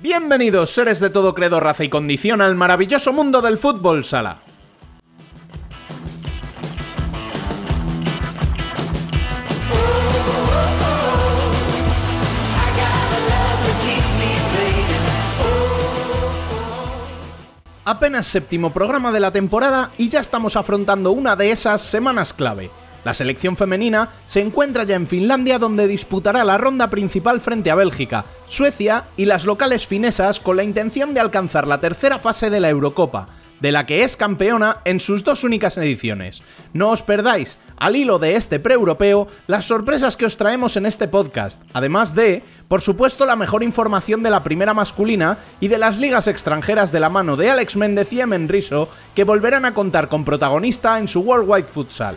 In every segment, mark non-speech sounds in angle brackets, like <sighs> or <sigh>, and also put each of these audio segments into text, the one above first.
Bienvenidos, seres de todo credo, raza y condición, al maravilloso mundo del fútbol sala. Apenas séptimo programa de la temporada y ya estamos afrontando una de esas semanas clave. La selección femenina se encuentra ya en Finlandia donde disputará la ronda principal frente a Bélgica, Suecia y las locales finesas con la intención de alcanzar la tercera fase de la Eurocopa, de la que es campeona en sus dos únicas ediciones. No os perdáis, al hilo de este pre-europeo, las sorpresas que os traemos en este podcast, además de, por supuesto, la mejor información de la primera masculina y de las ligas extranjeras de la mano de Alex Méndez y Emen Riso, que volverán a contar con protagonista en su Worldwide Futsal.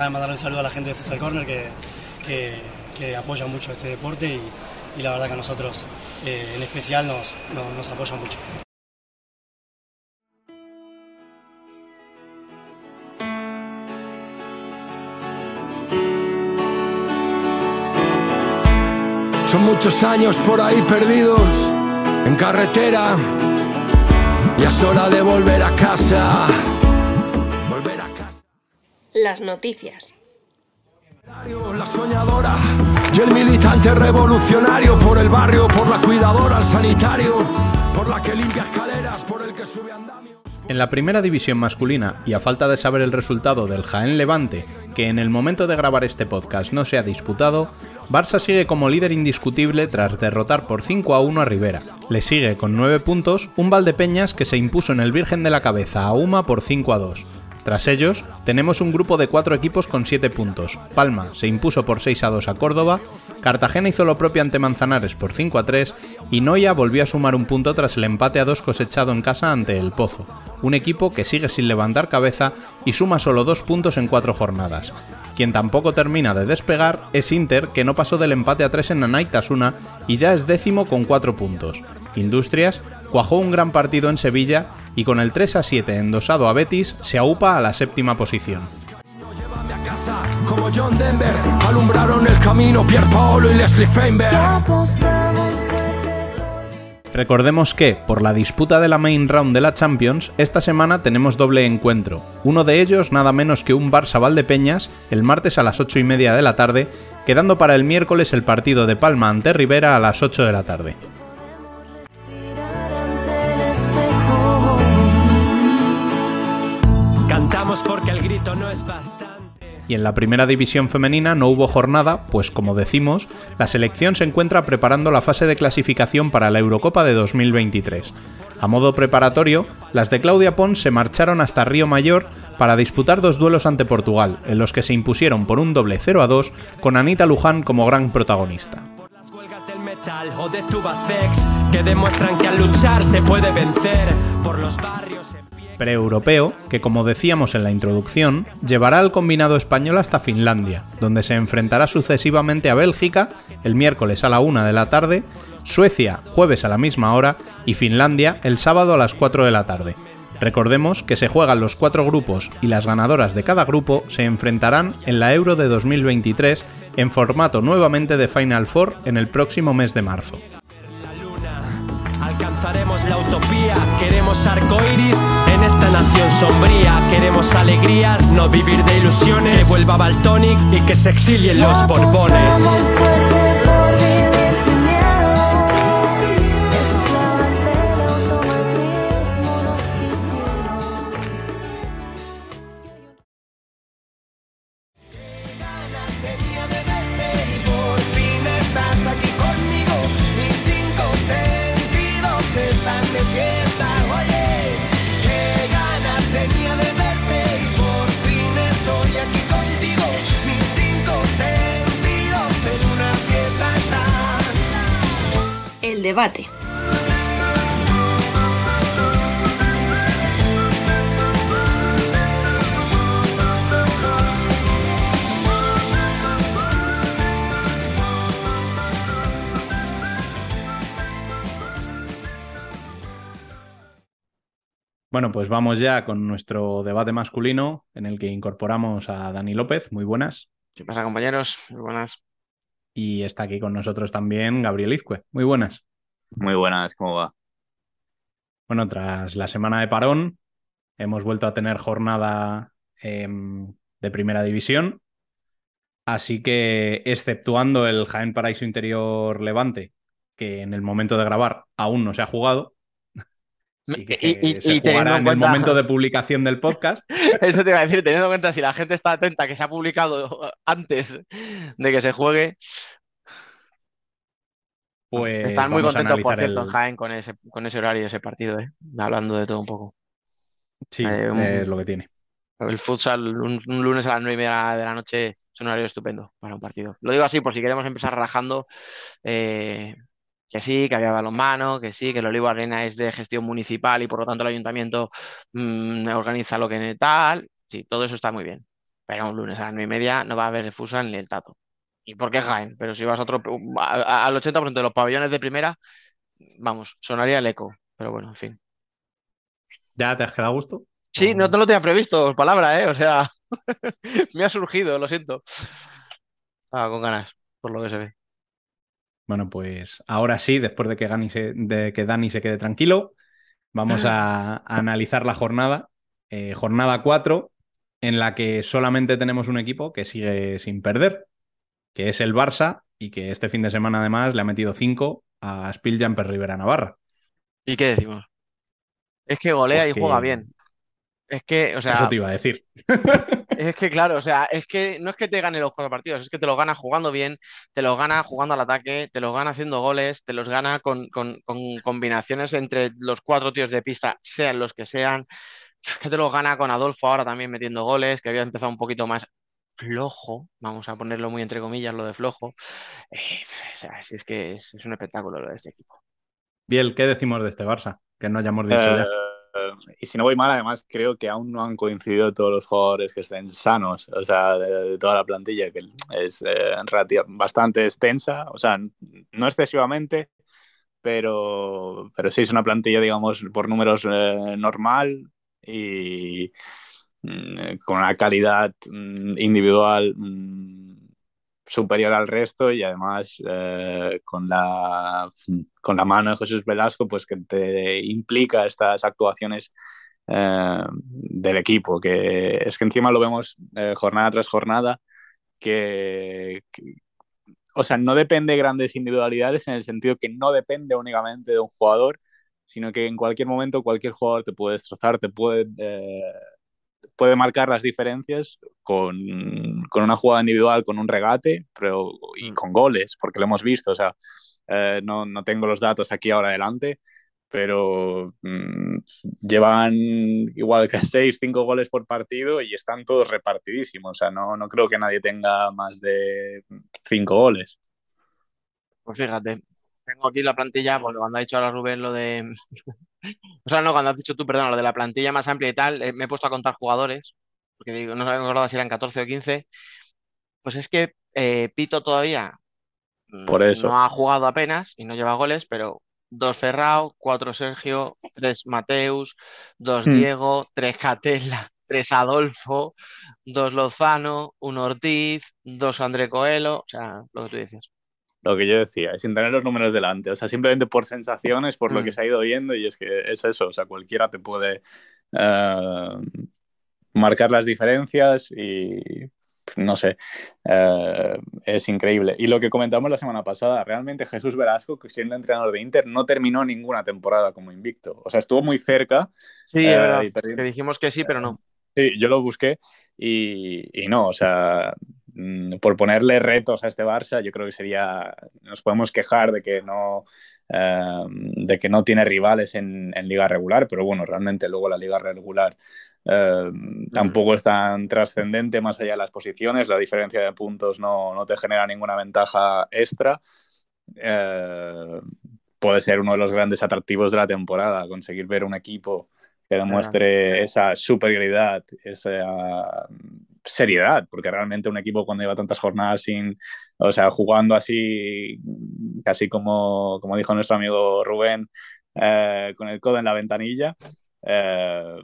Dejar de mandar un saludo a la gente de Futsal Corner que, que, apoya mucho este deporte y, y, la verdad que a nosotros eh, en especial nos, nos, nos apoya mucho. Son muchos años por ahí perdidos en carretera. Ya es hora de volver a casa. Las noticias. La soñadora y el militante revolucionario por el barrio, por la cuidadora, el sanitario, por la que limpia escaleras, por el que sube andamios. En la primera división masculina, y a falta de saber el resultado del Jaén Levante, que en el momento de grabar este podcast no se ha disputado, Barça sigue como líder indiscutible tras derrotar por 5 a 1 a Rivera. Le sigue con 9 puntos un Valdepeñas que se impuso en el Virgen de la Cabeza a Uma por 5 a 2. Tras ellos, tenemos un grupo de cuatro equipos con 7 puntos. Palma se impuso por 6 a 2 a Córdoba, Cartagena hizo lo propio ante Manzanares por 5 a 3 y Noia volvió a sumar un punto tras el empate a 2 cosechado en casa ante El Pozo, un equipo que sigue sin levantar cabeza y suma solo 2 puntos en 4 jornadas. Quien tampoco termina de despegar es Inter, que no pasó del empate a 3 en Anaitasuna y ya es décimo con 4 puntos. Industrias cuajó un gran partido en Sevilla y con el 3 a 7 endosado a Betis se aupa a la séptima posición. Recordemos que, por la disputa de la main round de la Champions, esta semana tenemos doble encuentro. Uno de ellos nada menos que un Barça Valdepeñas, el martes a las 8 y media de la tarde, quedando para el miércoles el partido de Palma ante Rivera a las 8 de la tarde. Y en la primera división femenina no hubo jornada, pues como decimos, la selección se encuentra preparando la fase de clasificación para la Eurocopa de 2023. A modo preparatorio, las de Claudia Pons se marcharon hasta Río Mayor para disputar dos duelos ante Portugal, en los que se impusieron por un doble 0 a 2 con Anita Luján como gran protagonista. Pre-europeo, que como decíamos en la introducción, llevará al combinado español hasta Finlandia, donde se enfrentará sucesivamente a Bélgica el miércoles a la 1 de la tarde Suecia jueves a la misma hora y Finlandia el sábado a las 4 de la tarde. Recordemos que se juegan los cuatro grupos y las ganadoras de cada grupo se enfrentarán en la Euro de 2023 en formato nuevamente de Final Four en el próximo mes de marzo. Alcanzaremos la utopía, queremos arcoiris en esta nación sombría, queremos alegrías, no vivir de ilusiones, que vuelva Baltonic y que se exilien los borbones. Debate. Bueno, pues vamos ya con nuestro debate masculino en el que incorporamos a Dani López. Muy buenas. ¿Qué pasa, compañeros? Muy buenas. Y está aquí con nosotros también Gabriel Izcue. Muy buenas. Muy buenas, ¿cómo va? Bueno, tras la semana de parón, hemos vuelto a tener jornada em, de primera división. Así que, exceptuando el Jaén Paraíso Interior Levante, que en el momento de grabar aún no se ha jugado, y que se jugará en, el momento de publicación del podcast. <laughs> Eso te iba a decir, teniendo en cuenta si la gente está atenta que se ha publicado antes de que se juegue, pues Están muy contentos, por cierto, en Jaén con ese, con ese horario, ese partido, ¿eh? hablando de todo un poco. Sí, eh, es lo que tiene. El futsal, un, lunes a las nueve y media de la noche, es un horario estupendo para un partido. Lo digo así por si queremos empezar relajando, eh, que sí, que había balonmano, que sí, que el Olivo Arena es de gestión municipal y por lo tanto el ayuntamiento mm, organiza lo que tal. Sí, todo eso está muy bien. Pero un lunes a las nueve y media no va a haber el futsal ni el tato. ¿Y por qué Jaén? Pero si vas a otro, al 80% de los pabellones de primera, vamos, sonaría el eco. Pero bueno, en fin. ¿Ya te has quedado a gusto? Sí, no te lo tenía previsto, palabra, ¿eh? O sea, <laughs> me ha surgido, lo siento. Ah, con ganas, por lo que se ve. Bueno, pues ahora sí, después de que, Dani se, de que Dani se quede tranquilo, vamos a, <laughs> analizar la jornada. Eh, jornada 4, en la que solamente tenemos un equipo que sigue sin perder, que es el Barça y que este fin de semana además le ha metido 5 a Spilljamper Rivera Navarra. ¿Y qué decimos? Es que golea y juega bien. Es que, o sea. Eso te iba a decir. <laughs> Es que, claro, o sea, es que no es que te gane los cuatro partidos, es que te los gana jugando bien, te los gana jugando al ataque, te los gana haciendo goles, te los gana con, con combinaciones entre los cuatro tíos de pista, sean los que sean. Es que te los gana con Adolfo ahora también metiendo goles, que había empezado un poquito más flojo, vamos a ponerlo muy entre comillas, lo de flojo. Eh, o sea, es que es, un espectáculo lo de este equipo. Biel, ¿qué decimos de este Barça? Que no hayamos dicho ya. Eh, y si no voy mal, además creo que aún no han coincidido todos los jugadores que estén sanos, o sea, de, toda la plantilla, que es eh, bastante extensa, o sea, no excesivamente, pero, pero sí es una plantilla, digamos, por números normal y, con una calidad mm, individual mm, superior al resto y además eh, con, la, con la mano de Jesús Velasco, pues que te implica estas actuaciones eh, del equipo, que es que encima lo vemos jornada tras jornada, que, o sea, no depende de grandes individualidades en el sentido que no depende únicamente de un jugador, sino que en cualquier momento cualquier jugador te puede destrozar, te puede puede marcar las diferencias con, una jugada individual, con un regate, pero y mm. con goles, porque lo hemos visto. O sea, eh, no, tengo los datos aquí ahora adelante, pero mm, llevan igual que <laughs> seis, cinco goles por partido y están todos repartidísimos. O sea, no, no creo que nadie tenga más de cinco goles. Pues fíjate, tengo aquí la plantilla, porque cuando ha dicho ahora Rubén lo de. <laughs> o sea, no, cuando has dicho tú, perdón, lo de la plantilla más amplia y tal, eh, me he puesto a contar jugadores, porque digo, no acordado si eran 14 o 15. Pues es que eh, Pito todavía Por eso. No ha jugado apenas y no lleva goles, pero dos Ferrao, cuatro Sergio, tres Mateus, dos Hmm. Diego, tres Catella, <laughs> tres Adolfo, dos Lozano, un Ortiz, dos André Coelho, o sea, lo que tú dices. Lo que yo decía, sin tener los números delante, o sea, simplemente por sensaciones, por lo Mm. que se ha ido viendo, y es que es eso, o sea, cualquiera te puede eh, marcar las diferencias y no sé, eh, es increíble. Y lo que comentamos la semana pasada, realmente Jesús Velasco, que siendo entrenador de Inter, no terminó ninguna temporada como invicto, o sea, estuvo muy cerca. Sí, eh, es verdad, y perdió- que dijimos que sí, pero no. Sí, yo lo busqué y, y no, o sea, mm, por ponerle retos a este Barça, yo creo que sería, nos podemos quejar de que no, eh, de que no tiene rivales en, en liga regular, pero bueno, realmente luego la liga regular eh, tampoco es tan trascendente más allá de las posiciones, la diferencia de puntos no, no te genera ninguna ventaja extra. Eh, puede ser uno de los grandes atractivos de la temporada, conseguir ver un equipo que demuestre esa superioridad, esa seriedad, porque realmente un equipo cuando lleva tantas jornadas sin, o sea, jugando así, casi como, como dijo nuestro amigo Rubén, eh, con el codo en la ventanilla, eh,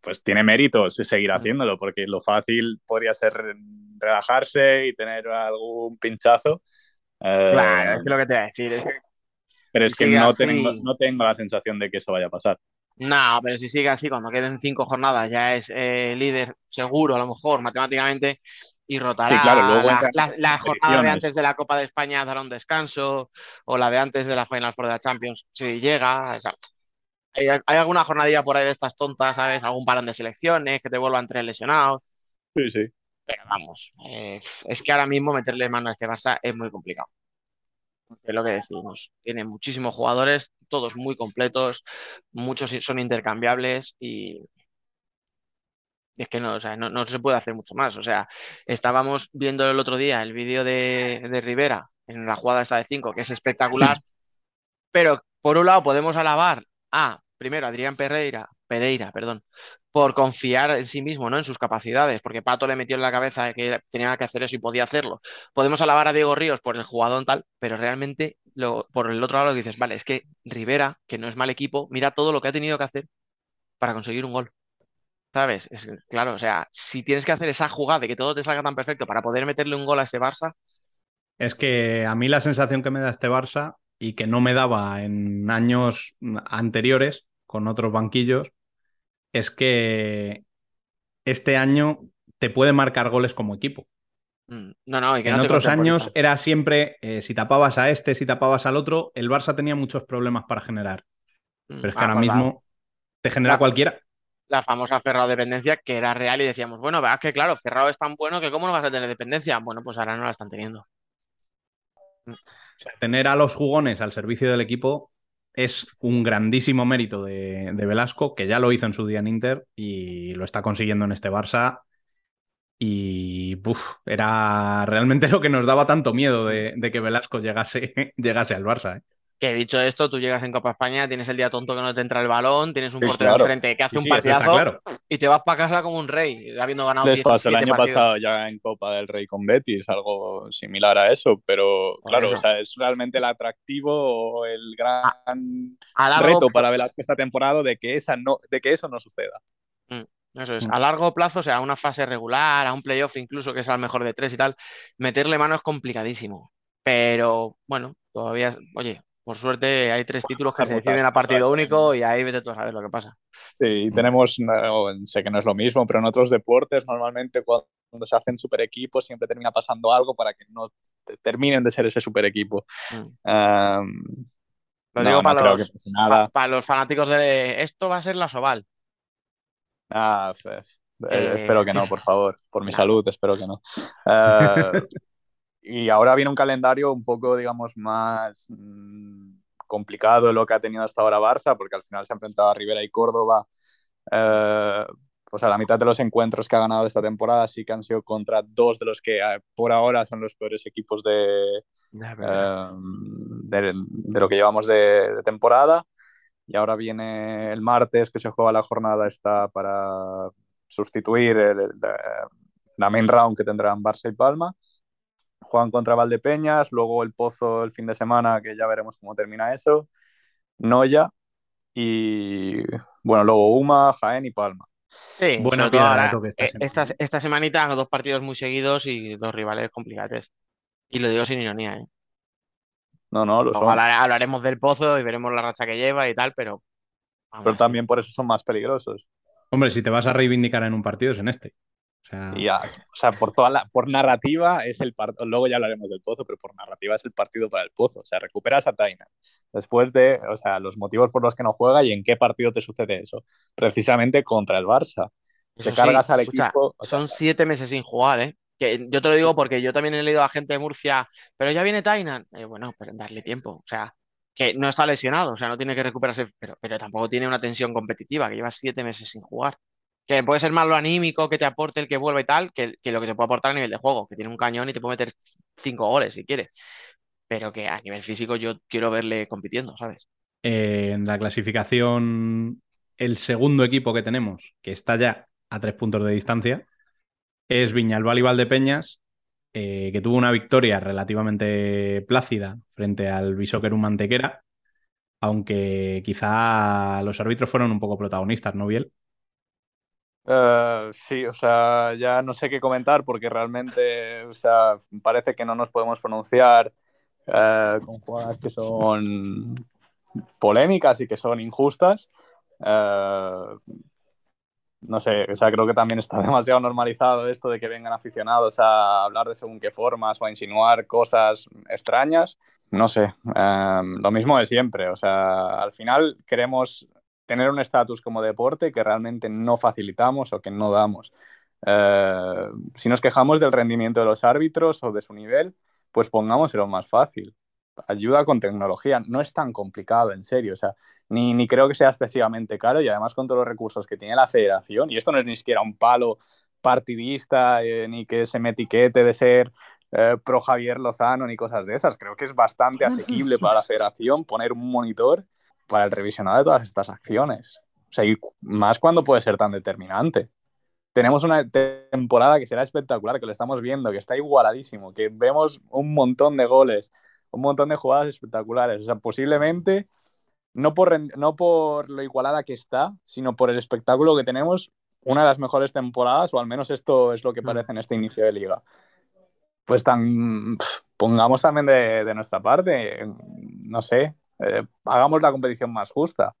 pues tiene méritos seguir haciéndolo, porque lo fácil podría ser relajarse y tener algún pinchazo. Eh, Claro, es lo que te voy a decir pero es que no tengo, no tengo la sensación de que eso vaya a pasar. No, pero si sigue así, cuando queden cinco jornadas ya es eh, líder seguro, a lo mejor, matemáticamente, y rotará. Sí, claro, luego la, jornada de antes de la Copa de España dará un descanso, o la de antes de la Final Four de la Champions, si llega. hay, hay alguna jornadilla por ahí de estas tontas, ¿sabes? Algún parón de selecciones, que te vuelvan tres lesionados, Sí, sí. pero vamos, eh, es que ahora mismo meterle mano a este Barça es muy complicado. Es lo que decimos. Tiene muchísimos jugadores, todos muy completos, muchos son intercambiables y es que no, o sea, no, no se puede hacer mucho más. O sea, estábamos viendo el otro día el vídeo de, de Rivera en la jugada esta de 5, que es espectacular, <laughs> pero por un lado podemos alabar a, primero, a Adrián Pereira, Pereira, perdón, por confiar en sí mismo, ¿no? En sus capacidades, porque Pato le metió en la cabeza que tenía que hacer eso y podía hacerlo. Podemos alabar a Diego Ríos por el jugador tal, pero realmente lo, por el otro lado dices, vale, es que Rivera, que no es mal equipo, mira todo lo que ha tenido que hacer para conseguir un gol. ¿Sabes? Es, claro, o sea, si tienes que hacer esa jugada y que todo te salga tan perfecto para poder meterle un gol a este Barça, Es que a mí la sensación que me da este Barça y que no me daba en años anteriores con otros banquillos es que este año te puede marcar goles como equipo. mm, no, no, y que En no otros años era siempre, eh, si tapabas a este, si tapabas al otro, el Barça tenía muchos problemas para generar. Mm, Pero es que ah, ahora pues mismo te genera la- cualquiera. la famosa Ferrao dependencia que era real y decíamos, bueno, veas que claro, Ferrao es tan bueno que cómo no vas a tener dependencia. Bueno, pues ahora no la están teniendo. O sea, tener a los jugones al servicio del equipo es un grandísimo mérito de, de Velasco, que ya lo hizo en su día en Inter y lo está consiguiendo en este Barça. Y era realmente <laughs> lo que nos daba tanto miedo de, de que Velasco llegase, llegase al Barça. ¿eh? Que dicho esto, tú llegas en Copa España, tienes el día tonto que no te entra el balón, tienes un Sí, portero claro. enfrente que hace Sí, un sí, partidazo claro. y te vas para casa como un rey, habiendo ganado Les pasó el 17 año partidos. pasado ya en Copa del Rey con Betis, algo similar a eso, pero Por claro, eso. o sea, es realmente el atractivo o el gran A largo, reto para Velasco esta temporada de que, esa no, de que eso no suceda. Eso es, Mm. a largo plazo, o sea, a una fase regular, a un playoff incluso que es al mejor de tres y tal, meterle mano es complicadísimo. Pero bueno, todavía, oye, por suerte hay tres títulos que se deciden a partido único y ahí vete tú a saber lo que pasa. Sí, tenemos, no, sé que no es lo mismo, pero en otros deportes normalmente cuando se hacen super equipos siempre termina pasando algo para que no te- terminen de ser ese super equipo. Mm. Lo digo para, los, para los fanáticos de esto va a ser la Soval. Ah, eh, espero que no, por favor. Por mi No. <laughs> salud, espero que no. Eh, y ahora viene un calendario un poco, digamos, más mm, complicado de lo que ha tenido hasta ahora Barça, porque al final se ha enfrentado a Rivera y Córdoba. Eh, pues a la mitad de los encuentros que ha ganado esta temporada sí que han sido contra dos de los que eh, por ahora son los peores equipos de, eh, de, de lo que llevamos de, de temporada. Y ahora viene el martes que se juega la jornada esta para sustituir el- el- la main round que tendrán Barça y Palma. Juegan contra Valdepeñas, luego el Pozo el fin de semana, que ya veremos cómo termina eso, Noya y bueno, luego Uma, Jaén y Palma. Sí, ahora, toque esta eh, semana. esta, esta semanita dos partidos muy seguidos y dos rivales complicados. Y lo digo sin ironía, ¿eh? No, no, lo son. hablar- hablaremos del pozo y veremos la racha que lleva y tal, pero. Pero también por eso son más peligrosos. Hombre, si te vas a reivindicar en un partido es en este. O sea, ya, o sea, por toda la, por narrativa es el partido, luego ya hablaremos del Pozo, pero por narrativa es el partido para el Pozo. O sea, recuperas a Taina. Después de, o sea, los motivos por los que no juega y en qué partido te sucede eso. Precisamente contra el Barça. Eso te cargas sí, al escucha, equipo. o sea, son siete meses sin jugar, ¿eh? Que yo te lo digo porque yo también he leído a gente de Murcia, pero ya viene Tainan. Eh, bueno, pero darle tiempo. O sea, que no está lesionado, o sea, no tiene que recuperarse, pero, pero tampoco tiene una tensión competitiva, que lleva siete meses sin jugar. Que puede ser más lo anímico que te aporte el que vuelva y tal, que, lo que te puede aportar a nivel de juego, que tiene un cañón y te puede meter cinco goles si quiere. Pero que a nivel físico yo quiero verle compitiendo, ¿sabes? eh, en la clasificación, el segundo equipo que tenemos, que está ya a tres puntos de distancia, es Viñalbal y Valdepeñas, eh, que tuvo una victoria relativamente plácida frente al Bishokerum Mantequera, aunque quizá los árbitros fueron un poco protagonistas, ¿no, Biel? Eh, sí, o sea, ya no sé qué comentar porque realmente, o sea, parece que no nos podemos pronunciar eh, con jugadas que son polémicas y que son injustas. Eh, no sé, o sea, creo que también está <laughs> demasiado normalizado esto de que vengan aficionados a hablar de según qué formas o a insinuar cosas extrañas. No sé, eh, lo mismo de siempre, o sea, al final queremos tener un estatus como deporte que realmente no facilitamos o que no damos. Eh, si nos quejamos del rendimiento de los árbitros o de su nivel, pues pongámoselo más fácil. Ayuda con tecnología, no es tan complicado, en serio. O sea, ni, ni creo que sea excesivamente caro y además con todos los recursos que tiene la federación, y esto no es ni siquiera un palo partidista, eh, ni que se me etiquete de ser eh, pro Javier Lozano ni cosas de esas. Creo que es bastante asequible para la federación poner un monitor para el revisionado de todas estas acciones. O sea, y más cuando puede ser tan determinante. Tenemos una temporada que será espectacular, que lo estamos viendo, que está igualadísimo, que vemos un montón de goles, un montón de jugadas espectaculares. O sea, posiblemente, no por, no por lo igualada que está, sino por el espectáculo que tenemos, una de las mejores temporadas, o al menos esto es lo que parece en este inicio de liga. Pues tan, pongamos también de, de nuestra parte, no sé, eh, hagamos la competición más justa.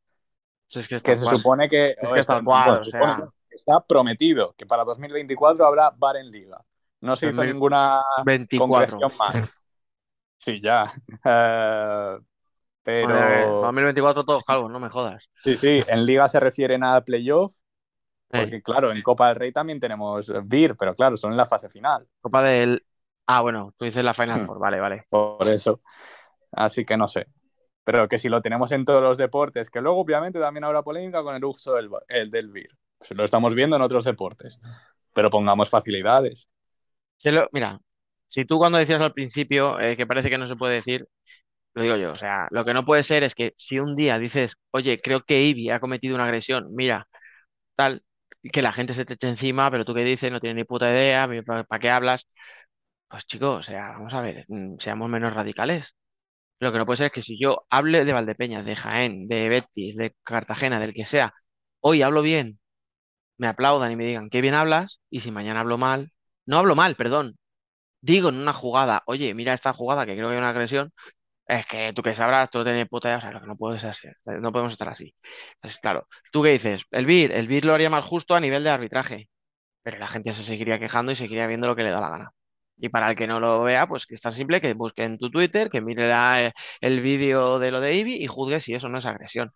Si es que, se cual. supone que, Es que es tal cual, bueno, o se sea. supone que está prometido que para 2024 habrá bar en liga. No se hizo 2024. ninguna 24. concreción más. Sí, ya. <laughs> Joder, pero 2024 todos calvos, no me jodas. sí, sí, en liga se refieren a playoff, porque claro, en Copa del Rey también tenemos BIR, pero claro, son en la fase final. Copa del. Ah, bueno, tú dices la Final Hmm. Four, vale, vale. Por eso. Así que no sé. Pero que si lo tenemos en todos los deportes, que luego obviamente también habrá polémica con el uso del, el del BIR. Pues lo estamos viendo en otros deportes. Pero pongamos facilidades. Mira, si tú cuando decías al principio eh, que parece que no se puede decir, lo digo yo, o sea, lo que no puede ser es que si un día dices, oye, creo que Ivy ha cometido una agresión, mira, tal, que la gente se te eche encima, pero tú qué dices, no tienes ni puta idea, ¿para qué hablas? Pues chicos, o sea, vamos a ver, mm, seamos menos radicales. Lo que no puede ser es que si yo hable de Valdepeñas, de Jaén, de Betis, de Cartagena, del que sea, hoy hablo bien, me aplaudan y me digan qué bien hablas, y si mañana hablo mal, no hablo mal, perdón, digo en una jugada, oye, mira esta jugada que creo que hay una agresión, es que tú que sabrás, tú tienes puta idea, o sea, lo que no puede ser así, no podemos estar así. Entonces, claro, ¿tú qué dices? El BIR, el BIR lo haría más justo a nivel de arbitraje, pero la gente se seguiría quejando y seguiría viendo lo que le da la gana. Y para el que no lo vea, pues que es tan simple que busque en tu Twitter, que mire la- el vídeo de lo de Ivy y juzgue si eso no es agresión.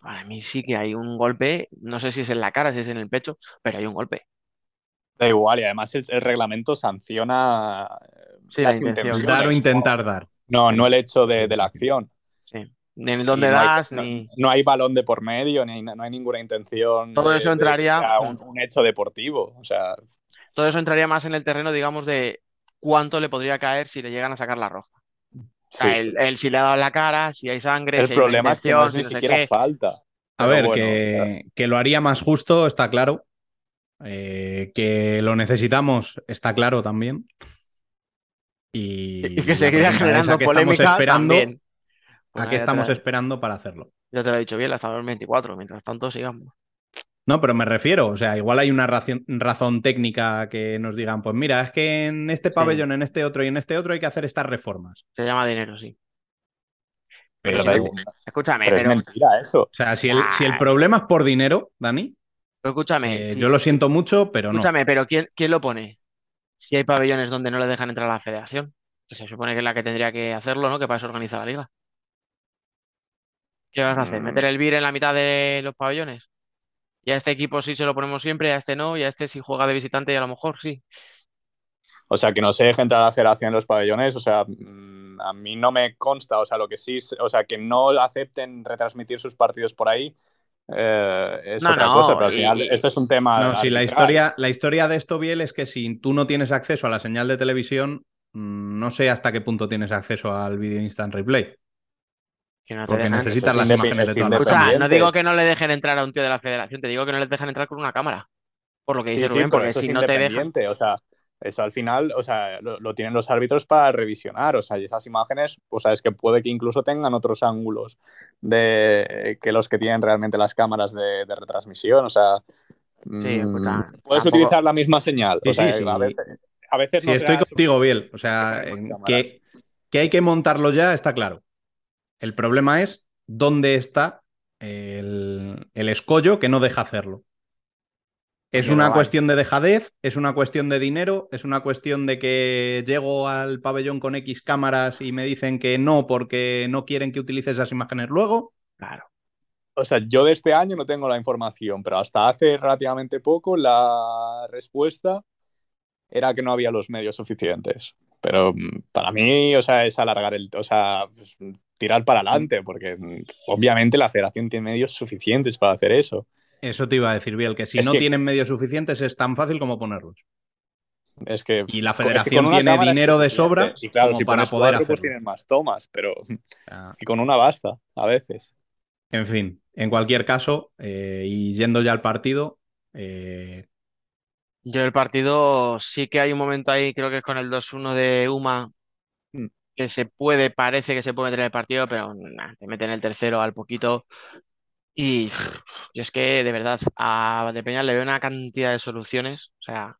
Para mí sí que hay un golpe, no sé si es en la cara, si es en el pecho, pero hay un golpe. Da igual, y además el, el reglamento sanciona eh, Sí, la las intenciones, Dar o intentar dar. No, no el hecho de, de la acción. Sí. Ni en dónde no hay- das, no- ni. no hay balón de por medio, ni hay- no hay ninguna intención. Todo de- eso de entraría- sea un, un hecho deportivo. O sea, Todo eso entraría más en el terreno, digamos, de cuánto le podría caer si le llegan a sacar la roja. O sí. sea, el, el si le ha dado la cara, si hay sangre, el si hay problema es que no es si ni no siquiera qué. falta. A ver, bueno, que, que lo haría más justo, está claro. Eh, que lo necesitamos, está claro también. Y, Y que seguirá generando ¿a qué estamos polémica esperando? también. ¿A Pues qué estamos esperando para hacerlo? Ya te lo he dicho bien, hasta 2024. Mientras tanto, sigamos. No, pero me refiero, o sea, igual hay una razón técnica que nos digan, pues mira, es que en este Sí. pabellón, en este otro y en este otro hay que hacer estas reformas. Se llama dinero, sí. Pero, Pero, o Escúchame, pero pero, es mentira eso. sea, si el, si el Ay. problema es por dinero, Dani, pero escúchame. eh, sí, yo lo sí. siento mucho, pero no. Escúchame, pero ¿quién, quién lo pone? Si hay pabellones donde no le dejan entrar a la federación, que se supone que es la que tendría que hacerlo, ¿no? Que para eso organiza la liga. ¿Qué vas a hacer? Mm. ¿Meter el BIR en la mitad de los pabellones? Y a este equipo sí se lo ponemos siempre, a este no, y a este sí juega de visitante y a lo mejor sí. O sea, que no se deje entrar a la federación en los pabellones, o sea, mm, a mí no me consta, o sea, lo que sí, o sea, que no acepten retransmitir sus partidos por ahí eh, es No, otra no, cosa, pero al final y- esto es un tema No, si la historia, la historia de esto, Biel, es que si tú no tienes acceso a la señal de televisión, mm, no sé hasta qué punto tienes acceso al vídeo instant replay. Que no te Porque dejan- necesitas las imágenes de todas las Escucha, no digo que no le dejen entrar a un tío de la federación, te digo que no les dejan entrar con una cámara. Por lo que dice sí, Rubén, porque si es no te dejan. o sea, eso al final, o sea, lo, lo tienen los árbitros para revisionar, o sea, y esas imágenes, o sea, es que puede que incluso tengan otros ángulos de que los que tienen realmente las cámaras de, de retransmisión, o sea, Sí, mm, escucha, puedes tampoco- utilizar la misma señal, Sí, o sea, sí, sí. a veces, a veces Sí, no estoy contigo, Biel. O sea, que, que hay que montarlo ya, está claro. El problema es dónde está el, el escollo que no deja hacerlo. Es una cuestión de dejadez, es una cuestión de dinero, es una cuestión de que llego al pabellón con X cámaras y me dicen que no porque no quieren que utilice esas imágenes luego. Claro. O sea, yo de este año no tengo la información, pero hasta hace relativamente poco la respuesta era que no había los medios suficientes. Pero mm, para mí, o sea, es alargar el, o sea, pues, tirar para adelante, porque mm, obviamente la federación tiene medios suficientes para hacer eso. Eso te iba a decir, Biel, que si Es no que- tienen medios suficientes es tan fácil como ponerlos. Es que Y la es que federación tiene dinero de sobra y claro, como si para poder cuatro, pues hacerlo. tienes más tomas, pero sea, <laughs> es que con una basta a veces. En fin, en cualquier caso, eh, y yendo ya al partido, eh, Yo el partido sí que hay un momento ahí, creo que es con el 2-1 de Uma, Mm. Que se puede, parece que se puede meter el partido, pero nah, te meten el tercero al poquito. Y yo es que de verdad a De le veo una cantidad de soluciones. O sea,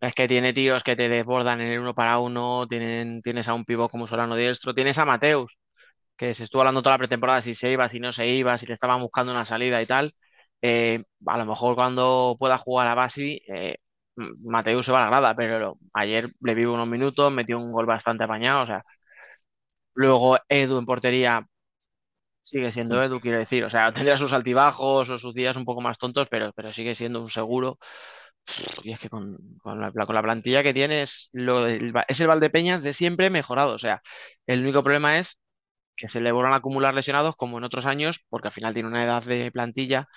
es que tiene tíos que te desbordan en el uno para uno, tienen, tienes a un pivot como Solano Diestro, tienes a Mateus, que se estuvo hablando toda la pretemporada si se iba, si no se iba, si le estaban buscando una salida y tal. Eh, a lo mejor cuando pueda jugar a Basi, eh, M- Mateus se va a la grada, pero ayer le vi unos minutos, metió un gol bastante apañado. O sea, luego Edu en portería sigue siendo Edu, quiero decir. O sea, <laughs> tendrá sus altibajos o sus días un poco más tontos, pero, pero sigue siendo un seguro. Y es que con, con la, con la plantilla que tiene es, lo, del- es el Valdepeñas de siempre mejorado. O sea, el único problema es que se le vuelvan a acumular lesionados como en otros años, porque al final tiene una edad de plantilla.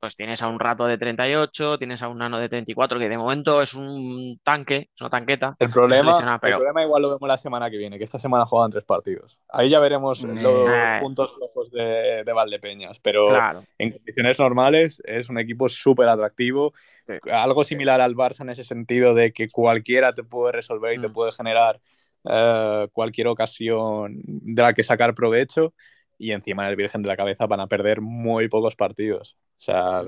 Pues tienes a un rato de 38, tienes a un nano de 34, que de momento es un tanque, es una tanqueta. El problema, el problema igual lo vemos la semana que viene, que esta semana juegan tres partidos. Ahí ya veremos Eh. los Eh. puntos flojos de, de Valdepeñas, pero Claro. en condiciones normales es un equipo súper atractivo. Sí. Algo similar al Barça en ese sentido de que cualquiera te puede resolver y te Mm. puede generar eh, cualquier ocasión de la que sacar provecho. Y encima en el Virgen de la Cabeza van a perder muy pocos partidos. O sea,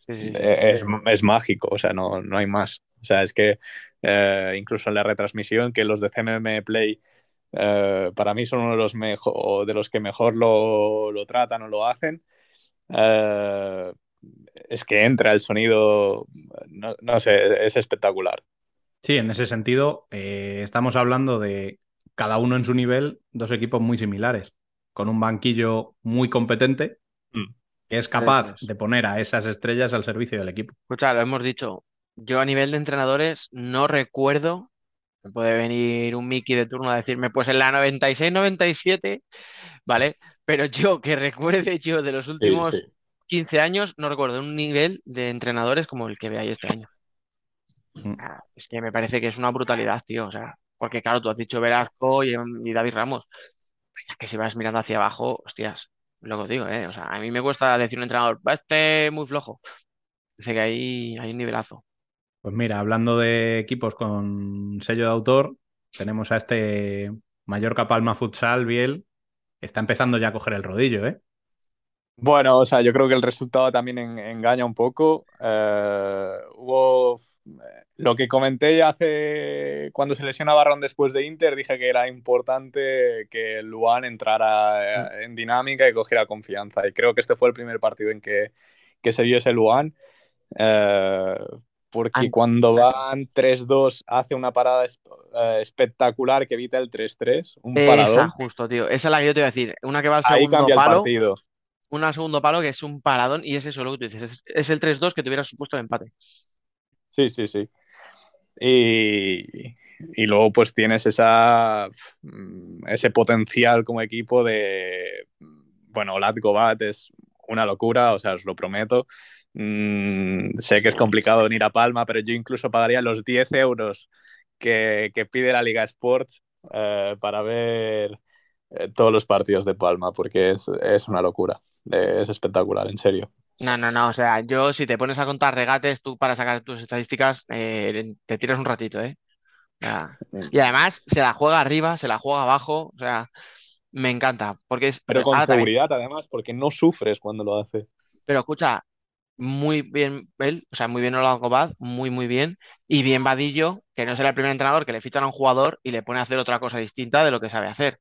Sí, sí, sí. eh, es, es mágico, o sea, no, no hay más. O sea, es que eh, incluso en la retransmisión, que los de CMM Play eh, para mí son uno de los, mejor, de los que mejor lo, lo tratan o lo hacen, eh, es que entra el sonido, no, no sé, es espectacular. sí, en ese sentido, eh, estamos hablando de cada uno en su nivel, dos equipos muy similares, con un banquillo muy competente, es capaz es. de poner a esas estrellas al servicio del equipo. Escucha, lo hemos dicho. Yo a nivel de entrenadores no recuerdo. Me puede venir un Mickey de turno a decirme, pues en la 96-97, ¿vale? Pero yo que recuerde yo de los últimos sí. 15 años, no recuerdo un nivel de entrenadores como el que ve ahí este año. Mm. Es que me parece que es una brutalidad, tío. O sea, porque claro, tú has dicho Velasco y, y David Ramos. Es que si vas mirando hacia abajo, hostias, lo que os digo, ¿eh? O sea, a mí me cuesta decir un entrenador, va este muy flojo. Dice que hay, hay un nivelazo. Pues mira, hablando de equipos con sello de autor, tenemos a este Mallorca Palma Futsal, Biel, está empezando ya a coger el rodillo, ¿eh? Bueno, o sea, yo creo que el resultado también en, engaña un poco. Eh, hubo lo que comenté hace cuando se lesionaba Barron después de Inter, dije que era importante que Luan entrara eh, en dinámica y cogiera confianza. Y creo que este fue el primer partido en que, que se vio ese Luan. Eh, porque cuando van 3-2 hace una parada eh, espectacular que evita el 3-3, un. Esa, justo, tío. Esa es la que yo te iba a decir. Una que va al Ahí segundo cambia el partido. Al segundo palo que es un paradón y es eso lo que tú dices. Es, el 3-2 que te supuesto el empate. Sí, sí, sí. Y, y luego pues tienes esa, mm, ese potencial como equipo de, bueno, Latgo Bat es una locura, o sea, os lo prometo. Mm, sé que es complicado venir a Palma, pero yo incluso pagaría los 10 euros que, que pide la Liga Sports eh, para ver eh, todos los partidos de Palma, porque es, es una locura, eh, es espectacular, en serio. No, no, no. O sea, yo si te pones a contar regates, tú para sacar tus estadísticas, eh, te tiras un ratito, ¿eh? Y además se la juega arriba, se la juega abajo. O sea, me encanta. Porque es. Pero con también- seguridad, además, porque no sufres cuando lo hace. Pero escucha, muy bien él, o sea, muy bien Olga Gobaz, muy, muy bien. Y bien Vadillo, que no será el primer entrenador que le fichan a un jugador y le pone a hacer otra cosa distinta de lo que sabe hacer.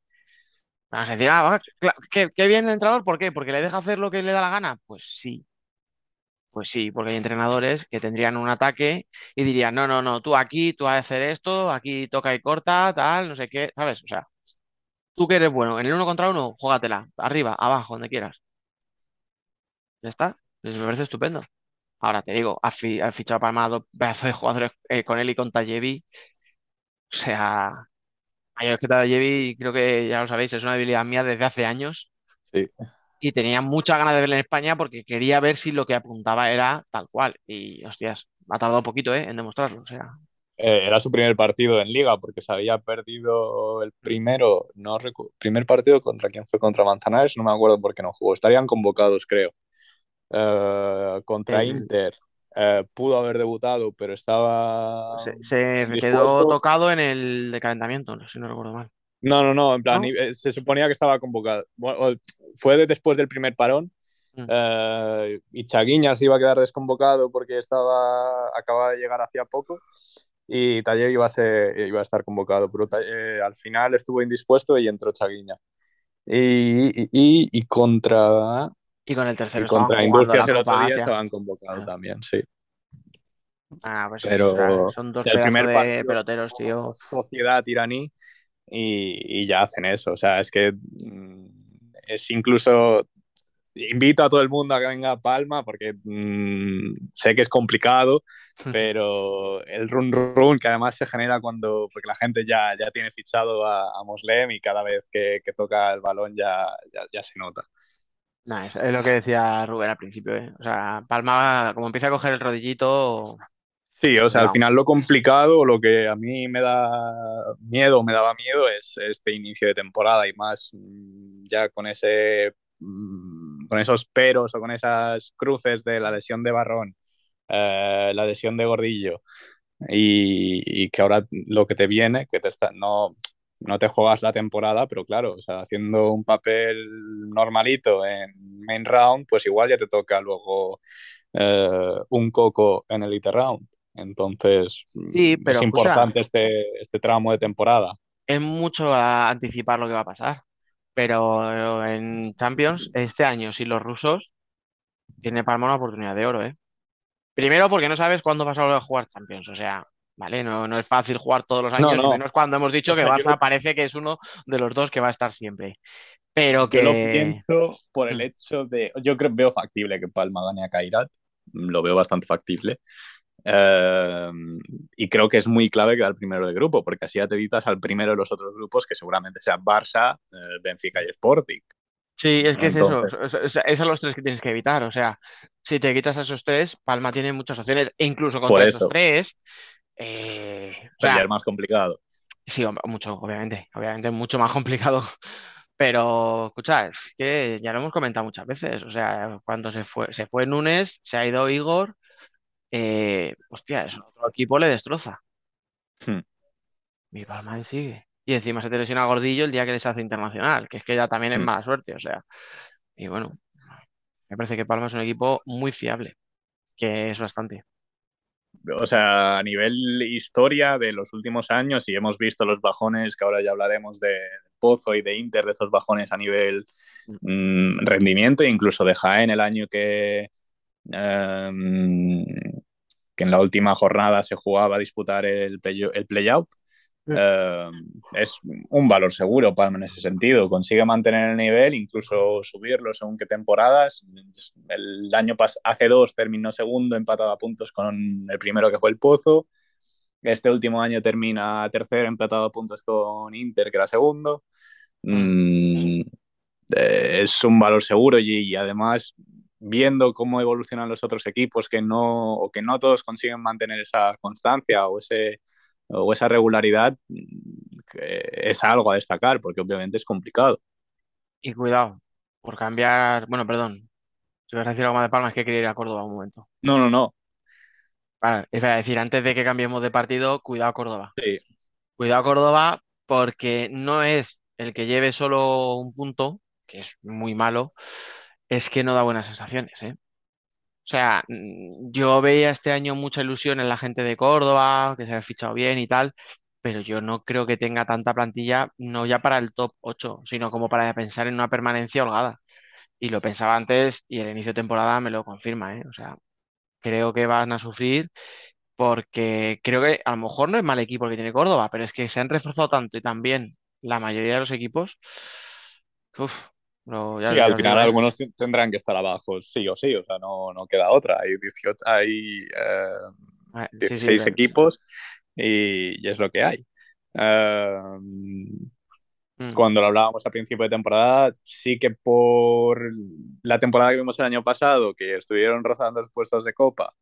Vas a decir, ah, qué, qué bien el entrenador, ¿por qué? ¿Porque le deja hacer lo que le da la gana? Pues sí, pues sí, porque hay entrenadores que tendrían un ataque y dirían, no, no, no, tú aquí, tú vas a hacer esto, aquí toca y corta, tal, no sé qué, ¿sabes? O sea, tú que eres bueno, en el uno contra uno, juégatela, arriba, abajo, donde quieras. Ya está, pues me parece estupendo. Ahora te digo, ha, fi- ha fichado Palma dos pedazos de jugadores eh, con él y con Tallevi. O sea, yo es que Tallevi, creo que ya lo sabéis, es una debilidad mía desde hace años. Sí. Y tenía muchas ganas de verle en España porque quería ver si lo que apuntaba era tal cual. Y hostias, ha tardado poquito, ¿eh? en demostrarlo. O sea, Eh, era su primer partido en liga porque se había perdido el primero, no primer partido contra quién fue contra Manzanares, no me acuerdo por qué no jugó. Estarían convocados, creo. Eh, contra El- Inter eh, pudo haber debutado, pero estaba se, se quedó tocado en el de calentamiento, si no recuerdo mal. No, no, no, en plan, ¿No? eh, se suponía que estaba convocado. Bueno, fue de- después del primer parón. Eh, y Chaguiña se iba a quedar desconvocado porque estaba acababa de llegar hacía poco y Taller iba a, ser, iba a estar convocado, pero eh, al final estuvo indispuesto y entró Chaguiña. Y, y, y- y contra, Y con el y tercero estaban contra Industrias el otro día Asia. estaban convocados Ah. también, sí. Ah, pues Pero, o sea, son dos o sea, el primer de peloteros, tío. sociedad iraní y, y ya hacen eso. O sea, es que mm, es incluso. Invito a todo el mundo a que venga a Palma porque mm, sé que es complicado, <laughs> pero el run run que además se genera cuando. porque la gente ya, ya tiene fichado a, a Moslem y cada vez que, que toca el balón ya, ya, ya se nota. Nah, es, es lo que decía Rubén al principio, ¿eh? O sea, Palma, como empieza a coger el rodillito, Sí, o sea, al final lo complicado, lo que a mí me da miedo, me daba miedo, es este inicio de temporada y más mm, ya con ese mm, con esos peros o con esas cruces de la lesión de Barrón, eh, la lesión de Gordillo y, y que ahora lo que te viene, que te está, no, no te juegas la temporada, pero claro, o sea, haciendo un papel normalito en main round, pues igual ya te toca luego eh, un coco en Elite Round. Entonces, Sí, mm, pero es escucha. importante este, este tramo de temporada. es mucho a anticipar lo que va a pasar. Pero en Champions, este año, sin los rusos, tiene Palma una oportunidad de oro, ¿eh? Primero porque no sabes cuándo vas a volver a jugar Champions. O sea, ¿vale? No, no es fácil jugar todos los años, no. menos cuando hemos dicho O que sea, Barça parece que es uno de los dos que va a estar siempre. Pero que... Yo lo pienso por el Mm. hecho de. Yo creo veo factible que Palma gane a Kairat. Lo veo bastante factible. Eh, y creo que es muy clave quedar primero de grupo, porque así ya te evitas al primero de los otros grupos, que seguramente sean Barça, eh, Benfica y Sporting. Sí, es que es eso, Entonces- es, a los tres que tienes que evitar. O sea, si te quitas a esos tres, Palma tiene muchas opciones, e incluso contra eso. esos tres. Eh, es más complicado. sí, mucho, obviamente, obviamente, mucho más complicado. <laughs> Pero, escucha, es que ya lo hemos comentado muchas veces. O sea, cuando se fue, se fue Núñez, se ha ido Igor, eh, hostia, eso otro equipo le destroza. Hmm. Mi Palma ahí sigue. Y encima se te lesiona Gordillo el día que les hace internacional, que es que ya también es Hmm. mala suerte, o sea. Y bueno, me parece que Palma es un equipo muy fiable, que es bastante. O sea, a nivel historia de los últimos años, y hemos visto los bajones, que ahora ya hablaremos de Pozo y de Inter, de esos bajones a nivel mm, rendimiento, incluso de Jaén el año que, em, que en la última jornada se jugaba a disputar el play- el play-out. Em, es un valor seguro Palma en ese sentido. Consigue mantener el nivel, incluso subirlo según qué temporadas. El año pas hace dos terminó segundo, empatado a puntos con el primero que fue el Pozo. Este último año termina tercero, empatado a puntos con Inter, que era segundo. Mm, eh, es un valor seguro y, y además viendo cómo evolucionan los otros equipos que no o que no todos consiguen mantener esa constancia o ese o esa regularidad es algo a destacar porque obviamente es complicado. Y cuidado, por cambiar. Bueno, perdón. Si vas a decir algo más de Palma, es que quería ir a Córdoba un momento. No, no, no. Vale, es decir, antes de que cambiemos de partido, cuidado Córdoba. Sí. Cuidado Córdoba, porque no es el que lleve solo un punto, que es muy malo, es que no da buenas sensaciones, ¿eh? O sea, mm, yo veía este año mucha ilusión en la gente de Córdoba, que se había fichado bien y tal, pero yo no creo que tenga tanta plantilla, no ya para el top 8, sino como para pensar en una permanencia holgada. Y lo pensaba antes y el inicio de temporada me lo confirma, ¿eh? O sea, creo que van a sufrir porque creo que a lo mejor no es mal equipo el que tiene Córdoba, pero es que se han reforzado tanto y también la mayoría de los equipos. Uf, lo- ya- Sí, al final ¿eh? algunos tendrán que estar abajo, sí o sí, o sea, no, no queda otra. Hay, 18, hay eh, Ah, sí, sí, 16 pero- equipos y, y es lo que hay. Eh, Mm. cuando lo hablábamos a principio de temporada, sí que por la temporada que vimos el año pasado, que estuvieron rozando los puestos de copa,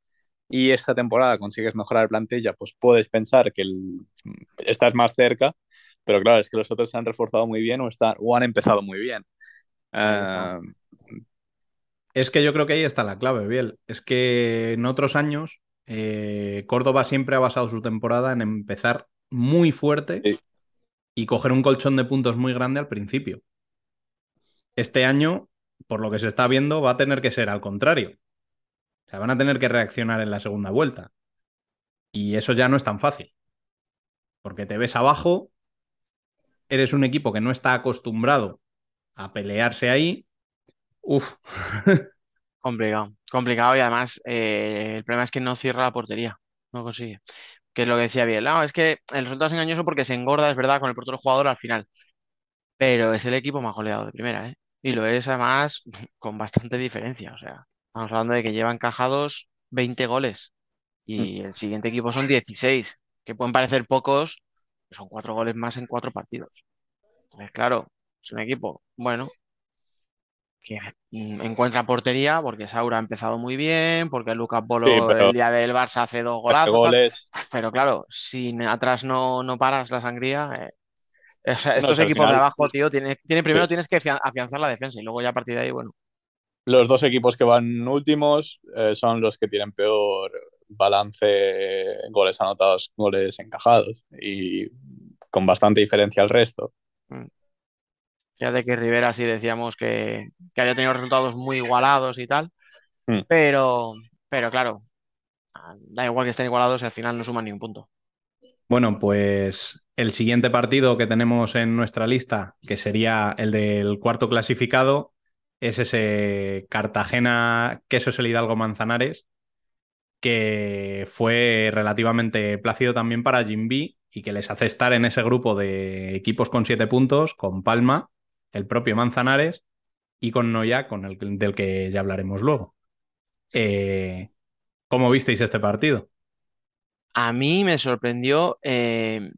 y esta temporada consigues mejorar plantilla, pues puedes pensar que el- estás más cerca, pero claro, es que los otros se han reforzado muy bien o, están, o han empezado muy bien. Eh, Es que yo creo que ahí está la clave, Biel. Es que en otros años eh, Córdoba siempre ha basado su temporada en empezar muy fuerte Sí. y coger un colchón de puntos muy grande al principio. Este año, por lo que se está viendo, va a tener que ser al contrario. O sea, van a tener que reaccionar en la segunda vuelta. Y eso ya no es tan fácil. Porque te ves abajo, eres un equipo que no está acostumbrado a pelearse ahí. Uf, <laughs> Complicado, complicado y además eh, el problema es que no cierra la portería, no consigue. Que es lo que decía bien, no, es que el resultado es engañoso porque se engorda, es verdad, con el portero jugador al final, pero es el equipo más goleado de primera, ¿eh? Y lo es además <laughs> con bastante diferencia, o sea, estamos hablando de que llevan encajados 20 goles y el siguiente equipo son 16, que pueden parecer pocos, pero son cuatro goles más en cuatro partidos. Entonces, claro, es un equipo, bueno, que mm, encuentra portería porque Saura ha empezado muy bien, porque Lucas Bolo Sí, pero- el día del Barça hace dos golazos, goles. pero claro, si atrás no, no paras la sangría, eh, o sea, No, estos equipos de abajo, tío, tiene, tiene, primero Sí. tienes que afian- afianzar la defensa y luego ya a partir de ahí, bueno, Los dos equipos que van últimos eh, son los que tienen peor balance goles anotados, goles encajados y con bastante diferencia al resto. Fíjate que Rivera sí decíamos que, que había tenido resultados muy igualados y tal, Mm. pero, pero claro, da igual que estén igualados y al final no suman ni un punto. Bueno, pues el siguiente partido que tenemos en nuestra lista, que sería el del cuarto clasificado, es ese Cartagena Quesos el Hidalgo Manzanares, que fue relativamente plácido también para Jimby y que les hace estar en ese grupo de equipos con siete puntos, con Palma, el propio Manzanares y con Noya, con el del que ya hablaremos luego. Eh, ¿Cómo visteis este partido? A mí me sorprendió, eh,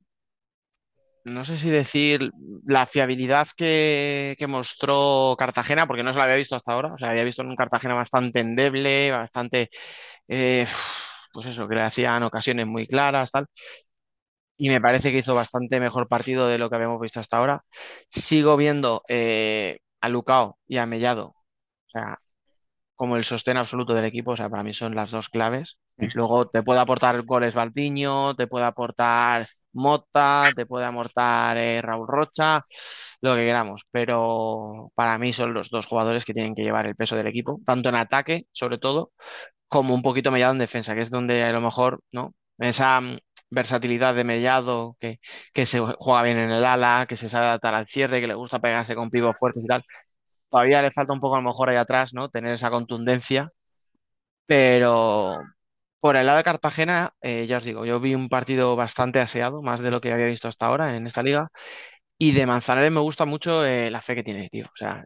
no sé si decir la fiabilidad que, mostró Cartagena, porque no se la había visto hasta ahora. O sea, había visto un Cartagena bastante endeble, bastante, eh, pues eso, que le hacían ocasiones muy claras, tal. Y me parece que hizo bastante mejor partido de lo que habíamos visto hasta ahora. Sigo viendo eh, a Lucao y a Mellado, o sea, como el sostén absoluto del equipo, o sea, para mí son las dos claves. Luego te puede aportar goles Baldiño, te puede aportar Mota, te puede aportar eh, Raúl Rocha, lo que queramos, pero para mí son los dos jugadores que tienen que llevar el peso del equipo, tanto en ataque, sobre todo, como un poquito mediado en defensa, que es donde a lo mejor, ¿no? Esa versatilidad de Mellado, que, que se juega bien en el ala, que se sabe adaptar al cierre, que le gusta pegarse con pibos fuertes y tal. Todavía le falta un poco a lo mejor ahí atrás, ¿no? Tener esa contundencia. Pero por el lado de Cartagena, eh, ya os digo, yo vi un partido bastante aseado, más de lo que había visto hasta ahora en esta liga. Y de Manzanares me gusta mucho eh, la fe que tiene, tío. O sea,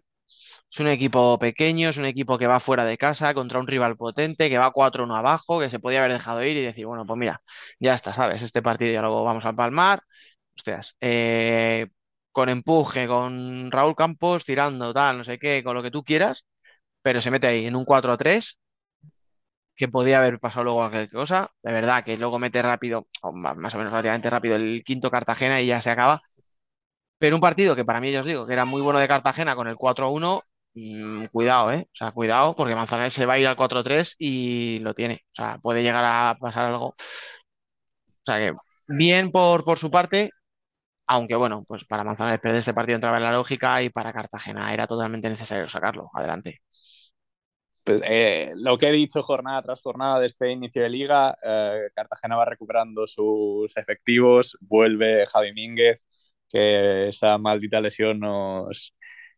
es un equipo pequeño, es un equipo que va fuera de casa contra un rival potente, que va 4-1 abajo, que se podía haber dejado ir y decir, bueno, pues mira, ya está, ¿sabes? Este partido ya lo vamos a palmar. Hostias, eh, con empuje, con Raúl Campos tirando, tal, no sé qué, con lo que tú quieras, pero se mete ahí en un 4-3 que podía haber pasado luego cualquier cosa. De verdad que luego mete rápido, o más o menos relativamente rápido, el quinto Cartagena y ya se acaba. Pero un partido que para mí, ya os digo, que era muy bueno de Cartagena con el 4-1, mm, cuidado, ¿eh? O sea, cuidado, porque Manzanares se va a ir al 4-3 y lo tiene. O sea, puede llegar a pasar algo. O sea que bien por, por su parte, aunque bueno, pues para Manzanares perder este partido entraba en la lógica y para Cartagena era totalmente necesario sacarlo. Adelante. Pues, eh, lo que he dicho jornada tras jornada de este inicio de liga, eh, Cartagena va recuperando sus efectivos, vuelve Javi Mínguez, que esa maldita lesión nos,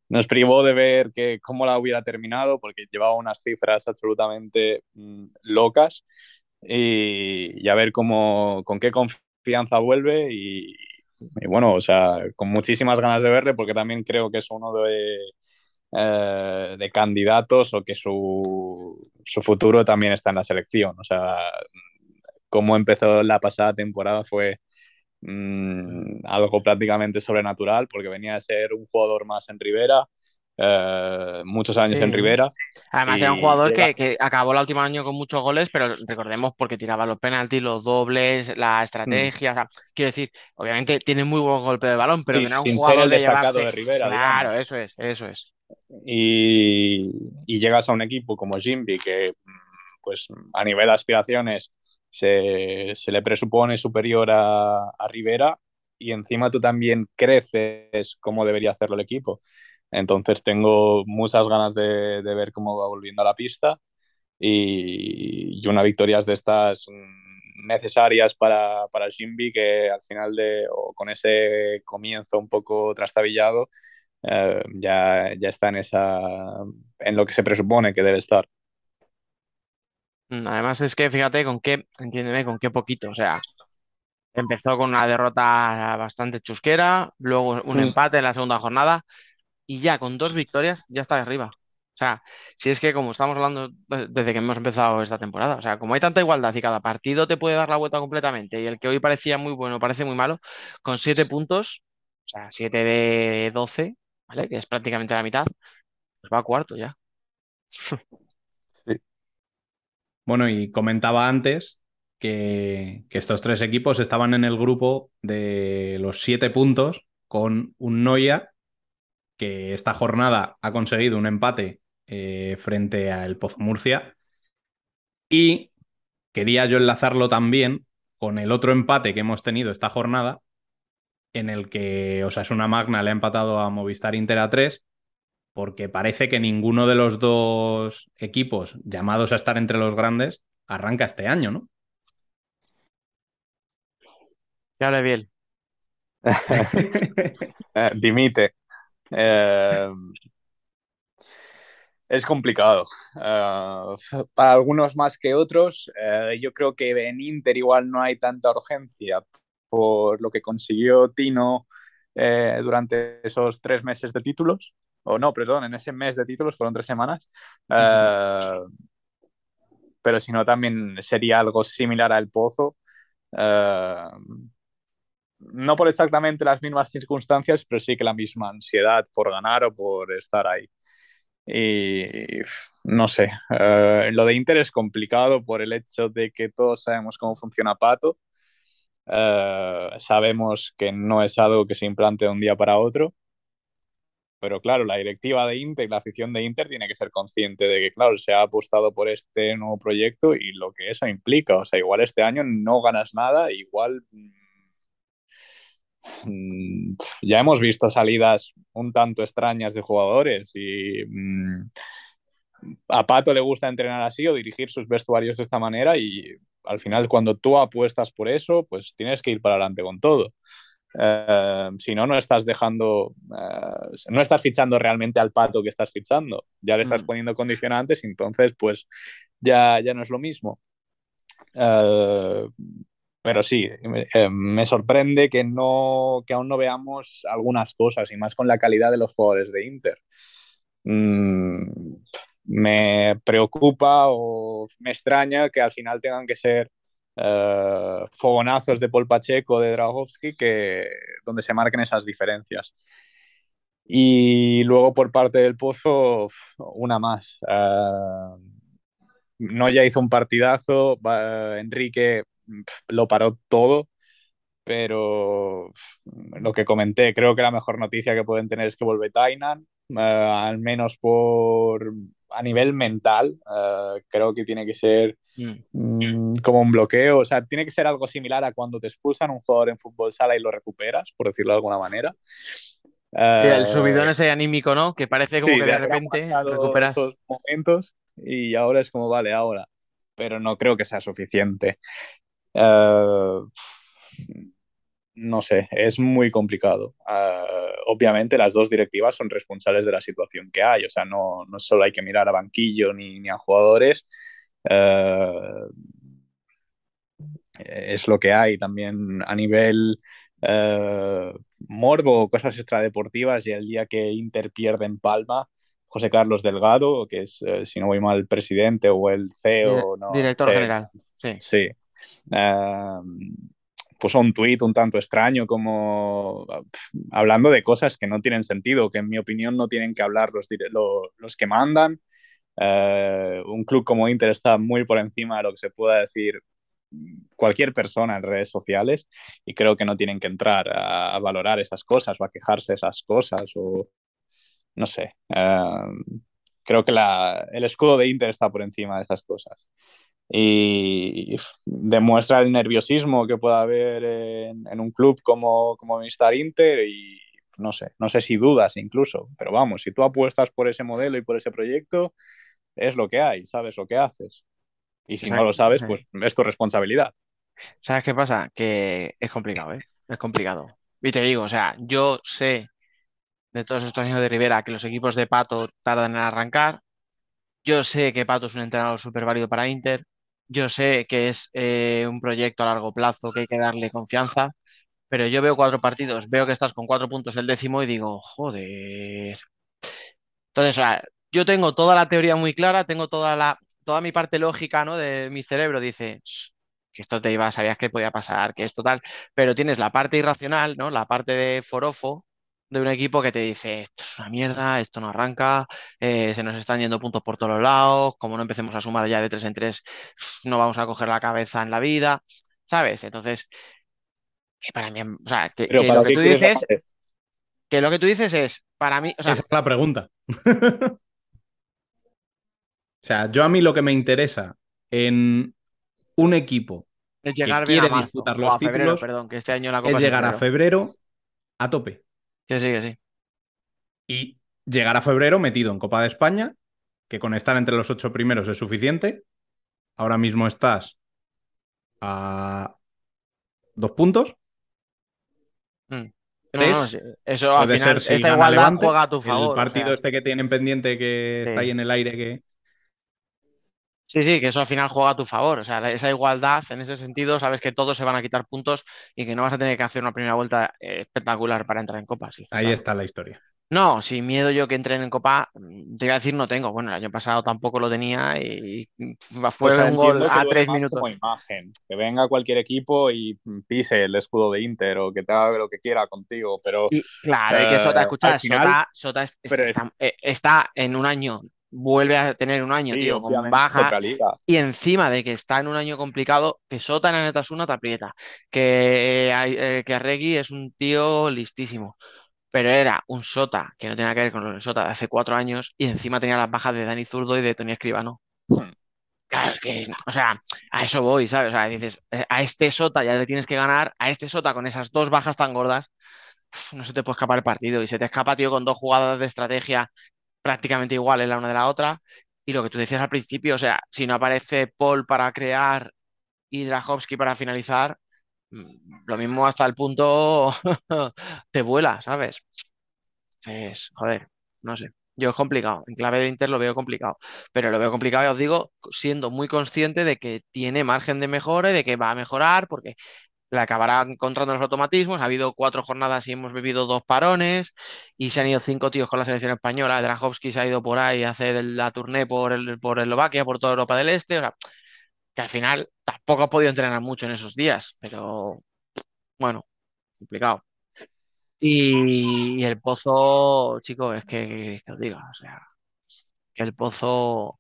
nos privó de ver que, cómo la hubiera terminado, porque llevaba unas cifras absolutamente mm, locas, y, y, a ver cómo, con qué confianza vuelve, y, y, bueno, o sea, con muchísimas ganas de verle, porque también creo que es uno de eh, de candidatos o que su, su, futuro también está en la selección. O sea, cómo empezó la pasada temporada fue mmm, algo prácticamente sobrenatural porque venía a ser un jugador más en Rivera. Eh, muchos años sí. en Rivera. Además, era un jugador que, que, acabó el último año con muchos goles, pero recordemos porque tiraba los penaltis, los dobles, la estrategia. Mm. O sea, quiero decir, obviamente tiene muy buen golpe de balón, pero sí, que no era un jugador de, llevarse... de Rivera. Claro, digamos. eso es, eso es. Y, y, llegas a un equipo como Jimby que pues a nivel de aspiraciones se, se le presupone superior a, a, Rivera y encima tú también creces como debería hacerlo el equipo. Entonces tengo muchas ganas de, de ver cómo va volviendo a la pista y, y una victoria de estas necesarias para, para Jimby que al final de, o con ese comienzo un poco trastabillado, Uh, ya, ya está en esa en lo que se presupone que debe estar. Mm, Además es que fíjate con qué, entiéndeme, con qué poquito, o sea, empezó con una derrota bastante chusquera, luego un mm. empate en la segunda jornada y ya con dos victorias ya está arriba. O sea, si es que como estamos hablando desde que hemos empezado esta temporada, o sea, como hay tanta igualdad y cada partido te puede dar la vuelta completamente y el que hoy parecía muy bueno parece muy malo, con siete puntos, o sea, siete de doce, ¿vale? Que es prácticamente la mitad, pues va a cuarto ya. <laughs> Bueno, y comentaba antes que, estos tres equipos estaban en el grupo de los siete puntos con un Noia que esta jornada ha conseguido un empate eh, frente al Pozo Murcia. Y quería yo enlazarlo también con el otro empate que hemos tenido esta jornada en el que o sea, es una Magna le ha empatado a Movistar Inter a 3, porque parece que ninguno de los dos equipos llamados a estar entre los grandes arranca este año, ¿no? Bien. <laughs> Dimite. Eh, es complicado. Uh, para algunos más que otros, uh, yo creo que en Inter igual no hay tanta urgencia por lo que consiguió Tino eh, durante esos tres meses de títulos, o no, perdón, en ese mes de títulos, fueron tres semanas, uh -huh. pero si no también sería algo similar al Pozo. Eh, no por exactamente las mismas circunstancias, pero sí que la misma ansiedad por ganar o por estar ahí. Y no sé, uh, lo de Inter es complicado por el hecho de que todos sabemos cómo funciona Pato. Uh, sabemos que no es algo que se implante de un día para otro. Pero claro, la directiva de Inter y la afición de Inter tiene que ser consciente de que, claro, se ha apostado por este nuevo proyecto y lo que eso implica. O sea, igual este año no ganas nada, igual mm, ya hemos visto salidas un tanto extrañas de jugadores y mm, a Pato le gusta entrenar así o dirigir sus vestuarios de esta manera y al final cuando tú apuestas por eso, pues tienes que ir para adelante con todo. Eh, si no, no estás dejando, eh, no estás fichando realmente al pato que estás fichando. Ya le estás mm. poniendo condicionantes y entonces, pues ya, ya no es lo mismo. Eh, pero sí, me sorprende que, no, que aún no veamos algunas cosas y más con la calidad de los jugadores de Inter. Mm, me preocupa o me extraña que al final tengan que ser uh, fogonazos de Paul Pacheco, de Dragovski, que, donde se marquen esas diferencias. Y luego por parte del Pozo, una más. Uh, no ya hizo un partidazo, Enrique lo paró todo, pero lo que comenté, creo que la mejor noticia que pueden tener es que vuelve Tainan, uh, al menos por a nivel mental, uh, creo que tiene que ser mm. como un bloqueo, o sea, tiene que ser algo similar a cuando te expulsan un jugador en fútbol sala y lo recuperas, por decirlo de alguna manera. Sí, el eh, subidón ese anímico, ¿no? Que parece como que de repente recuperas esos momentos y ahora es como, vale, ahora. Pero no creo que sea suficiente. No sé, es muy complicado. Uh, obviamente las dos directivas son responsables de la situación que hay, o sea, no, no solo hay que mirar a banquillo ni, ni a jugadores, uh, es lo que hay también a nivel uh, morbo, cosas extradeportivas y el día que Inter pierde en Palma, José Carlos Delgado, que es, si no voy mal, el presidente o el CEO. no, Director general. Sí. sí puso un tuit un tanto extraño como hablando de cosas que no tienen sentido, que en mi opinión no tienen que hablar los, los que mandan. Eh, un club como Inter está muy por encima de lo que se pueda decir cualquier persona en redes sociales y creo que no tienen que entrar a, valorar esas cosas o a quejarse esas cosas o no sé. Eh, creo que la, el escudo de Inter está por encima de esas cosas y demuestra el nerviosismo que puede haber en, un club como, como Inter y no sé, no sé si dudas incluso, pero vamos, si tú apuestas por ese modelo y por ese proyecto, es lo que hay, sabes lo que haces. Y si no lo sabes, pues es tu responsabilidad. ¿Sabes qué pasa? Que es complicado, ¿eh? Es complicado. Y te digo, o sea, yo sé de todos estos años de Rivera que los equipos de Pato tardan en arrancar. Yo sé que Pato es un entrenador súper válido para Inter. Yo sé que es eh, un proyecto a largo plazo que hay que darle confianza, pero yo veo cuatro partidos, veo que estás con cuatro puntos el décimo y digo, joder. Entonces, yo tengo toda la teoría muy clara, tengo toda la, toda mi parte lógica, ¿no? De mi cerebro dice que esto te iba, sabías que podía pasar, que esto tal, pero tienes la parte irracional, ¿no? La parte de forofo, de un equipo que te dice, esto es una mierda, esto no arranca, eh, se nos están yendo puntos por todos lados, como no empecemos a sumar ya de tres en tres, no vamos a coger la cabeza en la vida, ¿sabes? Entonces, que para mí, o sea, que, lo que tú dices, que lo que tú dices es, para mí, Esa es la pregunta. <laughs> o sea, yo a mí lo que me interesa en un equipo es llegar que quiere disputar los títulos perdón, que este año la es llegar a febrero a tope. Que sí, que sí. Y llegar a febrero metido en Copa de España, que con estar entre los ocho primeros es suficiente. Ahora mismo estás a dos puntos. Mm. eso al final, ser esta igualdad juega a tu favor. El partido este que tienen pendiente que está ahí en el aire que. Sí, sí, que eso al final juega a tu favor. O sea, esa igualdad, en ese sentido, sabes que todos se van a quitar puntos y que no vas a tener que hacer una primera vuelta eh, espectacular para entrar en Copa. Ahí está la historia. No, sin miedo yo que entren en Copa, te iba a decir no tengo. Bueno, el año pasado tampoco lo tenía y fue pues un gol a tres minutos. Como imagen, que venga cualquier equipo y pise el escudo de Inter o que te haga lo que quiera contigo, pero... claro, y que Sota, eh, escucha, Sota, eh, está en un año vuelve a tener un año, tío, con baja. Y encima de que está en un año complicado, que Sota en la una te aprieta. Que, eh, que Arregui es un tío listísimo. pero era un Sota que no tenía que ver con el Sota de hace cuatro años y encima tenía las bajas de Dani Zurdo y de Tony Escribano. Claro que, o sea, a eso voy, ¿sabes? O sea, dices, eh, a este Sota ya le tienes que ganar, a este Sota con esas dos bajas tan gordas, no se te puede escapar el partido. Y se te escapa, tío, con dos jugadas de estrategia prácticamente iguales la una de la otra. Y lo que tú decías al principio, o sea, si no aparece Paul para crear y Drahovski para finalizar, mm, lo mismo hasta el punto <laughs> te vuela, ¿sabes? Es, joder, no sé. Yo es complicado. En clave de Inter lo veo complicado. Pero lo veo complicado, ya os digo, siendo muy consciente de que tiene margen de mejora y de que va a mejorar, porque le acabará encontrando los automatismos. Ha habido cuatro jornadas y hemos vivido dos parones y se han ido cinco tíos con la selección española. Drahovski se ha ido por ahí a hacer la tournée por, el, por Eslovaquia, por toda Europa del Este. O sea, que al final tampoco ha podido entrenar mucho en esos días, pero bueno, complicado. Y, el pozo, chicos, es que, que os diga, o sea, que el pozo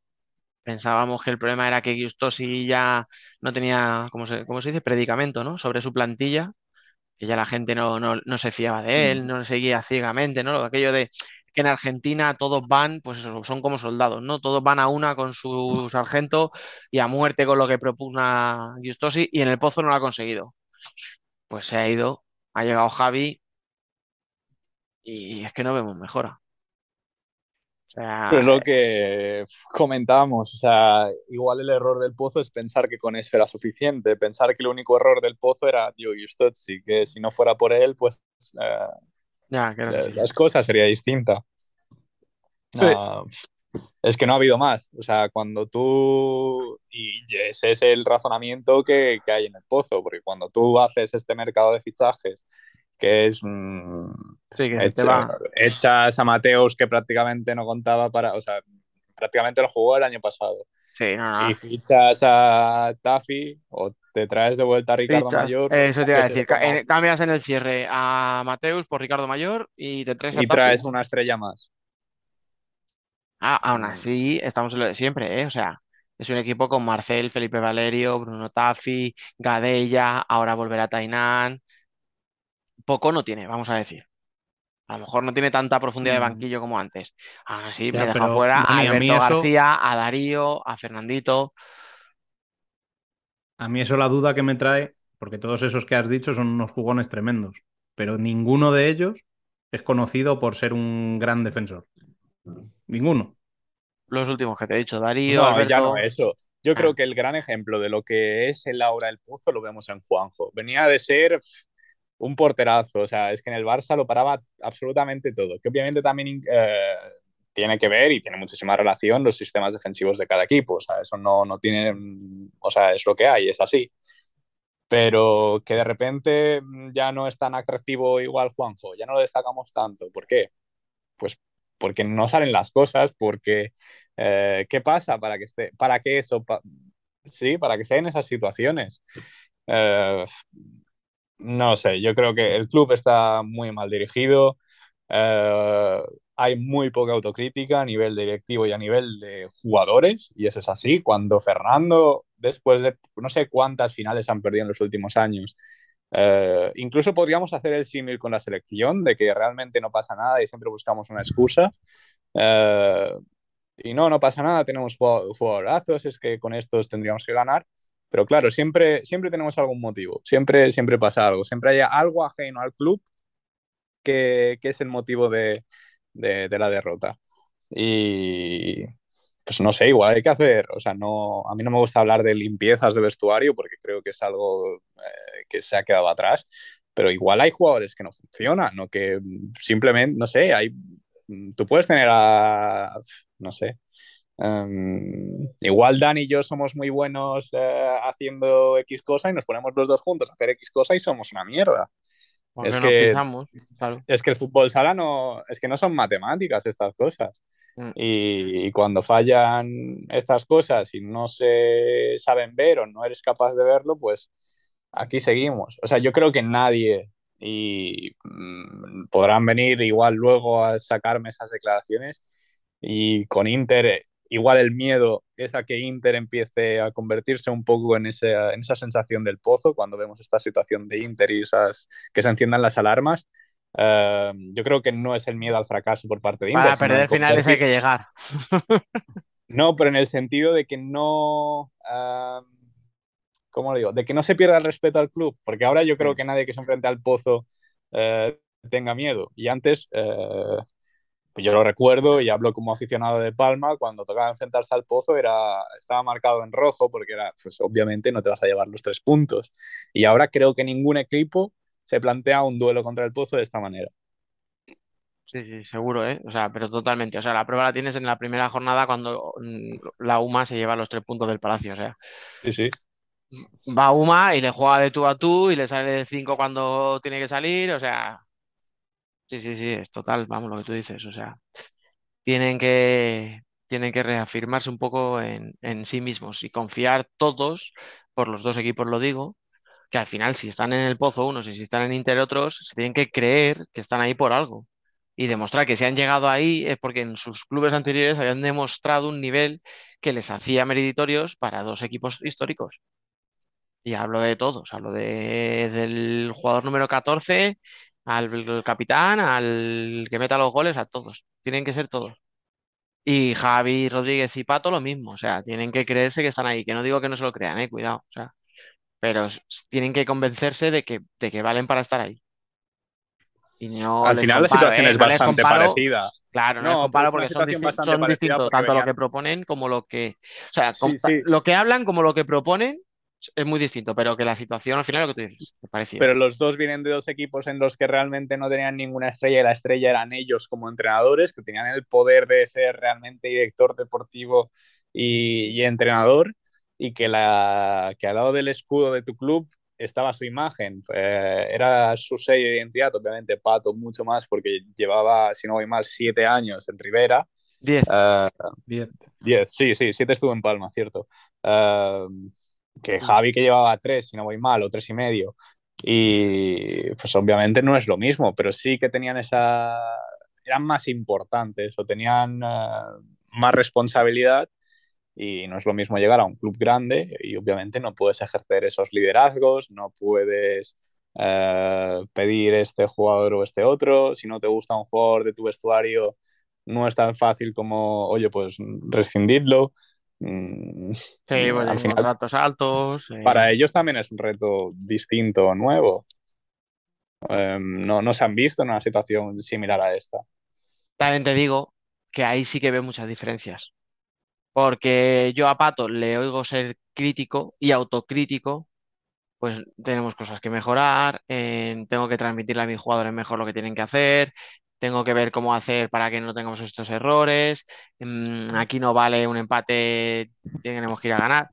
pensábamos que el problema era que Giustosi ya no tenía, ¿cómo se, cómo se dice? Predicamento, ¿no? Sobre su plantilla, que ya la gente no, no, no se fiaba de él, no le seguía ciegamente, ¿no? Aquello de que en Argentina todos van, pues eso, son como soldados, ¿no? Todos van a una con su sargento y a muerte con lo que propugna Giustosi y en el Pozo no lo ha conseguido. Pues se ha ido, ha llegado Javi y es que no vemos mejora. O sea, es lo que comentábamos, o sea, igual el error del Pozo es pensar que con eso era suficiente, pensar que el único error del Pozo era Dio Giustosi, que si no fuera por él, pues eh, ya, las cosas sería distinta. es que no ha habido más. O sea, cuando tú. Y ese es el razonamiento que, que, hay en el pozo, porque cuando tú haces este mercado de fichajes, que es. Sí, que echa, echas a Mateos que prácticamente no contaba para. O sea, prácticamente lo jugó el año pasado. Sí, no, Y fichas a Taffy o te traes de vuelta a Ricardo Mayor. Eso te iba a decir. Cambias en el cierre a Mateus por Ricardo Mayor y te traes a Y traes una estrella más. Ah, aún así, estamos en lo de siempre, ¿eh? O sea, es un equipo con Marcel, Felipe Valerio, Bruno Taffi, Gadella, ahora volverá Tainán. Poco no tiene, vamos a decir. A lo mejor no tiene tanta profundidad de mm. banquillo como antes. Ah, sí, me deja fuera a Alberto García, a Darío, a Fernandito. A mí eso la duda que me trae, porque todos esos que has dicho son unos jugones tremendos, pero ninguno de ellos es conocido por ser un gran defensor. Ninguno. Los últimos que te he dicho, Darío. No, ya no, eso. Yo creo ah. que el gran ejemplo de lo que es el aura del pozo lo vemos en Juanjo. Venía de ser un porterazo, o sea, es que en el Barça lo paraba absolutamente todo, que obviamente también eh, tiene que ver y tiene muchísima relación los sistemas defensivos de cada equipo, o sea, eso no, no tiene, o sea, es lo que hay, es así. Pero que de repente ya no es tan atractivo igual Juanjo, ya no lo destacamos tanto. ¿Por qué? Pues porque no salen las cosas, porque eh, ¿qué pasa para que esté, para que eso, sí, para que sean esas situaciones? Eh, no sé, yo creo que el club está muy mal dirigido. Eh, hay muy poca autocrítica a nivel directivo y a nivel de jugadores, y eso es así. Cuando Fernando, después de no sé cuántas finales han perdido en los últimos años, eh, incluso podríamos hacer el símil con la selección, de que realmente no pasa nada y siempre buscamos una excusa. Eh, y no, no pasa nada, tenemos jugadorazos, es que con estos tendríamos que ganar. Pero claro, siempre, siempre tenemos algún motivo, siempre, siempre pasa algo, siempre hay algo ajeno al club que, que es el motivo de, de, de, la derrota. Y pues no sé, igual hay que hacer, o sea, no, a mí no me gusta hablar de limpiezas de vestuario porque creo que es algo eh, que se ha quedado atrás, pero igual hay jugadores que no funcionan o que simplemente, no sé, hay, tú puedes tener a, no sé, Um, igual Dan y yo somos muy buenos uh, haciendo X cosa y nos ponemos los dos juntos a hacer X cosa y somos una mierda. Es que, claro. es que el fútbol sala no, es que no son matemáticas estas cosas. Mm. Y, y, cuando fallan estas cosas y no se saben ver o no eres capaz de verlo, pues aquí seguimos. O sea, yo creo que nadie, y mmm, podrán venir igual luego a sacarme esas declaraciones, y con Inter igual el miedo es a que Inter empiece a convertirse un poco en, esa, en esa sensación del pozo cuando vemos esta situación de Inter y esas, que se enciendan las alarmas. Eh, yo creo que no es el miedo al fracaso por parte de Para Inter. sino perder el finales hay que llegar. No, pero en el sentido de que no. ah, ¿Cómo lo digo? De que no se pierda el respeto al club. Porque ahora yo creo Sí. que nadie que se enfrente al pozo eh, tenga miedo. Y antes, yo lo recuerdo y hablo como aficionado de Palma, cuando tocaba enfrentarse al pozo era, estaba marcado en rojo porque era, pues obviamente no te vas a llevar los tres puntos. Y ahora creo que ningún equipo se plantea un duelo contra el pozo de esta manera. Sí, sí, seguro, ¿eh? O sea, pero totalmente. O sea, la prueba la tienes en la primera jornada cuando mm, la UMA se lleva los tres puntos del Palacio. O sea, Sí, sí. va UMA y le juega de tú a tú y le sale de cinco cuando tiene que salir. O sea, sí, sí, sí, es total, vamos, lo que tú dices. O sea, tienen que, tienen que reafirmarse un poco en, en sí mismos y confiar todos, por los dos equipos lo digo, que al final si están en el pozo unos y si están en Inter otros, se tienen que creer que están ahí por algo. Y demostrar que si han llegado ahí es porque en sus clubes anteriores habían demostrado un nivel que les hacía meritorios para dos equipos históricos. Y hablo de todos, hablo de, del jugador número 14, al capitán, al que meta los goles, a todos. Tienen que ser todos. Y Javi, Rodríguez y Pato lo mismo, o sea, tienen que creerse que están ahí, que no digo que no se lo crean, eh, cuidado, o sea, pero tienen que convencerse de que, de que valen para estar ahí. Y no Al final la situación eh, es no bastante comparo, parecida. claro, no No, les comparo porque son, disti- distintos, tanto lo que proponen como lo que, o sea, Sí, compa- sí. lo que hablan como lo que proponen es muy distinto, pero que la situación al final es lo que tú dices, es parecida. Pero los dos vienen de dos equipos en los que realmente no tenían ninguna estrella y la estrella eran ellos como entrenadores, que tenían el poder de ser realmente director deportivo y, y entrenador, y que, la, que al lado del escudo de tu club estaba su imagen, eh, era su sello de identidad, obviamente Pato mucho más porque llevaba, si no voy mal, siete años en Rivera. Diez. Eh, 10. Diez, sí, sí, siete estuvo en Palma, cierto. Eh, que Javi que llevaba tres, si no voy mal, o tres y medio. Y pues obviamente no es lo mismo, pero sí que tenían esa... eran más importantes o tenían eh, más responsabilidad y no es lo mismo llegar a un club grande y obviamente no puedes ejercer esos liderazgos, no puedes eh, pedir este jugador o este otro, si no te gusta un jugador de tu vestuario no es tan fácil como, oye, pues rescindirlo. Mm, Sí, pues al final, contratos altos. eh, para ellos también es un reto distinto, nuevo. Eh, no, no se han visto en una situación similar a esta. También te digo que ahí sí que veo muchas diferencias. Porque yo a Pato le oigo ser crítico y autocrítico, pues tenemos cosas que mejorar, eh, tengo que transmitirle a mis jugadores mejor lo que tienen que hacer, tengo que ver cómo hacer para que no tengamos estos errores, mm, aquí no vale un empate, tenemos que ir a ganar.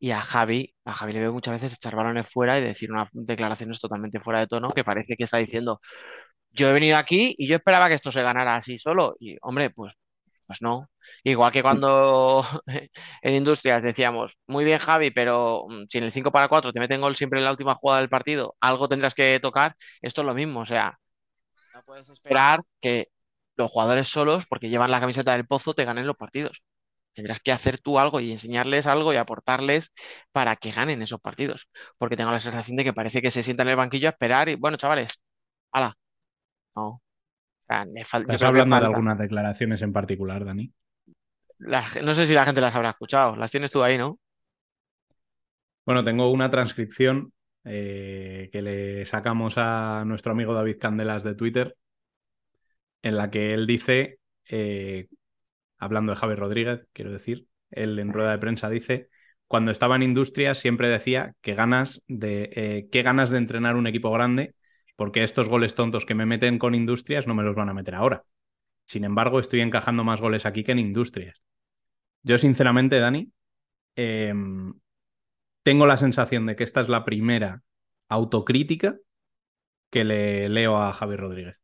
Y a Javi, a Javi le veo muchas veces echar balones fuera y decir unas declaraciones totalmente fuera de tono que parece que está diciendo, yo he venido aquí y yo esperaba que esto se ganara así solo. Y hombre, pues, pues no. Igual que cuando <laughs> en Industrias decíamos, muy bien Javi, pero mm, si en el 5 para 4 te meten gol siempre en la última jugada del partido, algo tendrás que tocar, esto es lo mismo. O sea, puedes esperar que los jugadores solos, porque llevan la camiseta del pozo, te ganen los partidos. Tendrás que hacer tú algo y enseñarles algo y aportarles para que ganen esos partidos. Porque tengo la sensación de que parece que se sientan en el banquillo a esperar y, bueno, chavales, ala, no. O sea, ¿Estás hablando de algunas declaraciones en particular, Dani? La no sé si la gente las habrá escuchado. Las tienes tú ahí, ¿no? Bueno, tengo una transcripción eh, que le sacamos a nuestro amigo David Candelas de Twitter, en la que él dice, eh, hablando de Javi Rodríguez, quiero decir, él en rueda de prensa dice, cuando estaba en industria siempre decía que ganas de, eh, qué ganas de entrenar un equipo grande, porque estos goles tontos que me meten con industrias no me los van a meter ahora. Sin embargo, estoy encajando más goles aquí que en industrias. Yo, sinceramente, Dani, eh, tengo la sensación de que esta es la primera autocrítica que le leo a Javi Rodríguez.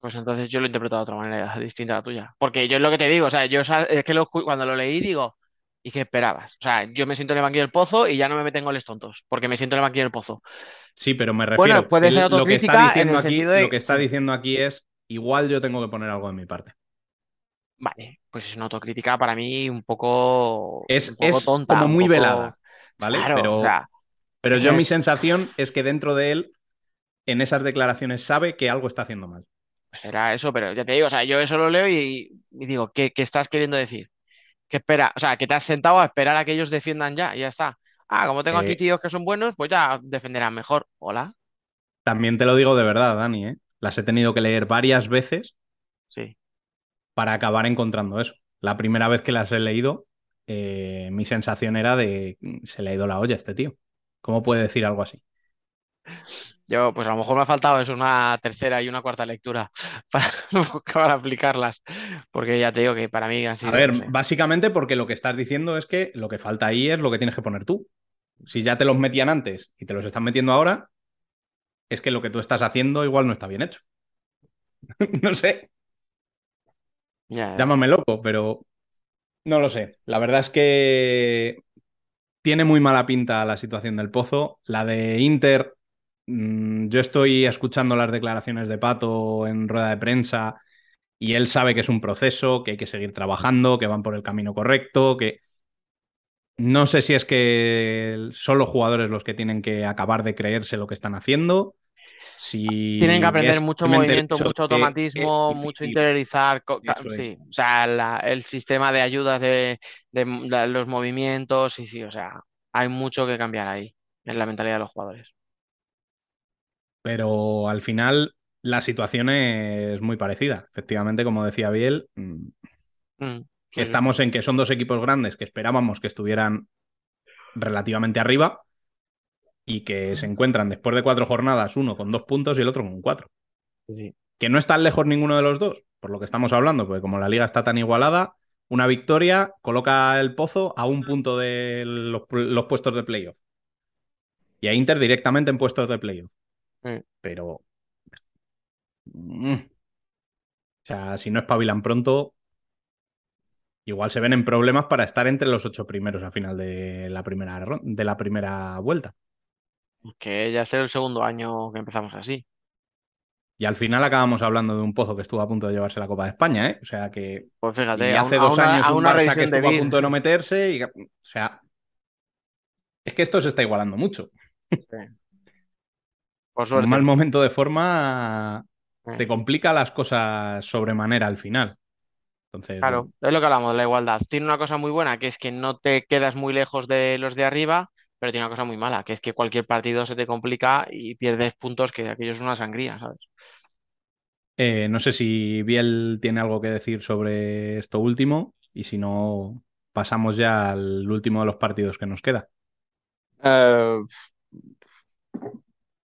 Pues entonces yo lo he interpretado de otra manera distinta a la tuya. Porque yo es lo que te digo, o sea, yo es que lo cuando lo leí digo, ¿y qué esperabas? O sea, yo me siento en el banquillo del pozo y ya no me meten goles tontos, porque me siento en el banquillo del pozo. Sí, pero me Bueno, refiero. puede ser lo que está autocrítica en diciendo el aquí, sentido de- lo que está diciendo aquí es igual yo tengo que poner algo de mi parte. Vale, pues es una autocrítica para mí un poco, Es, un poco es tonta, como muy poco- velada, ¿vale? Claro, pero o sea, pero yo mi sensación es que dentro de él en esas declaraciones sabe que algo está haciendo mal. Será eso, pero ya te digo, o sea, yo eso lo leo y, y digo, ¿qué, ¿qué, estás queriendo decir? Que espera, o sea, que te has sentado a esperar a que ellos defiendan ya y ya está. Ah, como tengo aquí Eh, tíos que son buenos, pues ya defenderán mejor. Hola, También te lo digo de verdad, Dani, ¿eh? Las he tenido que leer varias veces sí. para acabar encontrando eso. La primera vez que las he leído, eh, mi sensación era de "Mm, se le ha ido la olla a este tío. ¿Cómo puede decir algo así? Yo, pues a lo mejor me ha faltado eso, una tercera y una cuarta lectura <laughs> para, para aplicarlas, porque ya te digo que para mí han A sido, ver, no sé. básicamente porque lo que estás diciendo es que lo que falta ahí es lo que tienes que poner tú. Si ya te los metían antes y te los están metiendo ahora, es que lo que tú estás haciendo igual no está bien hecho. <laughs> no sé, Ya, llámame loco, pero no lo sé. La verdad es que tiene muy mala pinta la situación del Pozo. La de Inter, mm, yo estoy escuchando las declaraciones de Pato en rueda de prensa y él sabe que es un proceso, que hay que seguir trabajando, que van por el camino correcto, que no sé si es que son los jugadores los que tienen que acabar de creerse lo que están haciendo. Si Tienen que aprender mucho movimiento, mucho automatismo, mucho interiorizar. es. Sí, o sea, la- el sistema de ayudas de, los movimientos, sí, sí, o sea, hay mucho que cambiar ahí en la mentalidad de los jugadores. Pero al final la situación es muy parecida. Efectivamente, como decía Biel, mm, Mm, estamos en que son dos equipos grandes que esperábamos que estuvieran relativamente arriba y que se encuentran después de cuatro jornadas, uno con dos puntos y el otro con cuatro. Sí. Que no están lejos ninguno de los dos, por lo que estamos hablando, porque como la liga está tan igualada, una victoria coloca el pozo a un punto de los, los puestos de playoff. Y a Inter directamente en puestos de playoff. Pero. mm, O sea, si no espabilan pronto, igual se ven en problemas para estar entre los ocho primeros a final de la primera, de la primera vuelta. Que ya es el segundo año que empezamos así. Y al final acabamos hablando de un pozo que estuvo a punto de llevarse la Copa de España, ¿eh? O sea que. Pues fíjate, hace un- a dos una, años a un una Barça que estuvo a punto de no meterse. Y, o sea. Es que esto se está igualando mucho. Por Un suerte. mal momento de forma te complica las cosas sobremanera al final. Entonces, Claro, es lo que hablamos de la igualdad. Tiene una cosa muy buena, que es que no te quedas muy lejos de los de arriba, pero tiene una cosa muy mala, que es que cualquier partido se te complica y pierdes puntos, que aquello es una sangría, ¿sabes? eh, no sé si Biel tiene algo que decir sobre esto último y si no, pasamos ya al último de los partidos que nos queda. Eh,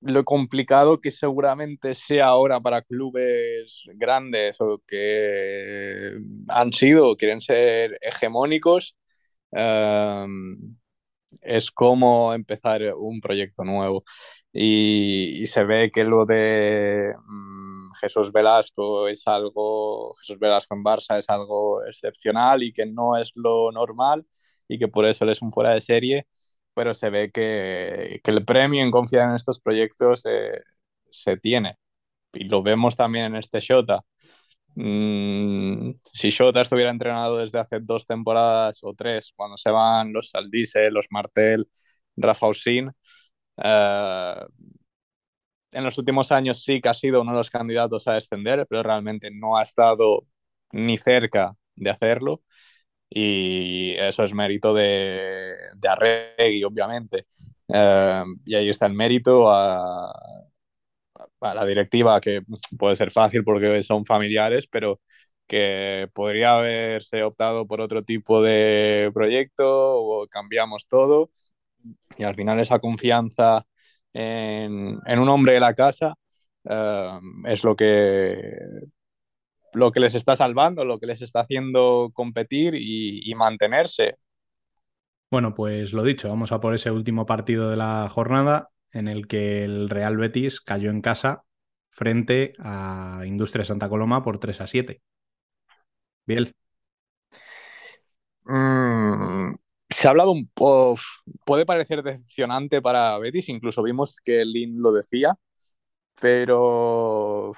lo complicado que seguramente sea ahora para clubes grandes o que han sido o quieren ser hegemónicos eh, es cómo empezar un proyecto nuevo. Y, y se ve que lo de mm, Jesús Velasco es algo, Jesús Velasco en Barça es algo excepcional y que no es lo normal y que por eso él es un fuera de serie pero se ve que, que el premio en confiar en estos proyectos eh, se tiene. Y lo vemos también en este Shota. Mm, si Shota estuviera entrenado desde hace dos temporadas o tres, cuando se van los Saldise, los Martel, Rafa Osin, eh, en los últimos años sí que ha sido uno de los candidatos a descender, pero realmente no ha estado ni cerca de hacerlo y eso es mérito de, de Arregui, obviamente. Eh, y ahí está el mérito a, la directiva, que puede ser fácil porque son familiares, pero que podría haberse optado por otro tipo de proyecto o cambiamos todo. Y al final esa confianza en, en un hombre de la casa eh, es lo que lo que les está salvando, lo que les está haciendo competir y, y, mantenerse. Bueno, pues lo dicho, vamos a por ese último partido de la jornada en el que el Real Betis cayó en casa frente a Industria Santa Coloma por 3 a 7. Bien. Mm, se ha hablado un poco, puede parecer decepcionante para Betis, incluso vimos que Lin lo decía, pero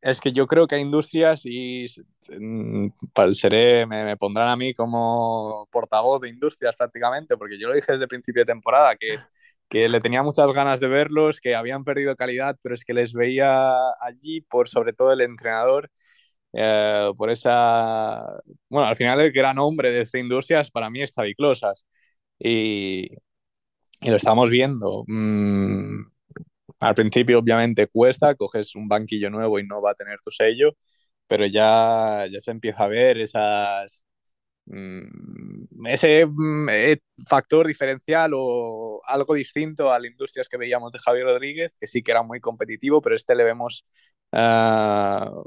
es que yo creo que hay industrias y mm, seré, me, me, pondrán a mí como portavoz de industrias prácticamente, porque yo lo dije desde el principio de temporada, que, que le tenía muchas ganas de verlos, que habían perdido calidad, pero es que les veía allí por sobre todo el entrenador, eh, por esa... Bueno, al final el gran hombre de esta industria para mí es Xavi. Y, y lo estamos viendo. Mm, al principio obviamente cuesta, coges un banquillo nuevo y no va a tener tu sello, pero ya, ya se empieza a ver esas, ese mm, eh, factor diferencial o algo distinto a las industrias que veíamos de Javier Rodríguez, que sí que era muy competitivo, pero este le vemos uh,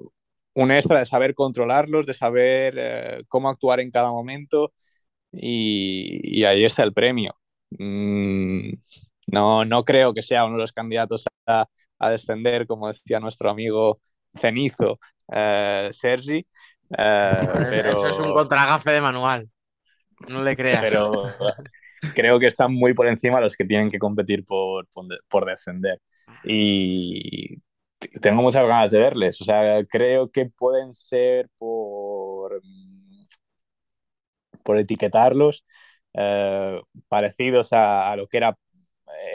un extra de saber controlarlos, de saber uh, cómo actuar en cada momento y, y ahí está el premio. Mm, no, no creo que sea uno de los candidatos a, a descender, como decía nuestro amigo Cenizo, eh, Sergi. Eh, pero... Eso es un contragafe de manual. No le creas. Pero creo que están muy por encima los que tienen que competir por, por, por descender. Y tengo muchas ganas de verles. O sea, creo que pueden ser por, por etiquetarlos eh, parecidos a, a, lo que era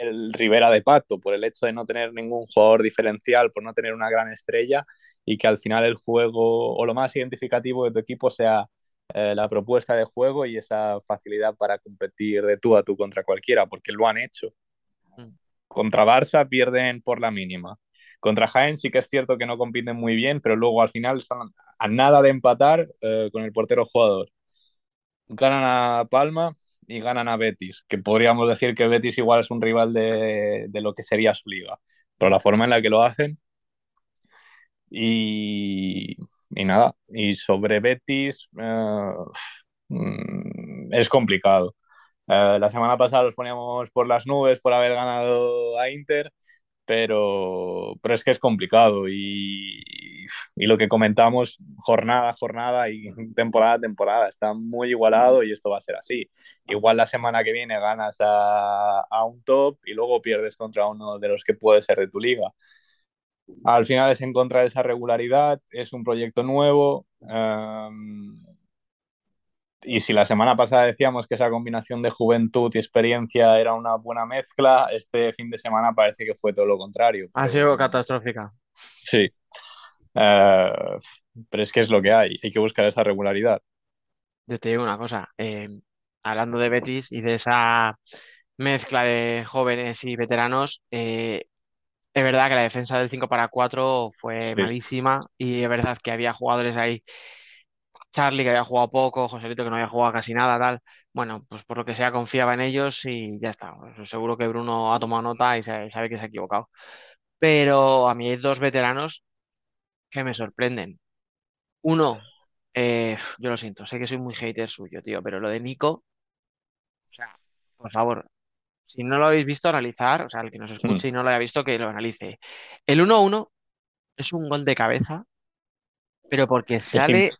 el Rivera de Pato, por el hecho de no tener ningún jugador diferencial, por no tener una gran estrella y que al final el juego o lo más identificativo de tu equipo sea eh, la propuesta de juego y esa facilidad para competir de tú a tú contra cualquiera, porque lo han hecho. Contra Barça pierden por la mínima. Contra Jaén sí que es cierto que no compiten muy bien, pero luego al final están a nada de empatar eh, con el portero jugador. Ganan a Palma y ganan a Betis, que podríamos decir que Betis igual es un rival de, de lo que sería su liga, pero la forma en la que lo hacen y, y nada, y sobre Betis uh, es complicado. Uh, la semana pasada los poníamos por las nubes por haber ganado a Inter, pero, pero es que es complicado y, y lo que comentamos jornada a jornada y <laughs> temporada a temporada está muy igualado y esto va a ser así. Igual la semana que viene ganas a, a un top y luego pierdes contra uno de los que puede ser de tu liga. Al final es encontrar esa regularidad, es un proyecto nuevo. Um, y si la semana pasada decíamos que esa combinación de juventud y experiencia era una buena mezcla, este fin de semana parece que fue todo lo contrario. Ha sido catastrófica. Sí. Uh, pero es que es lo que hay, hay que buscar esa regularidad. Yo te digo una cosa, eh, hablando de Betis y de esa mezcla de jóvenes y veteranos, eh, es verdad que la defensa del 5 para 4 fue sí. malísima y es verdad que había jugadores ahí, Charlie que había jugado poco, Joselito que no había jugado casi nada, tal. Bueno, pues por lo que sea confiaba en ellos y ya está. Seguro que Bruno ha tomado nota y sabe que se ha equivocado. Pero a mí hay dos veteranos que me sorprenden. Uno, eh, yo lo siento, sé que soy muy hater suyo, tío, pero lo de Nico, o sea, por favor, si no lo habéis visto, analizar, o sea, el que nos escuche y no lo haya visto, que lo analice. El 1-1 es un gol de cabeza, pero porque sale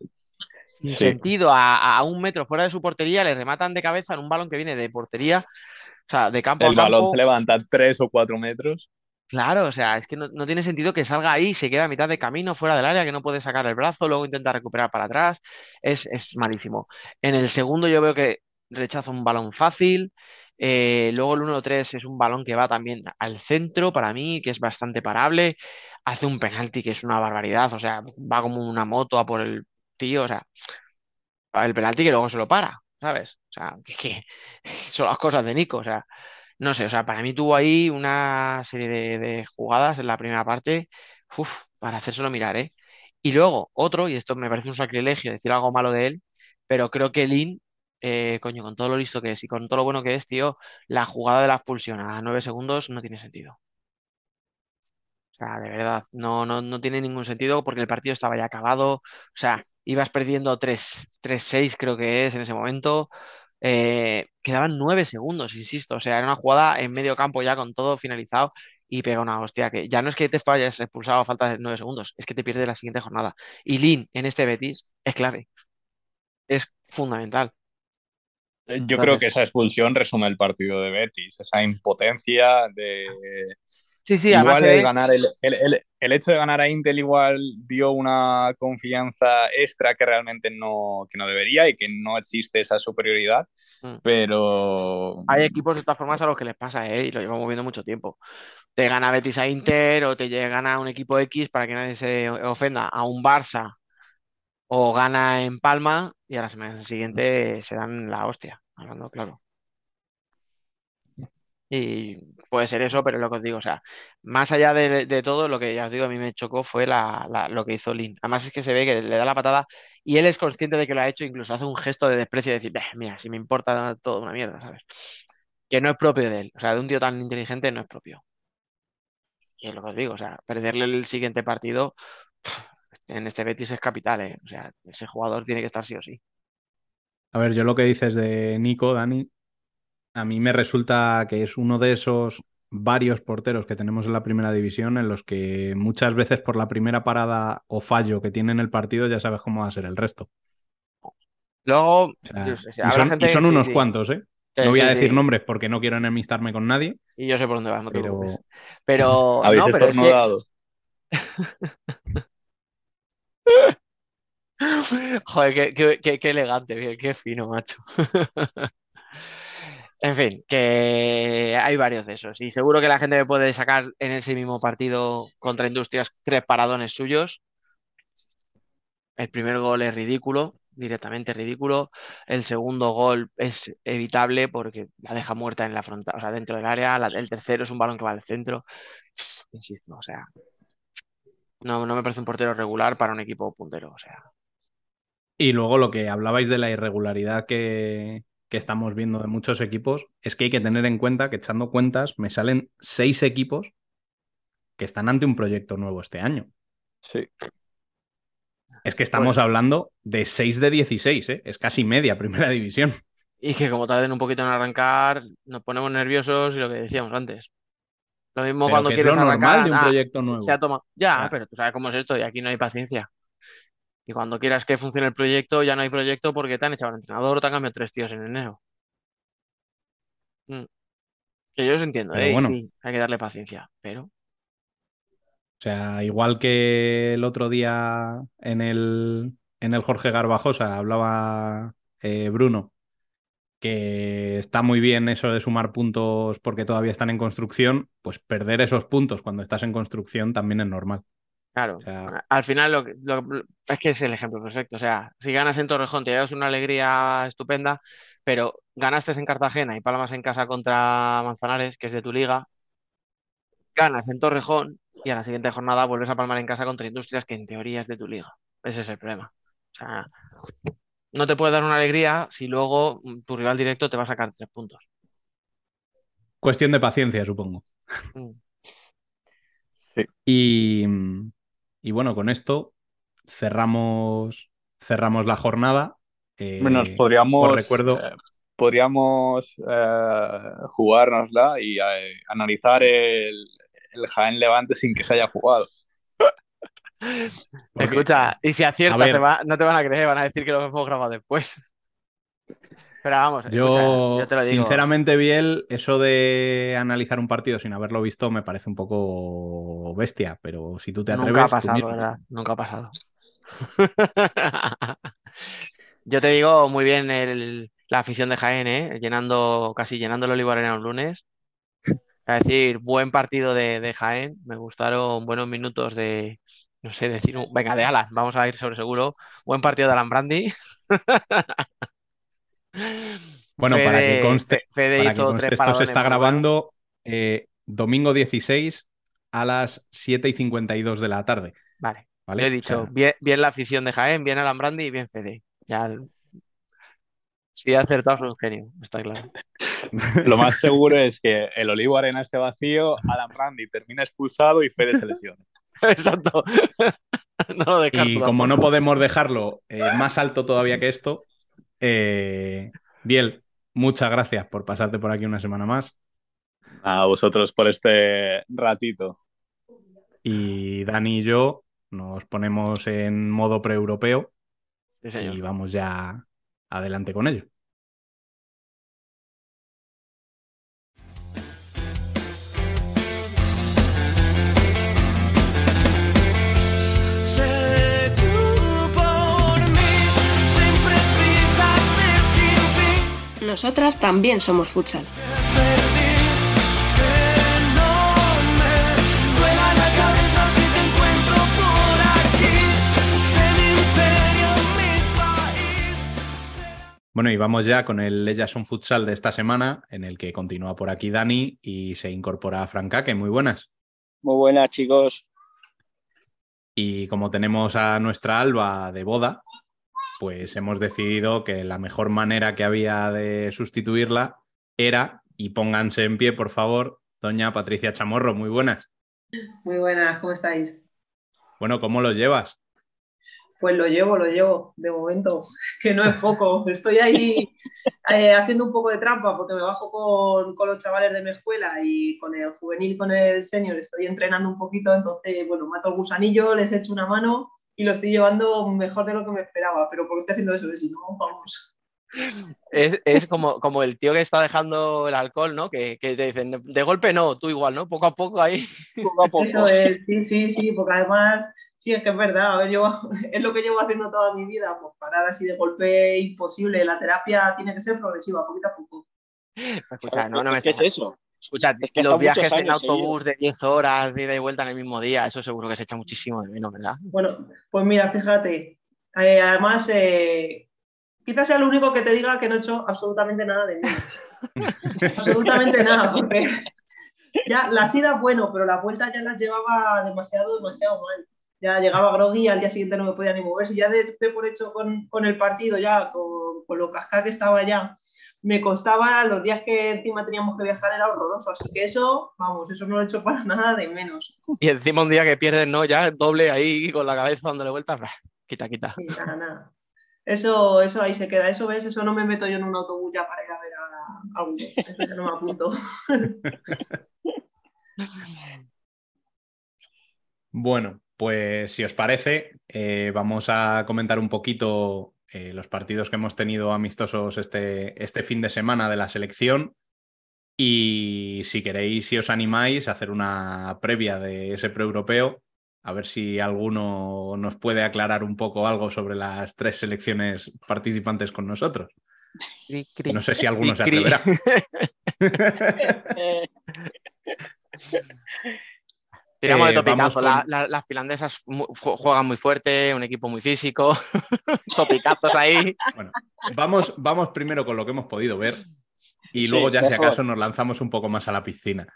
sin sí. sentido a, a, un metro fuera de su portería, le rematan de cabeza en un balón que viene de portería, o sea, de campo el a campo. El balón se levanta tres o cuatro metros. Claro, o sea, es que no, no, tiene sentido que salga ahí, se queda a mitad de camino fuera del área, que no puede sacar el brazo, luego intenta recuperar para atrás. Es, es malísimo. En el segundo yo veo que rechaza un balón fácil. Eh, luego el 1-3 es un balón que va también al centro para mí, que es bastante parable. Hace un penalti que es una barbaridad, o sea, va como una moto a por el tío, o sea, el penalti que luego se lo para, ¿sabes? O sea, <laughs> que, son las cosas de Nico, o sea, no sé, o sea, para mí tuvo ahí una serie de, de jugadas en la primera parte, uf, para hacérselo mirar, ¿eh? Y luego otro, y esto me parece un sacrilegio decir algo malo de él, pero creo que Lin, eh, coño, con todo lo listo que es y con todo lo bueno que es, tío, la jugada de la expulsión a nueve segundos no tiene sentido. O sea, de verdad, no, no, no tiene ningún sentido porque el partido estaba ya acabado, o sea, ibas perdiendo 3-6 creo que es en ese momento. Eh, quedaban nueve segundos, insisto. O sea, era una jugada en medio campo ya con todo finalizado y pega una hostia que ya no es que te falles expulsado a falta de nueve segundos, es que te pierdes la siguiente jornada. Y Lin en este Betis es clave. Es fundamental. Yo Entonces, creo que esa expulsión resume el partido de Betis, esa impotencia de Sí, sí, igual el, ganar el, el- el- hecho de ganar a Intel igual dio una confianza extra que realmente no, que no debería y que no existe esa superioridad, Mm. pero hay equipos de todas formas a los que les pasa, ¿eh? Y lo llevamos viendo mucho tiempo. Te gana Betis a Inter o te llega- gana un equipo X para que nadie se ofenda a un Barça o gana en Palma y a la semana siguiente se dan la hostia, hablando claro. Y puede ser eso, pero es lo que os digo, o sea, más allá de, de todo, lo que ya os digo, a mí me chocó fue la, lo que hizo Lin. Además es que se ve que le da la patada y él es consciente de que lo ha hecho, incluso hace un gesto de desprecio de decir, "Beh, mira, si me importa todo una mierda, ¿sabes? Que no es propio de él, o sea, de un tío tan inteligente no es propio. Y es lo que os digo, o sea, perderle el siguiente partido en este Betis es capital, ¿eh? O sea, ese jugador tiene que estar sí o sí. A ver, yo lo que dices de Nico, Dani, a mí me resulta que es uno de esos varios porteros que tenemos en la primera división en los que muchas veces por la primera parada o fallo que tiene en el partido ya sabes cómo va a ser el resto. Luego, O sea, yo sé, y, son, gente- y son sí, unos sí. cuantos, ¿eh? Sí, No voy a decir sí. nombres porque no quiero enemistarme con nadie, Y yo sé por dónde vas, no te pero preocupes. Pero, <laughs> habéis no, pero es que, estornudado. <laughs> <laughs> Joder, qué, elegante, qué, qué fino, macho. <laughs> En fin, que hay varios de esos. Y seguro que la gente me puede sacar en ese mismo partido contra Industrias tres paradones suyos. El primer gol es ridículo, directamente ridículo. El segundo gol es evitable porque la deja muerta en la frontal, o sea, dentro del área. El tercero es un balón que va al centro. Insisto, o sea, no, no me parece un portero regular para un equipo puntero. O sea, Y luego lo que hablabais de la irregularidad que, que estamos viendo de muchos equipos, es que hay que tener en cuenta que echando cuentas me salen seis equipos que están ante un proyecto nuevo este año. Sí. Es que estamos Pues- hablando de 6 de 16, ¿eh? es casi media primera división. Y que como tarden un poquito en arrancar, nos ponemos nerviosos y lo que decíamos antes. Lo mismo Pero cuando que es quieres lo normal arrancar, de un ah, proyecto nuevo. se ha tomado. Ya, Ah. pero tú sabes cómo es esto y aquí no hay paciencia. Y cuando quieras que funcione el proyecto, ya no hay proyecto porque te han echado al entrenador o te han cambiado tres tíos en enero. Mm. Que yo os entiendo, ¿eh? Bueno. sí, hay que darle paciencia, pero O sea, igual que el otro día en el, en el Jorge Garbajosa hablaba eh, Bruno, que está muy bien eso de sumar puntos porque todavía están en construcción, pues perder esos puntos cuando estás en construcción también es normal. claro. O sea- Al final lo- es que es el ejemplo perfecto. O sea, si ganas en Torrejón te llevas una alegría estupenda, pero ganaste en Cartagena y palmas en casa contra Manzanares, que es de tu liga, ganas en Torrejón y a la siguiente jornada vuelves a palmar en casa contra Industrias, que en teoría es de tu liga. Ese es el problema. O sea, no te puede dar una alegría si luego mm, tu rival directo te va a sacar tres puntos. Cuestión de paciencia, supongo. Mm. Sí. Y, y bueno, con esto cerramos, cerramos la jornada. Eh, nos podríamos, os recuerdo- eh, podríamos eh, jugárnosla y eh, analizar el, el Jaén Levante sin que se haya jugado. Escucha, y si aciertas, te va- no te van a creer, van a decir que lo hemos grabado después. Pero vamos, Yo, escucha, yo te lo digo. sinceramente, Biel, eso de analizar un partido sin haberlo visto me parece un poco bestia, pero si tú te atreves, Nunca ha pasado. ¿verdad? Nunca ha pasado. <laughs> Yo te digo muy bien el- la afición de Jaén, ¿eh? Llenando, casi llenando el Olivar Arena un lunes. Es decir, buen partido de, de Jaén. Me gustaron buenos minutos de, no sé, decir, un- venga, de Alan, vamos a ir sobre seguro. Buen partido de Alan Brandi. <laughs> Bueno, para que conste, Fe- Fede para que conste, esto se está grabando eh, domingo 16 a las 7 y 52 de la tarde. Vale. ¿vale? Yo he O dicho, sea, bien, bien la afición de Jaén, bien Alan Brandi y bien Fede. Ya, el- si ha acertado, es un genio, está claro. <laughs> Lo más seguro es que el Olivo Arena esté vacío, Adam Randy termina expulsado y Fede se lesiona. <laughs> Exacto. <laughs> No lo descarto y como no podemos dejarlo eh, más alto todavía que esto, eh, Biel, muchas gracias por pasarte por aquí una semana más. A vosotros por este ratito. Y Dani y yo nos ponemos en modo pre-europeo Sí, y vamos ya adelante con ello. Nosotras también somos futsal. Bueno, y vamos ya con el Ellas son Futsal de esta semana, en el que continúa por aquí Dani y se incorpora Franca, que muy buenas. Muy buenas, chicos. Y como tenemos a nuestra Alba de boda, pues hemos decidido que la mejor manera que había de sustituirla era, y pónganse en pie, por favor, doña Patricia Chamorro, muy buenas. Muy buenas, ¿cómo estáis? Bueno, ¿cómo lo llevas? Pues lo llevo, lo llevo, de momento, <laughs> que no es poco. Estoy ahí eh, haciendo un poco de trampa porque me bajo con, con, los chavales de mi escuela y con el juvenil, con el senior, estoy entrenando un poquito, entonces, bueno, mato el gusanillo, les echo una mano y lo estoy llevando mejor de lo que me esperaba, pero porque estoy haciendo eso, de si no, vamos. Es, es, como, como el tío que está dejando el alcohol, ¿no? Que, que, te dicen, de golpe no, tú igual, ¿no? Poco a poco ahí. Poco a poco. Eso es, sí, sí, sí, porque además Sí, es que es verdad. A ver, yo, <laughs> es lo que llevo haciendo toda mi vida. Pues parar así de golpe imposible. La terapia tiene que ser progresiva, poquito a poco. Escucha, no, no me ¿Qué es eso? Escucha, es que los viajes en autobús de 10 horas, de ida y vuelta en el mismo día, eso seguro que se echa muchísimo de menos, ¿verdad? Bueno, pues mira, fíjate. Eh, además, eh, quizás sea lo único que te diga que no he hecho absolutamente nada de menos. <laughs> absolutamente nada, porque ya las idas, bueno, pero la vuelta ya las llevaba demasiado, demasiado mal ya llegaba groggy y al día siguiente no me podía ni mover. Si ya de, por hecho con, con, el partido, ya con, con lo casca que estaba ya, me costaba los días que encima teníamos que viajar era horroroso. Así que eso, vamos, eso no lo he hecho para <laughs> nada de menos. Y encima un día que pierdes, ¿no? Ya doble ahí con la cabeza dándole vueltas, quita, quita. Sí, nada, nada. Eso, eso ahí se queda. Eso ves, eso no me meto yo en un autobús ya para ir a ver a, a uno. Eso ya no me apunto. <laughs> bueno, pues si os parece, eh, vamos a comentar un poquito eh, los partidos que hemos tenido amistosos este, este fin de semana de la selección. Y si queréis, si os animáis a hacer una previa de ese pre-europeo, a ver si alguno nos puede aclarar un poco algo sobre las tres selecciones participantes con nosotros. No sé si alguno se atreverá. <laughs> <laughs> <laughs> Tiramos de eh, las finlandesas juegan muy fuerte, un equipo muy físico. <laughs> topicazos ahí. Bueno, vamos, vamos primero con lo que hemos podido ver y luego ya si acaso nos lanzamos un poco más a la piscina.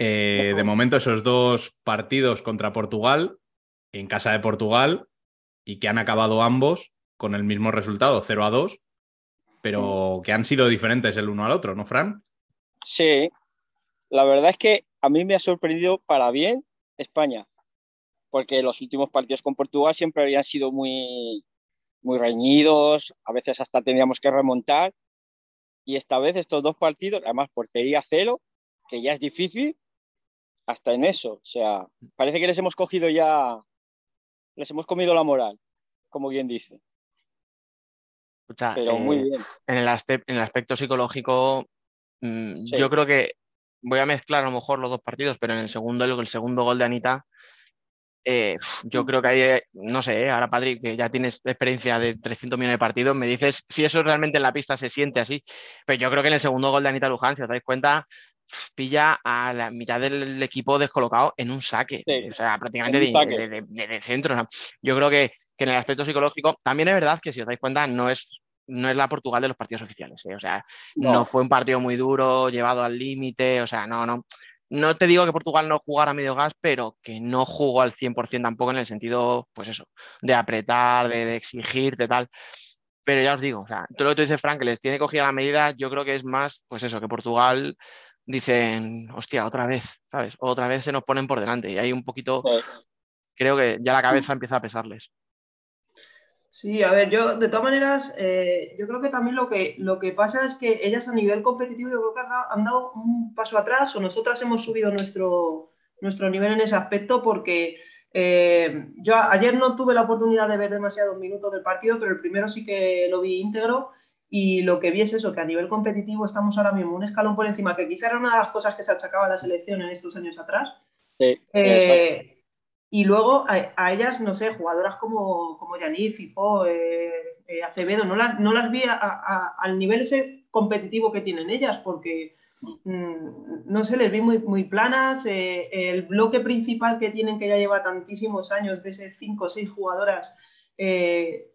Eh, de momento esos dos partidos contra Portugal, en casa de Portugal, y que han acabado ambos con el mismo resultado, 0 a 2, pero mm. que han sido diferentes el uno al otro, ¿no, Fran? Sí, la verdad es que a mí me ha sorprendido para bien España, porque los últimos partidos con Portugal siempre habían sido muy, muy reñidos, a veces hasta teníamos que remontar, y esta vez estos dos partidos, además portería cero, que ya es difícil, hasta en eso, o sea, parece que les hemos cogido ya, les hemos comido la moral, como bien dice. Pero muy eh, bien. En el, en el aspecto psicológico, mm, yo creo que voy a mezclar a lo mejor los dos partidos, pero en el segundo, el, segundo gol de Anita, eh, yo creo que ahí, no sé, eh, ahora Patrick, que ya tienes experiencia de 300 millones de partidos, me dices si eso realmente en la pista se siente así. Pero yo creo que en el segundo gol de Anita Luján, si os dais cuenta, pilla a la mitad del equipo descolocado en un saque, o sea, prácticamente de, centro. yo creo que, que en el aspecto psicológico, también es verdad que si os dais cuenta, no es no es la Portugal de los partidos oficiales. ¿eh? O sea, no. fue un partido muy duro, llevado al límite. O sea, no, no. No te digo que Portugal no jugara a medio gas, pero que no jugó al 100% tampoco en el sentido, pues eso, de apretar, de, de exigirte, tal. Pero ya os digo, o sea, todo lo que tú dices, Frank, que les tiene cogida la medida, yo creo que es más, pues eso, que Portugal dicen, hostia, otra vez, ¿sabes? Otra vez se nos ponen por delante y hay un poquito, creo que ya la cabeza empieza a pesarles. Sí, a ver, yo de todas maneras, eh, yo creo que también lo que, lo que pasa es que ellas a nivel competitivo yo creo que han dado un paso atrás o nosotras hemos subido nuestro, nuestro nivel en ese aspecto porque eh, yo ayer no tuve la oportunidad de ver demasiados minutos del partido, pero el primero sí que lo vi íntegro y lo que vi es eso, que a nivel competitivo estamos ahora mismo un escalón por encima, que quizá era una de las cosas que se achacaba a la selección en estos años atrás. Sí, eh, y luego a, ellas, no sé, jugadoras como, como FIFO, eh, eh, Acevedo, no las, no las vi al nivel ese competitivo que tienen ellas, porque mm, no sé, les vi muy, muy planas. eh, el bloque principal que tienen, que ya lleva tantísimos años, de ese 5 o 6 jugadoras,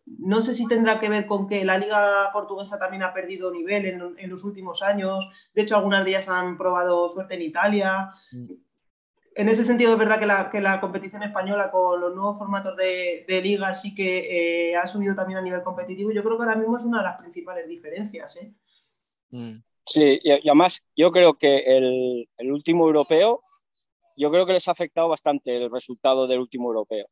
no sé si tendrá que ver con que la liga portuguesa también ha perdido nivel en, en los últimos años. De hecho, algunas de ellas han probado suerte en Italia. En ese sentido, es verdad que la, que la competición española con los nuevos formatos de, de liga sí que eh, ha subido también a nivel competitivo. Yo creo que ahora mismo es una de las principales diferencias. ¿eh? Mm. Sí, y, y además yo creo que el, el último europeo, yo creo que les ha afectado bastante el resultado del último europeo.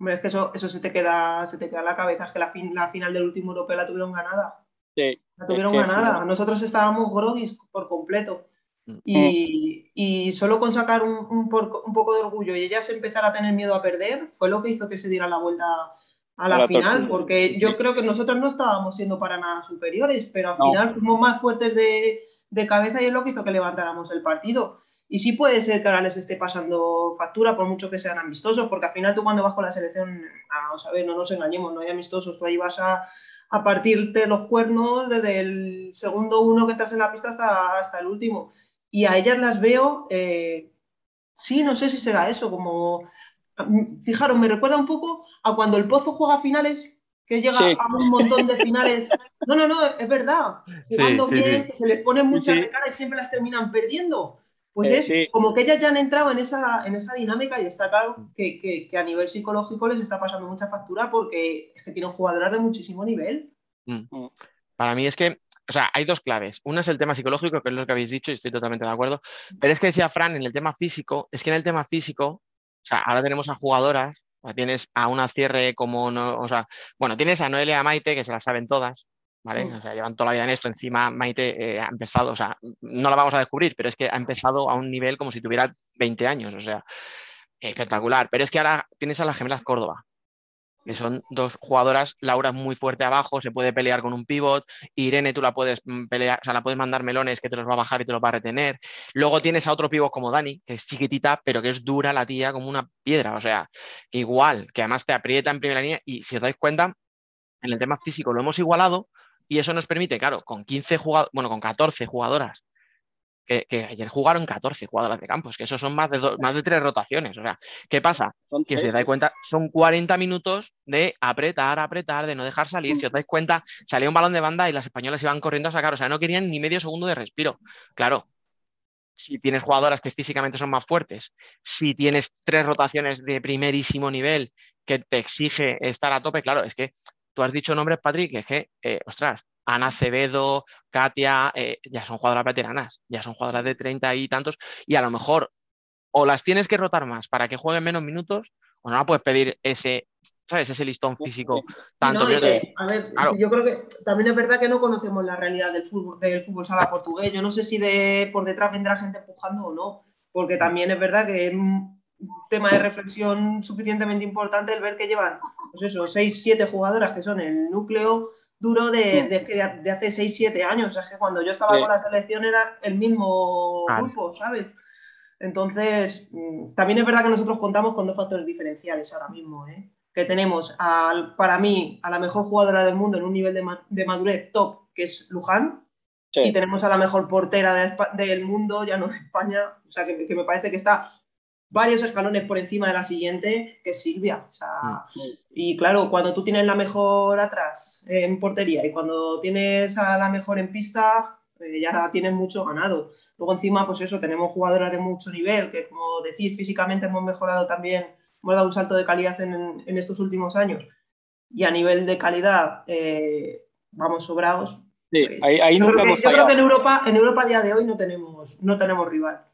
Hombre, es que eso, eso se, te queda, se te queda en la cabeza, es que la, fin- la final del último europeo la tuvieron ganada. Sí, La tuvieron ganada. fue- Nosotros estábamos groguis por completo. Mm. Y, y solo con sacar un, un por- un poco de orgullo y ellas empezar a tener miedo a perder fue lo que hizo que se diera la vuelta a la, A la final, porque yo creo que nosotros no estábamos siendo para nada superiores, pero al No. final fuimos más fuertes de, de cabeza y es lo que hizo que levantáramos el partido. Y sí puede ser que ahora les esté pasando factura, por mucho que sean amistosos, porque al final tú cuando vas con la selección, vamos a ver, no nos engañemos, no hay amistosos, tú ahí vas a, a partirte los cuernos desde el segundo uno que estás en la pista hasta, hasta el último. Y a ellas las veo, eh, sí, no sé si será eso, como, fijaros, me recuerda un poco a cuando el Pozo juega finales, que llega Sí. a un montón de finales. No, no, no, es verdad. Jugando sí, bien, sí. que se les ponen muchas Sí. de cara y siempre las terminan perdiendo. Pues Eh, es sí. como que ellas ya han entrado en esa, en esa dinámica y está claro que, que- que a nivel psicológico les está pasando mucha factura porque es que tienen jugadoras de muchísimo nivel. Para mí es que, o sea, hay dos claves. Una es el tema psicológico, que es lo que habéis dicho y estoy totalmente de acuerdo. Pero es que decía Fran, en el tema físico, es que en el tema físico, o sea, ahora tenemos a jugadoras, o sea, tienes a una cierre como, no, o sea, bueno, tienes a Noelia y a Maite, que se las saben todas, ¿vale? Mm. O sea, llevan toda la vida en esto. Encima, Maite eh, ha empezado, o sea, no la vamos a descubrir, pero es que ha empezado a un nivel como si tuviera 20 años, o sea, espectacular. Pero es que ahora tienes a las gemelas Córdoba, que son dos jugadoras, Laura es muy fuerte abajo, se puede pelear con un pivot, Irene tú la puedes mm, pelear, o sea, la puedes mandar melones que te los va a bajar y te los va a retener. Luego tienes a otro pivot como Dani, que es chiquitita, pero que es dura la tía como una piedra, o sea, igual, que además te aprieta en primera línea y si os dais cuenta, en el tema físico lo hemos igualado y eso nos permite, claro, con 15 jugadores, bueno, con 14 jugadoras, que, que ayer jugaron 14 jugadoras de campo, es que eso son más de, más de tres rotaciones, o sea, ¿qué pasa? Que si os dais cuenta, son 40 minutos de apretar, apretar, de no dejar salir. Si os dais cuenta, salía un balón de banda y las españolas iban corriendo a sacar, o sea, no querían ni medio segundo de respiro. Claro, si tienes jugadoras que físicamente son más fuertes, si tienes tres rotaciones de primerísimo nivel que te exige estar a tope, claro, es que tú has dicho nombres, Patrick, que es que, eh, ostras, Ana Acevedo, Katia, eh, ya son jugadoras veteranas, ya son jugadoras de 30 y tantos, y a lo mejor o las tienes que rotar más para que jueguen menos minutos, o no la puedes pedir ese, ¿sabes? Ese listón físico tanto. No, que, a ver, claro. yo creo que también es verdad que no conocemos la realidad del fútbol, del fútbol sala portugués. Yo no sé si de, por detrás vendrá gente empujando o no, porque también es verdad que es un tema de reflexión suficientemente importante el ver que llevan, pues eso, 6, 7 jugadoras que son el núcleo duro de, de, de- de hace 6, 7 años. O sea, es que cuando yo estaba Sí. con la selección era el mismo Claro. grupo, ¿sabes? Entonces, mm, también es verdad que nosotros contamos con dos factores diferenciales ahora mismo, ¿eh? que tenemos, al, para mí, a la mejor jugadora del mundo en un nivel de, ma- de madurez top, que es Luján, Sí. y tenemos a la mejor portera de del mundo, ya no de España, o sea, que, que me parece que está varios escalones por encima de la siguiente, que es Silvia. O sea, y claro, cuando tú tienes la mejor atrás eh, en portería y cuando tienes a la mejor en pista, eh, ya tienes mucho ganado. Luego encima, pues eso, tenemos jugadoras de mucho nivel, que como decir, físicamente hemos mejorado también, hemos dado un salto de calidad en, en estos últimos años. Y a nivel de calidad, eh, vamos sobrados. Sí, ahí, ahí yo nunca creo, que, hemos yo creo que en Europa, en Europa a día de hoy no tenemos, no tenemos rival.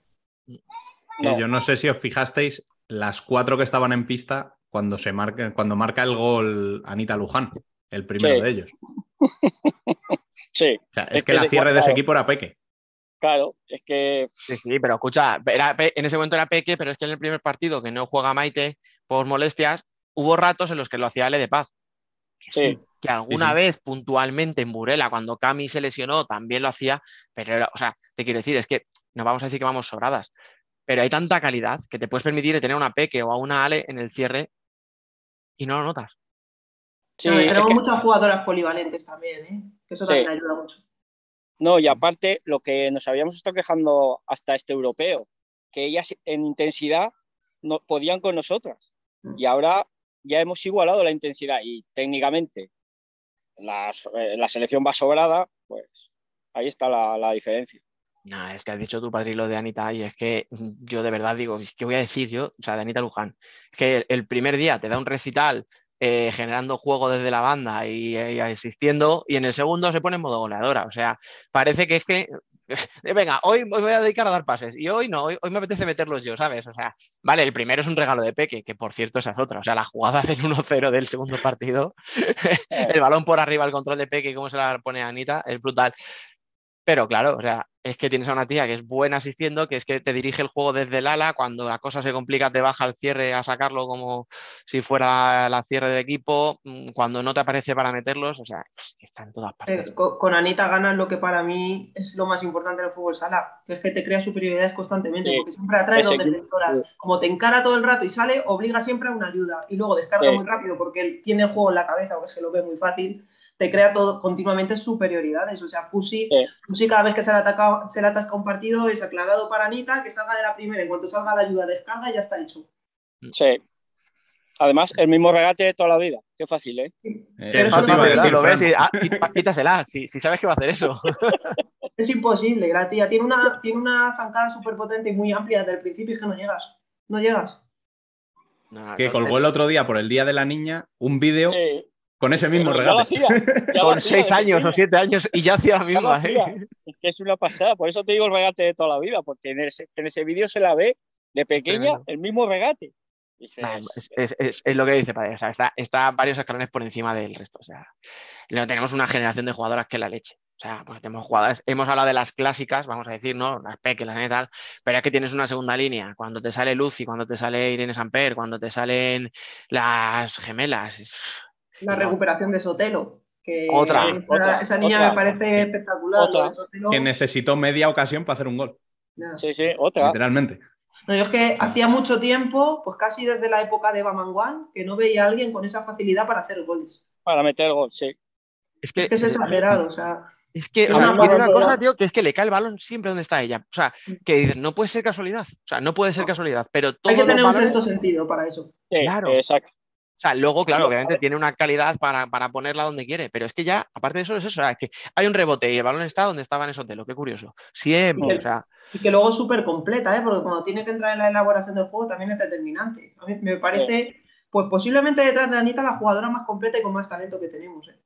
No. yo no sé si os fijasteis las cuatro que estaban en pista cuando se marca, cuando marca el gol Anita Luján, el primero Sí. de ellos. <laughs> Sí, O sea, es, Es que, que la cierre de ese claro. equipo era Peque. claro, es que Sí, sí, pero escucha, era en ese momento era Peque, pero es que en el primer partido que no juega Maite por molestias, hubo ratos en los que lo hacía Ale de Paz. Que sí, Sí. que alguna sí. vez puntualmente en Burela, cuando Cami se lesionó, también lo hacía, pero era, o sea, te quiero decir, es que no vamos a decir que vamos sobradas, pero hay tanta calidad que te puedes permitir tener a una Peque o a una Ale en el cierre y no lo notas. sí, No, tenemos que- muchas jugadoras polivalentes también, ¿eh? que eso Sí. también ayuda mucho. No, y aparte, lo que nos habíamos estado quejando hasta este europeo, que ellas en intensidad no podían con nosotras. Y ahora ya hemos igualado la intensidad y técnicamente las- eh, la selección va sobrada, pues ahí está la, la diferencia. No, es que has dicho tu padre lo de Anita y es que mm, yo de verdad digo, ¿qué voy a decir yo? O sea, de Anita Luján, es que el, primer día te da un recital eh, generando juego desde la banda y, y asistiendo y en el segundo se pone en modo goleadora. O sea, parece que es que, <laughs> eh, venga, hoy me voy a dedicar a dar pases y hoy no, hoy, hoy me apetece meterlos yo, ¿sabes? O sea, vale, el primero es un regalo de Peque, que por cierto esa es otra. O sea, la jugada del 1-0 del segundo partido, <laughs> el balón por arriba, el control de Peque, cómo se la pone a Anita, es brutal. Pero claro, o sea, es que tienes a una tía que es buena asistiendo, que es que te dirige el juego desde el ala, cuando la cosa se complica te baja al cierre a sacarlo como si fuera la cierre del equipo, mm, cuando no te aparece para meterlos, o sea, es que está en todas partes. Eh, co- con, Anita ganas lo que para mí es lo más importante del fútbol sala, que es que te crea superioridades constantemente, Sí. porque siempre atrae dos defensoras. sí. Como te encara todo el rato y sale, obliga siempre a una ayuda y luego descarga Sí. muy rápido porque él tiene el juego en la cabeza, porque se lo ve muy fácil. Te crea todo continuamente superioridades. O sea, Fusi, Sí. Fusi cada vez que se le, ataca, se le atasca un partido es aclarado para Anita, que salga de la primera. En cuanto salga la ayuda, descarga y ya está hecho. Sí. Además, el mismo regate de toda la vida. Qué fácil, ¿eh? Eh, Pero eso no- decir, lo ves Fran. y, ah, y- quítasela, si, si sabes que va a hacer eso. <laughs> Es imposible, la tía tiene una, tiene una zancada súper potente y muy amplia desde el principio y es que no llegas. No llegas. No, Que colgó el otro día por el Día de la Niña un vídeo Sí. Con ese mismo regalo. <laughs> con hacía seis años o siete años y ya hacía la misma. ¿eh? Es que es una pasada. Por eso te digo el regate de toda la vida, porque en ese, en ese vídeo se la ve de pequeña el mismo regate. Dices, Nah, es, es- es- es lo que dice Padre, o sea, está, está varios escalones por encima del resto. O sea, no tenemos una generación de jugadoras que la leche. O sea, pues tenemos jugadoras, hemos hablado de las clásicas, vamos a decir, ¿no? Las Peque, las tal, pero es que tienes una segunda línea. Cuando te sale Lucy, cuando te sale Irene Samper, cuando te salen las gemelas. La recuperación de Sotelo. Que Otra, esa, otra, esa niña otra. me parece espectacular. Otra. Sotelo. Que necesitó media ocasión para hacer un gol. Sí, sí, otra. literalmente. No, yo es que hacía mucho tiempo, pues casi desde la época de Bamanguán, que no veía a alguien con esa facilidad para hacer goles. Para meter gol, sí. Es que, Es que es exagerado, o sea. es que, es o sea, una tiene una barbaridad. cosa, tío, que es que le cae el balón siempre donde está ella. O sea, que dices, no puede ser casualidad. O sea, no puede ser No. casualidad, pero Hay todos que tener un balones- sexto sentido para eso. Sí, Claro. Exacto. O sea, luego, claro, obviamente tiene una calidad para, para ponerla donde quiere, pero es que ya, aparte de eso, es eso, es que hay un rebote y el balón está donde estaba en Sotelo, qué curioso. Siempre, Y o sea, Y que luego es súper completa, ¿eh? porque cuando tiene que entrar en la elaboración del juego también es determinante. A mí me parece, pues posiblemente detrás de Anita, la jugadora más completa y con más talento que tenemos. ¿eh?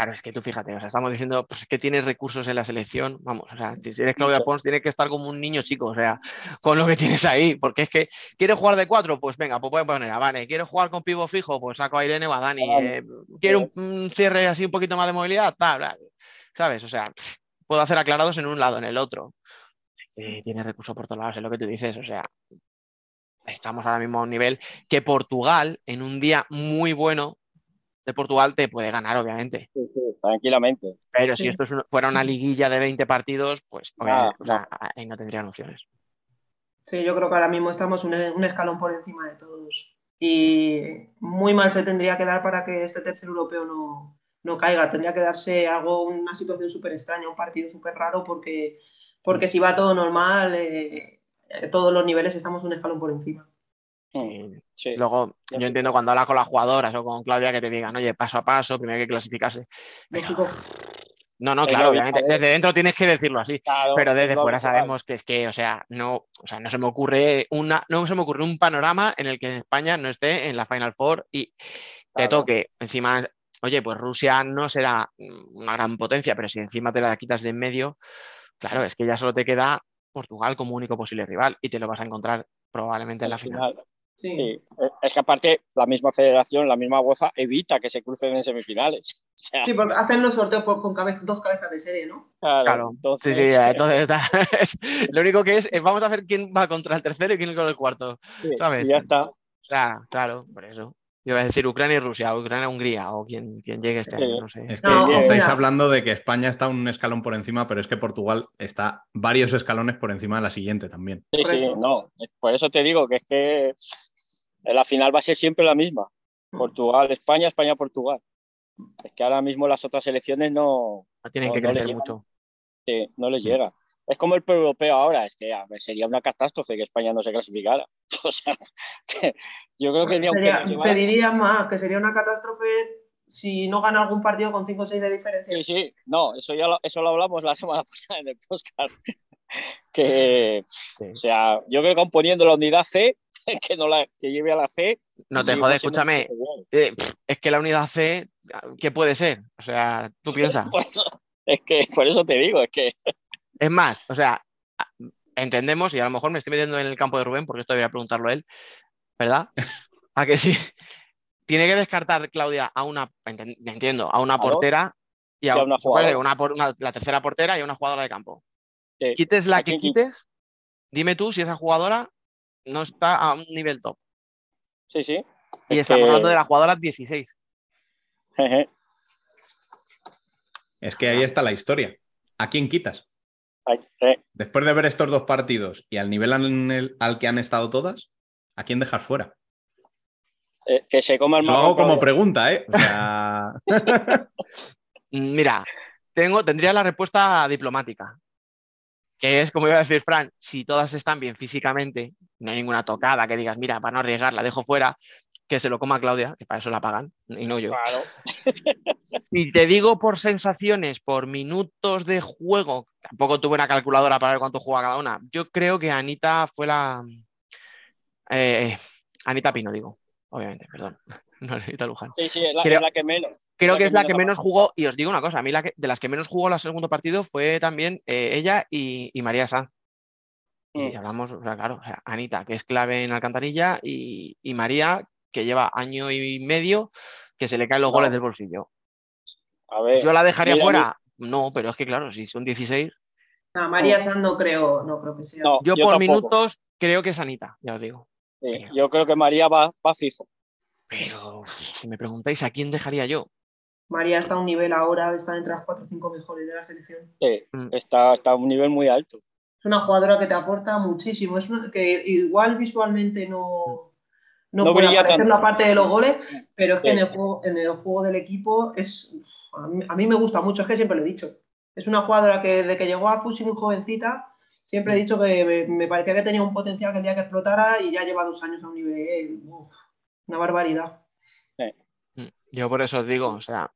Claro, es que tú fíjate, o sea, estamos diciendo pues, que tienes recursos en la selección, vamos, o sea, si eres Claudia. Pons, tienes que estar como un niño chico, o sea, con lo que tienes ahí, porque es que, ¿quieres jugar de cuatro? Pues venga, pues puedes poner a Vane, ¿quieres jugar con pivo fijo? Pues saco a Irene o a Dani, eh, ¿quiero un, un cierre así un poquito más de movilidad? Tal, ¿sabes? O sea, puedo hacer aclarados en un lado, en el otro. Eh, tiene recursos por todos lados, es lo que tú dices, o sea, estamos ahora mismo a un nivel que Portugal, en un día muy bueno de Portugal, te puede ganar, obviamente. Sí, sí, tranquilamente. Pero Sí. si esto fuera una liguilla de 20 partidos, pues Nada, obviamente, o sea, ahí no tendrían opciones. Sí, yo creo que ahora mismo estamos un, un escalón por encima de todos. Y muy mal se tendría que dar para que este tercer europeo no, no caiga. Tendría que darse algo, una situación súper extraña, un partido súper raro, porque, porque si va todo normal, eh, eh, todos los niveles estamos un escalón por encima. Mm, Sí. Luego, yo entiendo cuando hablas con las jugadoras o con Claudia que te digan, oye, paso a paso, primero hay que clasificarse. Pero-. No, no, claro, obviamente. Desde dentro tienes que decirlo así. Claro, Pero desde fuera sabemos que es que, o sea, no, o sea, no se me ocurre una, no se me ocurre un panorama en el que España no esté en la Final Four y te toque. Encima, oye, pues Rusia no será una gran potencia, pero si encima te la quitas de en medio, claro, es que ya solo te queda Portugal como único posible rival y te lo vas a encontrar probablemente en la Al final. final. Sí. Sí. Es que aparte, la misma federación, la misma UEFA evita que se crucen en semifinales. <laughs> O sea, Sí, porque hacen los sorteos por- con dos cabezas de serie, ¿no? claro, Claro, entonces, Sí, sí, <laughs> entonces está- <laughs> lo único que es, es vamos a ver quién va contra el tercero y quién con el cuarto. sí, ¿sabes? y ya está. Claro, por eso. Yo iba a decir Ucrania y Rusia, o Ucrania Hungría, o quien, quien llegue este año, no sé. Es que No, estáis mira. hablando de que España está un escalón por encima, pero es que Portugal está varios escalones por encima de la siguiente también. Sí, sí, no. Por eso te digo que es que la final va a ser siempre la misma. Portugal, España, España, Portugal. Es que ahora mismo las otras selecciones no. No tienen no- que crecer mucho. Sí, no les llega. Es como el europeo ahora, es que ver, sería una catástrofe que España no se clasificara. <laughs> O sea, que yo creo que aunque Sería- nos llevara- te diría más que sería una catástrofe si no gana algún partido con 5 o 6 de diferencia. Sí, sí, no, eso ya lo, eso lo hablamos la semana <laughs> pasada en el podcast. <laughs> que, o sea, yo creo que aun poniendo la unidad C, que no la que lleve a la C. No te jodes, escúchame. eh, es que la unidad C, ¿qué puede ser? O sea, tú piensas. Es que por eso te digo, es que Es más, o sea, entendemos, y a lo mejor me estoy metiendo en el campo de Rubén, porque esto debería preguntarlo a él, ¿verdad? <laughs> A que sí. Tiene que descartar Claudia a una, entiendo, a una portera y a, Y a una jugadora. una la tercera portera y a una jugadora de campo. Sí. Quites la ¿A que quites, dime tú si esa jugadora no está a un nivel top. sí, sí. Y Es estamos que- hablando de la jugadora 16. jeje, Es que ahí está la historia. ¿A quién quitas? Eh, Después de ver estos dos partidos y al nivel en el- al que han estado todas, ¿a quién dejas fuera? eh, que se coma el Lo hago como pregunta, ¿eh? O sea, <laughs> Mm, Mira, tengo, tendría la respuesta diplomática, que es como iba a decir Fran, si todas están bien físicamente, no hay ninguna tocada que digas, mira, para no arriesgar, la dejo fuera, que se lo coma Claudia, que para eso la pagan, y no yo. Claro. <laughs> Si te digo por sensaciones, por minutos de juego, tampoco tuve una calculadora para ver cuánto juega cada una. Yo creo que Anita fue la. eh, Anita Pino, digo, obviamente, perdón. <laughs> No, Anita Luján. Sí, sí, es la, Creo- es la que menos. Creo que es la que menos jugó, y os digo una cosa, a mí la que- de las que menos jugó el segundo partido fue también eh, ella y, y María Sanz. Y Mm. hablamos, o sea, claro, o sea, Anita, que es clave en Alcantarilla, y, y María, que lleva año y medio, que se le caen los No. goles del bolsillo. A ver, ¿Yo la dejaría mira, fuera? No, pero es que claro, si son 16, No, María Sanz no creo, no creo que sea. no, yo, por tampoco. minutos creo que es Anita, ya os digo. Sí, yo creo que María va, va fijo. Pero si me preguntáis a quién dejaría yo, María está a un nivel ahora, está entre las 4 o 5 mejores de la selección. Sí, Mm. está, está a un nivel muy alto. Es una jugadora que te aporta muchísimo. Es una- que igual visualmente no, no, No puede aparecer tanto. la parte de los goles, pero es que Sí. en el juego, en el juego del equipo es a mí, a mí me gusta mucho, es que siempre lo he dicho. Es una jugadora que desde que llegó a Fusi muy jovencita, siempre he dicho que me, me parecía que tenía un potencial que el día que explotara y ya lleva dos años a un nivel, uf, una barbaridad. Mm, Yo por eso os digo, o sea,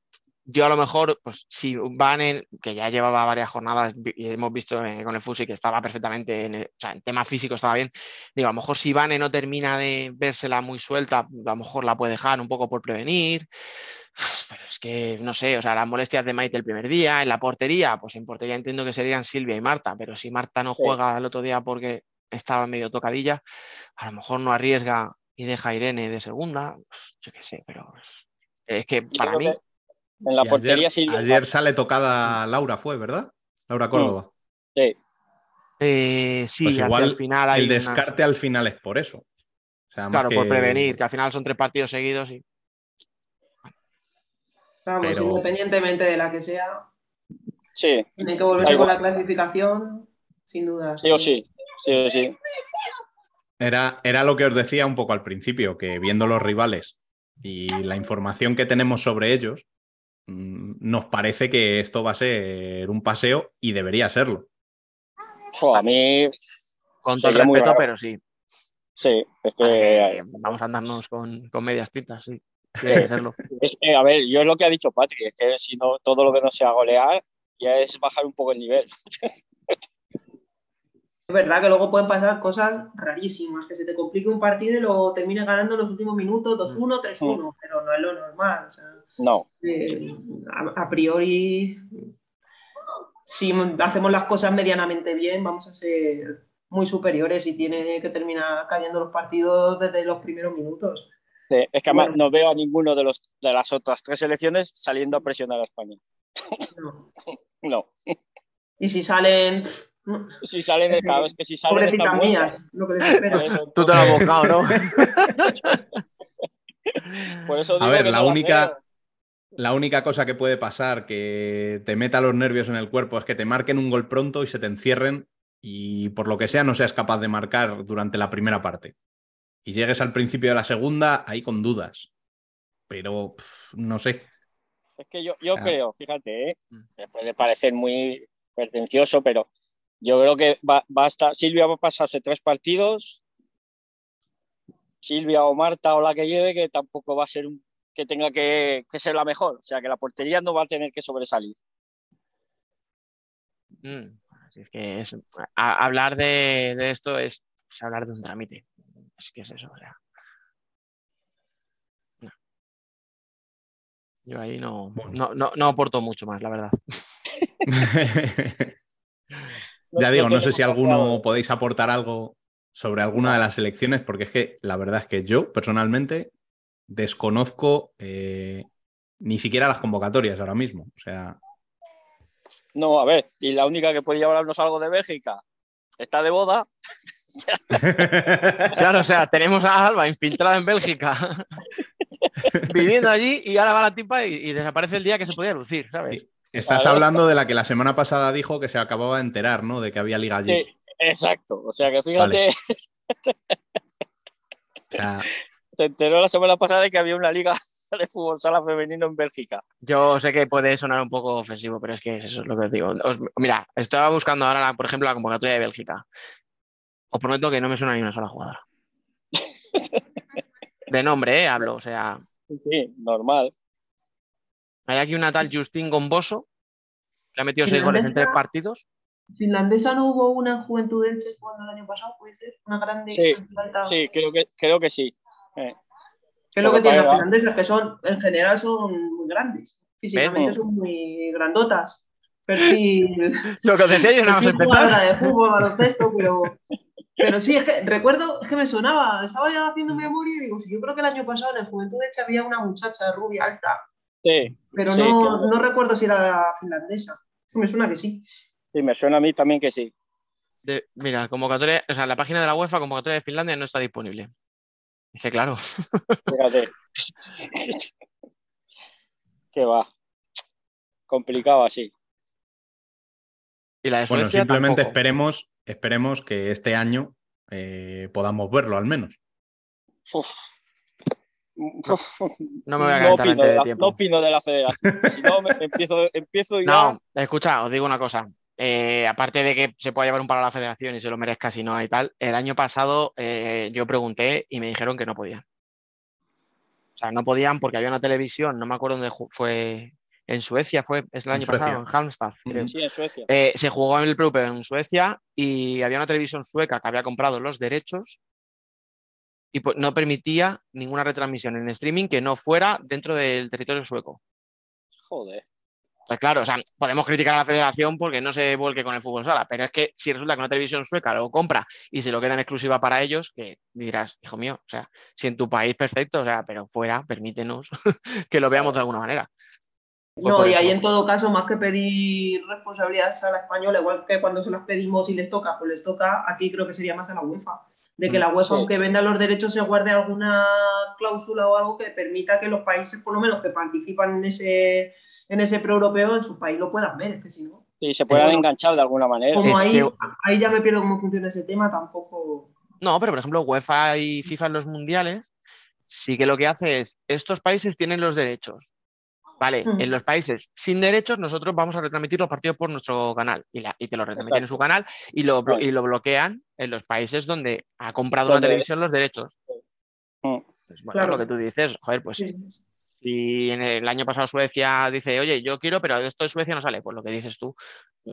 yo a lo mejor, pues si van en, que ya llevaba varias jornadas y hemos visto eh, con el Fusi que estaba perfectamente, en, el- o sea, en tema físico estaba bien, digo, a lo mejor si Vane no termina de vérsela muy suelta, a lo mejor la puede dejar un poco por prevenir, <sighs> pero es que, no sé, o sea, las molestias de Maite el primer día, en la portería, pues en portería entiendo que serían Silvia y Marta, pero si Marta no Sí. juega el otro día porque estaba medio tocadilla, a lo mejor no arriesga y deja a Irene de segunda, yo qué sé, pero es que para mí... que En la y portería ayer, Silvia. ayer sale tocada Laura, fue, ¿verdad? Laura Córdoba. Sí, Eh, sí, Pues igual el final hay el descarte al final es por eso. O sea, más Claro, por prevenir, que al final son tres partidos seguidos y Vamos, Pero- independientemente de la que sea, sí, tienen que volver con la clasificación, sin duda. sí o sí. Sí o sí. Era, era lo que os decía un poco al principio, que viendo los rivales y la información que tenemos sobre ellos, mm, nos parece que esto va a ser un paseo y debería serlo. Jo, a mí, con todo el respeto, raro. pero sí. sí, es que. Vamos a andarnos con, con medias tintas, sí. Que serlo. <laughs> Es que, a ver, yo es lo que ha dicho Patrick, es que si no, todo lo que no sea golear ya es bajar un poco el nivel. <laughs> Es verdad que luego pueden pasar cosas rarísimas, que se te complique un partido y lo termines ganando en los últimos minutos 2-1, 3-1, pero no es lo normal. o sea, No, eh, a, a priori, si hacemos las cosas medianamente bien, vamos a ser muy superiores y tiene que terminar cayendo los partidos desde los primeros minutos. sí, es que además Bueno. no veo a ninguno de, los, de las otras tres selecciones saliendo a presionar a España. No. <laughs> No. Y si salen, Si salen de cada vez que si salen pobrecitas están mías, muertas. lo que les <laughs> espero. Por eso- Tú te lo has buscado, ¿no? <laughs> Por eso A digo ver, que la no única, la única cosa que puede pasar que te meta los nervios en el cuerpo es que te marquen un gol pronto y se te encierren y por lo que sea no seas capaz de marcar durante la primera parte. Y llegues al principio de la segunda ahí con dudas. Pero pff, no sé. Es que yo, yo Ah. creo, fíjate, ¿eh? Mm. me puede parecer muy pretencioso, pero yo creo que va, va a estar, Silvia va a pasarse tres partidos, Silvia o Marta o la que lleve, que tampoco va a ser un, que tenga que, que ser la mejor, o sea que la portería no va a tener que sobresalir. Mm, así es que es, a- hablar de, de esto es, es hablar de un trámite. Es que es eso, o sea. No. Yo ahí no, no, no, no aporto mucho más, la verdad. <laughs> <laughs> ya digo, no sé si alguno podéis aportar algo sobre alguna de las elecciones, porque es que la verdad es que yo personalmente desconozco eh, ni siquiera las convocatorias ahora mismo. O sea, No, a ver, y la única que podía hablarnos algo de Bélgica está de boda. <laughs> Claro, o sea, tenemos a Alba infiltrada en Bélgica, <laughs> viviendo allí, y ahora va la tipa y, y desaparece el día que se podía lucir, ¿sabes? Estás Claro. hablando de la que la semana pasada dijo que se acababa de enterar, ¿no? De que había liga allí. Sí, exacto, o sea que fíjate, <laughs> O sea, se enteró la semana pasada de que había una liga <laughs> de fútbol sala femenino en Bélgica. Yo sé que puede sonar un poco ofensivo, pero es que es eso es lo que os digo. Os- mira, estaba buscando ahora, la- por ejemplo, la convocatoria de Bélgica. Os prometo que no me suena ni una sola jugadora. <laughs> De nombre, ¿eh? Hablo. O sea, Sí, normal. Hay aquí una tal Justin Gomboso, que ha metido seis goles en tres partidos. Finlandesa no hubo una en Juventud Elche jugando el año pasado, puede ser. Una grande. Sí, alta. Sí, creo que, creo que sí. Eh, Que es lo que tienen las para- finlandesas, que son, en general, son muy grandes. Físicamente ¿Ves? son muy grandotas. Perfil. <laughs> Lo que os decía yo nada más empezar. de fútbol, baloncesto, pero. Pero sí, es que recuerdo, es que me sonaba, estaba ya haciendo memoria y digo, sí, yo creo que el año pasado en el Juventud Elche había una muchacha rubia alta, sí, pero Sí, no, no recuerdo si era finlandesa. Me suena que sí. sí, me suena a mí también que sí. De- mira, convocatoria, o sea, la página de la UEFA, convocatoria de Finlandia, no está disponible. Es que claro, <laughs> Fíjate. que va. Complicado así. y la de bueno, simplemente tampoco. esperemos, esperemos que este año eh, podamos verlo al menos. Uf. <laughs> No me voy a No calentar opino, antes de la, tiempo. no opino de la federación. Si no, me- <laughs> empiezo, empiezo ya. No, escucha, os digo una cosa. Eh, aparte de que se pueda llevar un palo a la federación y se lo merezca si no hay tal, el año pasado eh, yo pregunté y me dijeron que no podían. O sea, no podían porque había una televisión, no me acuerdo dónde fue, en Suecia fue, es el año Suecia. pasado, en Halmstad, creo. Sí, en Suecia. Eh, se jugó en el Pro en Suecia y había una televisión sueca que había comprado los derechos y pues, no permitía ninguna retransmisión en streaming que no fuera dentro del territorio sueco. Joder. Pues claro, o sea, podemos criticar a la federación porque no se vuelque con el fútbol sala, pero es que si resulta que una televisión sueca lo compra y se lo queda en exclusiva para ellos, que dirás, hijo mío, o sea, si en tu país perfecto, o sea, pero fuera, permítenos <laughs> que lo veamos de alguna manera. Fue No, y ahí en todo caso, más que pedir responsabilidades a la española, igual que cuando se las pedimos y les toca, pues les toca, aquí creo que sería más a la UEFA. De que la UEFA, Sí. aunque venda los derechos, se guarde alguna cláusula o algo que permita que los países, por lo menos que participan en ese, en ese pro-europeo, en su país lo puedan ver, es que si no. Sí, se puedan Bueno. enganchar de alguna manera. Como ahí, que- ahí ya me pierdo cómo funciona ese tema, tampoco. No, pero por ejemplo, UEFA y FIFA en los mundiales sí que lo que hace es, estos países tienen los derechos. Vale, Mm. en los países sin derechos nosotros vamos a retransmitir los partidos por nuestro canal y, la- y te lo retransmiten en su canal y lo, blo- y lo bloquean en los países donde ha comprado Donde- televisión los derechos. Mm. Pues bueno, Claro. lo que tú dices, joder, pues Sí. si en el año pasado Suecia dice, oye, yo quiero, pero esto de Suecia no sale, pues lo que dices tú,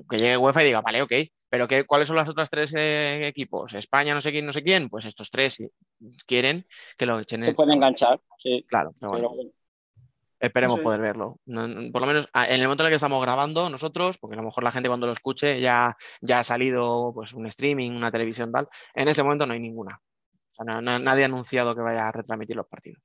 que llegue UEFA y diga, vale, ok, pero qué, ¿cuáles son las otras tres eh, equipos? España, no sé quién, no sé quién, pues estos tres si quieren que lo echen Se en... pueden enganchar. Sí. Claro, pero bueno, Pero bueno. Esperemos poder verlo. Por lo menos a- en el momento en el que estamos grabando nosotros, porque a lo mejor la gente cuando lo escuche ya, ya ha salido pues un streaming, una televisión tal, en ese momento no hay ninguna. O sea, no- no- nadie ha anunciado que vaya a retransmitir los partidos.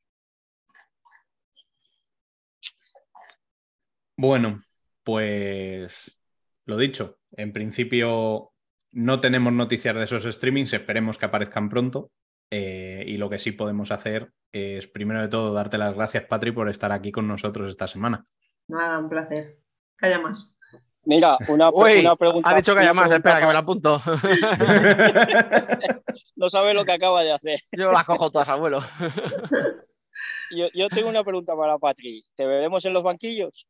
Bueno, pues lo dicho, en principio no tenemos noticias de esos streamings, esperemos que aparezcan pronto. Eh, y lo que sí podemos hacer es, primero de todo, darte las gracias, Patri, por estar aquí con nosotros esta semana. Nada, un placer. Calla más. Mira, una, Uy, una pregunta. ha dicho que haya más, espera, que me la apunto. <laughs> No sabe lo que acaba de hacer. <laughs> Yo las cojo todas, abuelo. Yo, yo tengo una pregunta para Patri. ¿Te veremos en los banquillos?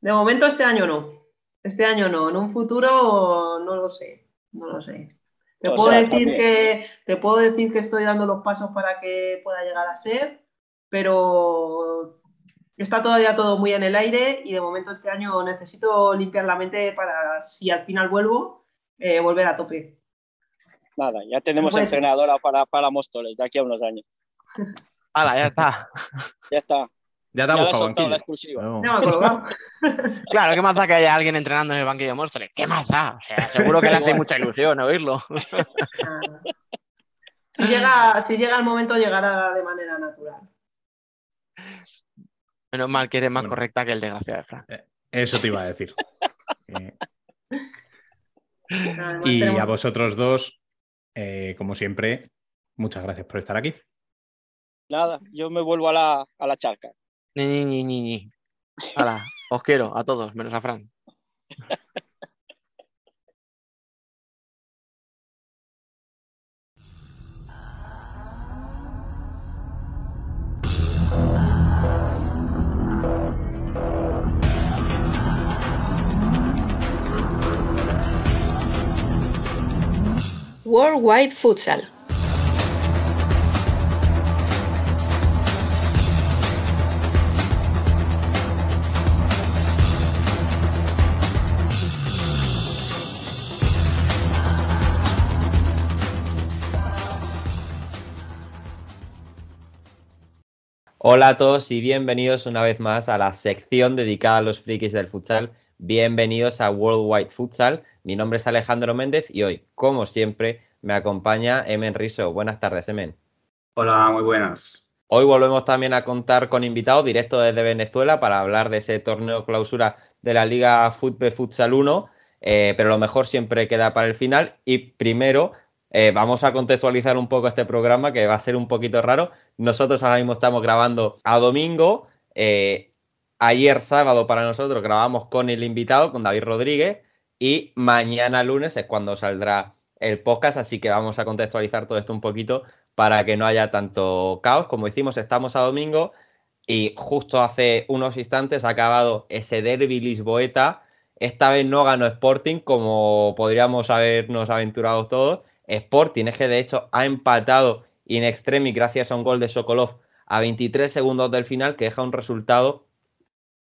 De momento este año no. Este año no, en un futuro no lo sé, no lo sé. Te O puedo, sea, decir también. que, te puedo decir que estoy dando los pasos para que pueda llegar a ser, pero está todavía todo muy en el aire y de momento este año necesito limpiar la mente para, si al final vuelvo, eh, volver a tope. Nada, ya tenemos Pues- entrenadora para, para Móstoles de aquí a unos años. ¡Hala, ya está! Ya está. Ya te ha buscado banquillo. la. No. <laughs> <laughs> Claro, ¿qué más da que haya alguien entrenando en el banquillo de Móstoles? ¿Qué más da? O sea, <laughs> seguro que le hace mucha ilusión oírlo. Ah. Si llega, si llega el momento, llegará de manera natural. Menos mal que eres más Bueno. correcta que el desgraciado de Fran. Eso te iba a decir. Eh, y tenemos- a vosotros dos, eh, como siempre, muchas gracias por estar aquí. Nada, yo me vuelvo a la, a la charca. Ni, ni, ni, ni. Hala, os quiero a todos, menos a Fran. Worldwide Futsal. Hola a todos y bienvenidos una vez más a la sección dedicada a los frikis del futsal. Bienvenidos a Worldwide Futsal. Mi nombre es Alejandro Méndez y hoy, como siempre, me acompaña Emen Riso. Buenas tardes, Emen. Hola, muy buenas. Hoy volvemos también a contar con invitados directo desde Venezuela para hablar de ese torneo clausura de la Liga Fútbol Futsal 1, eh, pero lo mejor siempre queda para el final. Y primero eh, vamos a contextualizar un poco este programa que va a ser un poquito raro. Nosotros ahora mismo estamos grabando a domingo. eh, ayer sábado para nosotros grabamos con el invitado, con David Rodríguez, y mañana lunes es cuando saldrá el podcast, así que vamos a contextualizar todo esto un poquito para que no haya tanto caos. Como decimos, estamos a domingo y justo hace unos instantes ha acabado ese derby lisboeta. Esta vez no ganó Sporting como podríamos habernos aventurado todos. Sporting es que de hecho ha empatado in extremis gracias a un gol de Sokolov a 23 segundos del final que deja un resultado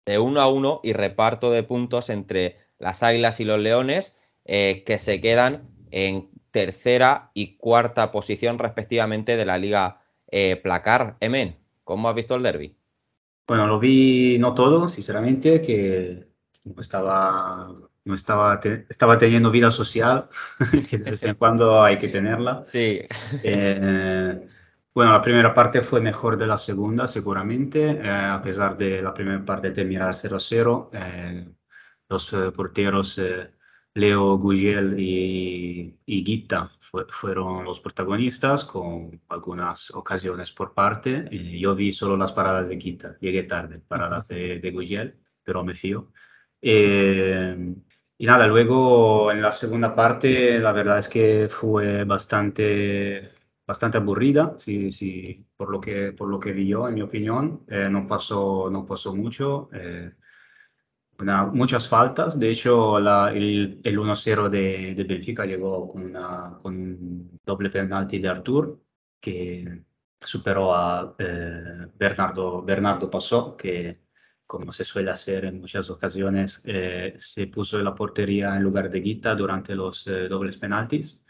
de 1 a 1 y reparto de puntos entre las Águilas y los Leones eh, que se quedan en tercera y cuarta posición respectivamente de la liga eh, placar. Emen, ¿cómo has visto el derby? Bueno, lo vi no todo, sinceramente, que estaba, no estaba, te- estaba teniendo vida social, <laughs> que de vez en cuando hay que tenerla. Sí, Eh, bueno, la primera parte fue mejor de la segunda, seguramente, eh, a pesar de la primera parte terminar 0-0. eh, los eh, porteros eh, Leo Gugiel y, y Guita fue- fueron los protagonistas con algunas ocasiones por parte. Yo vi solo las paradas de Guita, llegué tarde, paradas de, de Gugiel, pero me fío. Eh, y nada, luego en la segunda parte la verdad es que fue bastante, bastante aburrida, sí, sí, por lo que, por lo que vi yo, en mi opinión. Eh, no pasó, no pasó mucho. eh, una- muchas faltas. De hecho, la- el, el 1-0 de, de Benfica llegó con, una, con un doble penalti de Artur, que superó a eh, Bernardo, Bernardo Passò, que como se suele hacer en muchas ocasiones, eh, se puso la portería en lugar de Guita durante los eh, dobles penaltis.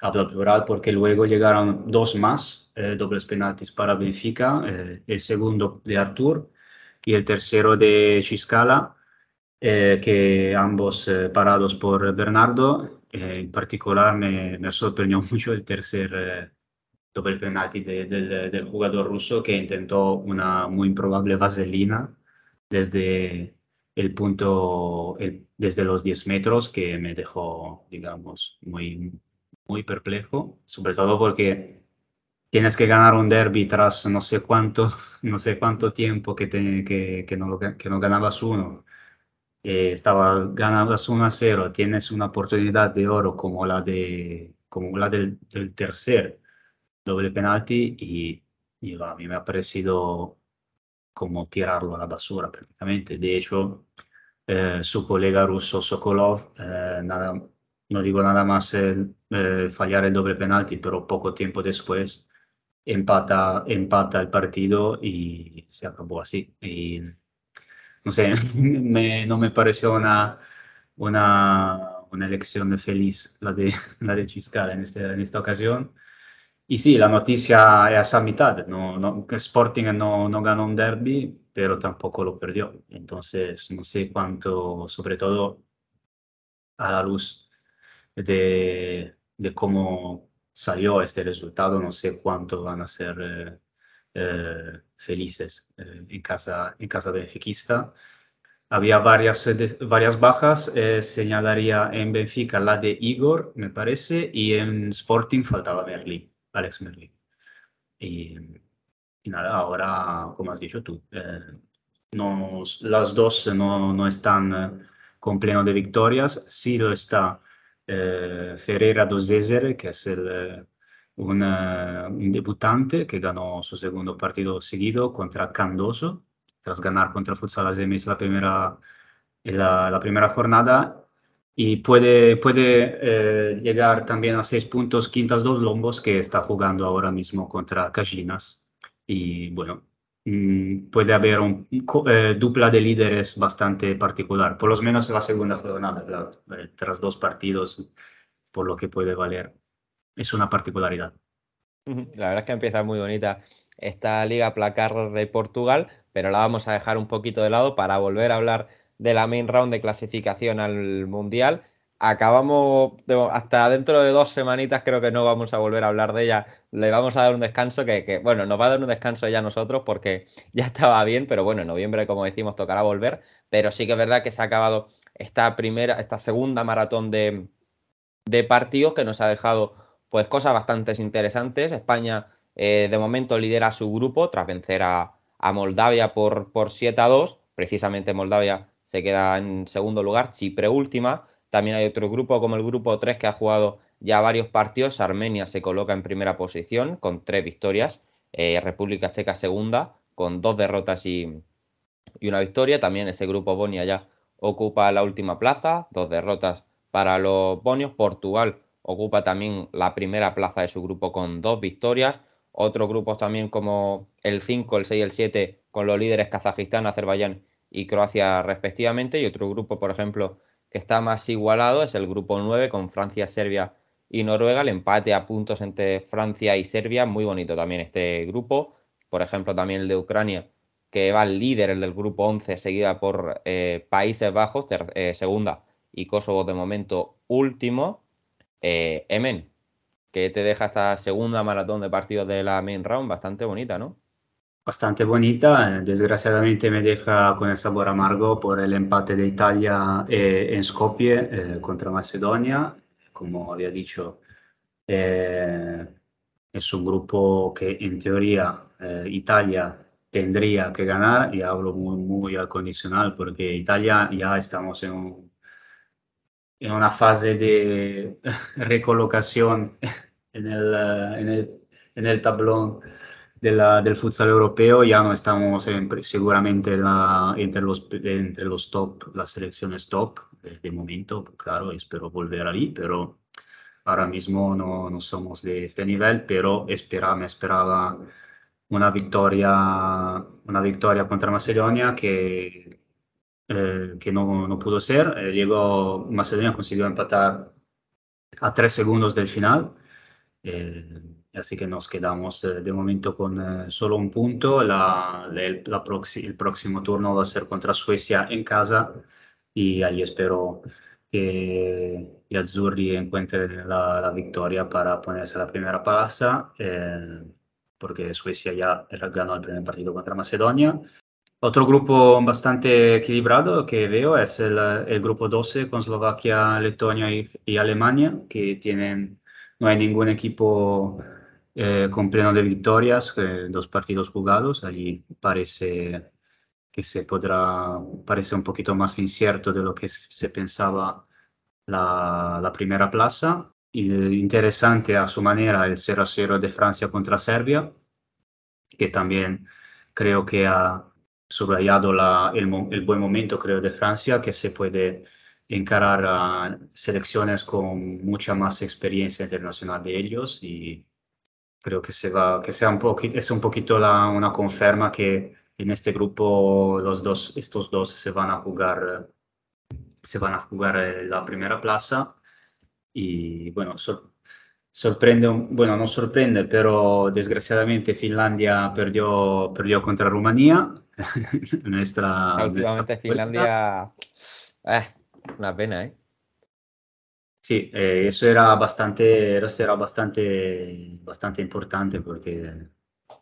Hablo plural porque luego llegaron dos más eh, dobles penaltis para Benfica, eh, el segundo de Artur y el tercero de Ciscala eh, que ambos eh, parados por Bernardo. En particular me, me sorprendió <laughs> mucho el tercer doble penalti de- del, del jugador ruso que intentó una muy improbable vaselina desde el punto, el- desde los 10 metros que me dejó, digamos, muy, muy perplejo, sobre todo porque tienes que ganar un derby tras no sé cuánto, <laughs> no sé cuánto tiempo que, te- que, que no, que no ganabas uno. Eh, estaba, ganabas 1 a 0, tienes una oportunidad de oro como la, de, como la del, del tercer doble penalti y, y a mí me ha parecido como tirarlo a la basura prácticamente. De hecho, eh, su colega ruso Sokolov, eh, nada, no digo nada más eh, fallar el doble penalti, pero poco tiempo después empata, empata el partido y se acabó así. No sé, <laughs> me, no me pareció una, una, una elección feliz la de, <laughs> la de en, este, en esta ocasión. Y sí, la noticia es a mitad. No, no, Sporting no, no ganó un derby, pero tampoco lo perdió. Entonces, no sé cuánto, sobre todo a la luz de, de cómo salió este resultado, no sé cuánto van a ser eh, eh, felices eh, en, casa, en casa de Fequista. Había varias, varias bajas, señalaría en Benfica la de Igor, me parece, y en Sporting faltaba Merlin. Alex Merlin. Y, nada, ahora, como has dicho tú, eh, las dos no, no están eh, con pleno de victorias. Sí lo está eh, Ferreira dos Zezere, que es el, un, un, debutante que ganó su segundo partido seguido contra Candoso, tras ganar contra Futsal Azemis la primera, la, la primera jornada y puede, puede eh, llegar también a seis puntos Quintas dos Lombos, que está jugando ahora mismo contra Cajinas. Y bueno, mm, puede haber un eh, dupla de líderes bastante particular, por lo menos en la segunda jornada, eh, tras dos partidos, por lo que puede valer. Es una particularidad. La verdad es que empieza muy bonita esta Liga Placar de Portugal, pero la vamos a dejar un poquito de lado para volver a hablar de la main round de clasificación al Mundial. Acabamos, hasta dentro de dos semanitas creo que no vamos a volver a hablar de ella. Le vamos a dar un descanso que, bueno, nos va a dar un descanso ya nosotros porque <laughs> ya estaba bien, pero bueno, en noviembre, como decimos, tocará volver. Pero sí que es verdad que se ha acabado esta primera, esta segunda maratón de, partidos que nos ha dejado pues cosas bastante interesantes. España eh, de momento lidera su grupo tras vencer a, a Moldavia por, por 7 a 2. Precisamente Moldavia se queda en segundo lugar, Chipre última. También hay otro grupo como el grupo 3 que ha jugado ya varios partidos. Armenia se coloca en primera posición con tres victorias. Eh, República Checa segunda con dos derrotas y, una victoria. También ese grupo Bonia ya ocupa la última plaza, dos derrotas para los bonios. Portugal ocupa también la primera plaza de su grupo con dos victorias. Otros grupos también como el 5, el 6 y el 7 con los líderes Kazajistán, Azerbaiyán y Croacia respectivamente. Y otro grupo, por ejemplo, que está más igualado es el grupo 9 con Francia, Serbia y Noruega. El empate a puntos entre Francia y Serbia, muy bonito también este grupo. Por ejemplo, también el de Ucrania, que va al líder, el del grupo 11, seguida por eh, Países Bajos, eh, segunda, y Kosovo de momento último. Eh, Emen, que te deja esta segunda maratón de partidos de la main round bastante bonita, ¿no? Bastante bonita. Desgraciadamente me deja con el sabor amargo por el empate de Italia eh, en Skopje eh, contra Macedonia. Como había dicho, eh, es un grupo que en teoría Italia tendría que ganar y hablo muy, muy al condicional porque Italia ya estamos en, en una fase de <laughs> recolocación en el, en el, en el tablón del futsal europeo ya no estamos seguramente la, entre, los, entre los top, las selecciones top de, momento, claro, espero volver ahí, pero ahora mismo no, no somos de este nivel, pero espera, me esperaba una victoria, una victoria contra Macedonia que, eh, que no, no, pudo ser. Eh, llegó, Macedonia consiguió empatar a tres segundos del final. Eh, así que nos quedamos eh, de momento con eh, solo un punto. La, el, el, próximo turno va a ser contra Suecia en casa y ahí espero que gli azzurri encuentren la, la victoria para ponerse la primera plaza, eh, porque Suecia ya ganó el primer partido contra Macedonia. Otro grupo bastante equilibrado que veo es el, el grupo 12 con Eslovaquia, Letonia y, y Alemania, que tienen, no hay ningún equipo eh, con pleno de victorias, eh, dos partidos jugados, allí parece que se podrá, parece un poquito más incierto de lo que se pensaba la, primera plaza. Y, interesante a su manera el 0-0 de Francia contra Serbia, que también creo que ha, subrayado la, el, el, buen momento, creo, de Francia, que se puede encarar a selecciones con mucha más experiencia internacional de ellos y creo que, se va, que sea un poquito, es un poquito la, una confirma que en este grupo los dos, estos dos se van a jugar, se van a jugar eh, la primera plaza y bueno, sorprende, bueno, no sorprende, pero desgraciadamente Finlandia perdió, perdió contra Rumanía. <laughs> nuestra, Últimamente Finlandia, eh, una pena, ¿eh? Sí, eh, eso era bastante, eso era bastante, bastante importante porque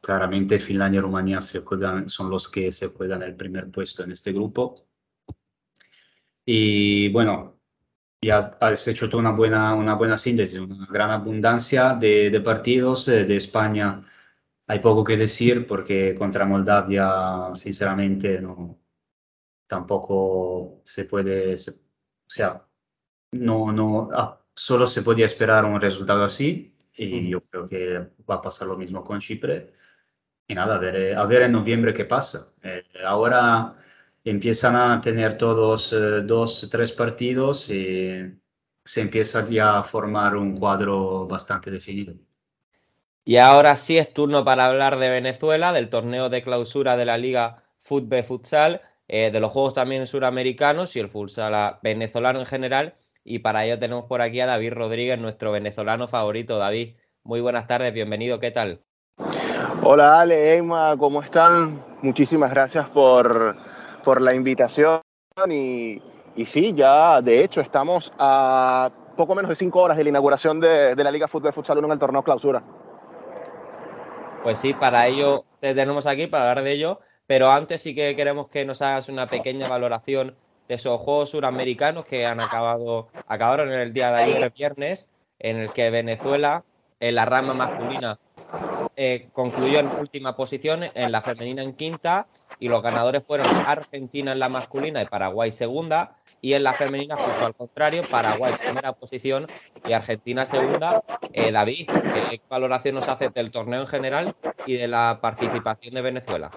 claramente Finlandia y Rumanía se juegan, son los que se juegan el primer puesto en este grupo. Y bueno, ya has hecho una buena, una buena síntesis, una gran abundancia de, de partidos. Eh, de España hay poco que decir porque contra Moldavia, sinceramente, no, tampoco se puede, o sea, no, no, ah, solo se podía esperar un resultado así y yo creo que va a pasar lo mismo con Chipre. Y nada, a ver, a ver en noviembre qué pasa. Eh, ahora empiezan a tener todos eh, dos, tres partidos y se empieza ya a formar un cuadro bastante definido. Y ahora sí es turno para hablar de Venezuela, del torneo de clausura de la Liga Fútbol Futsal, eh, de los juegos también suramericanos y el futsal venezolano en general. Y para ello tenemos por aquí a David Rodríguez, nuestro venezolano favorito. David, muy buenas tardes, bienvenido, ¿qué tal? Hola Ale, Emma, ¿cómo están? Muchísimas gracias por, por la invitación y, y, sí, ya de hecho estamos a poco menos de cinco horas de la inauguración de, de la Liga Fútbol Futsal 1 en el torneo clausura. Pues sí, para ello te tenemos aquí, para hablar de ello, pero antes sí que queremos que nos hagas una pequeña valoración de esos Juegos Suramericanos que han acabado, acabaron en el día de ayer, viernes, en el que Venezuela, en la rama masculina, eh, concluyó en última posición, en la femenina en quinta, y los ganadores fueron Argentina en la masculina y Paraguay segunda, y en la femenina, justo al contrario, Paraguay primera posición y Argentina segunda. Eh, David, ¿qué valoración nos hace del torneo en general y de la participación de Venezuela?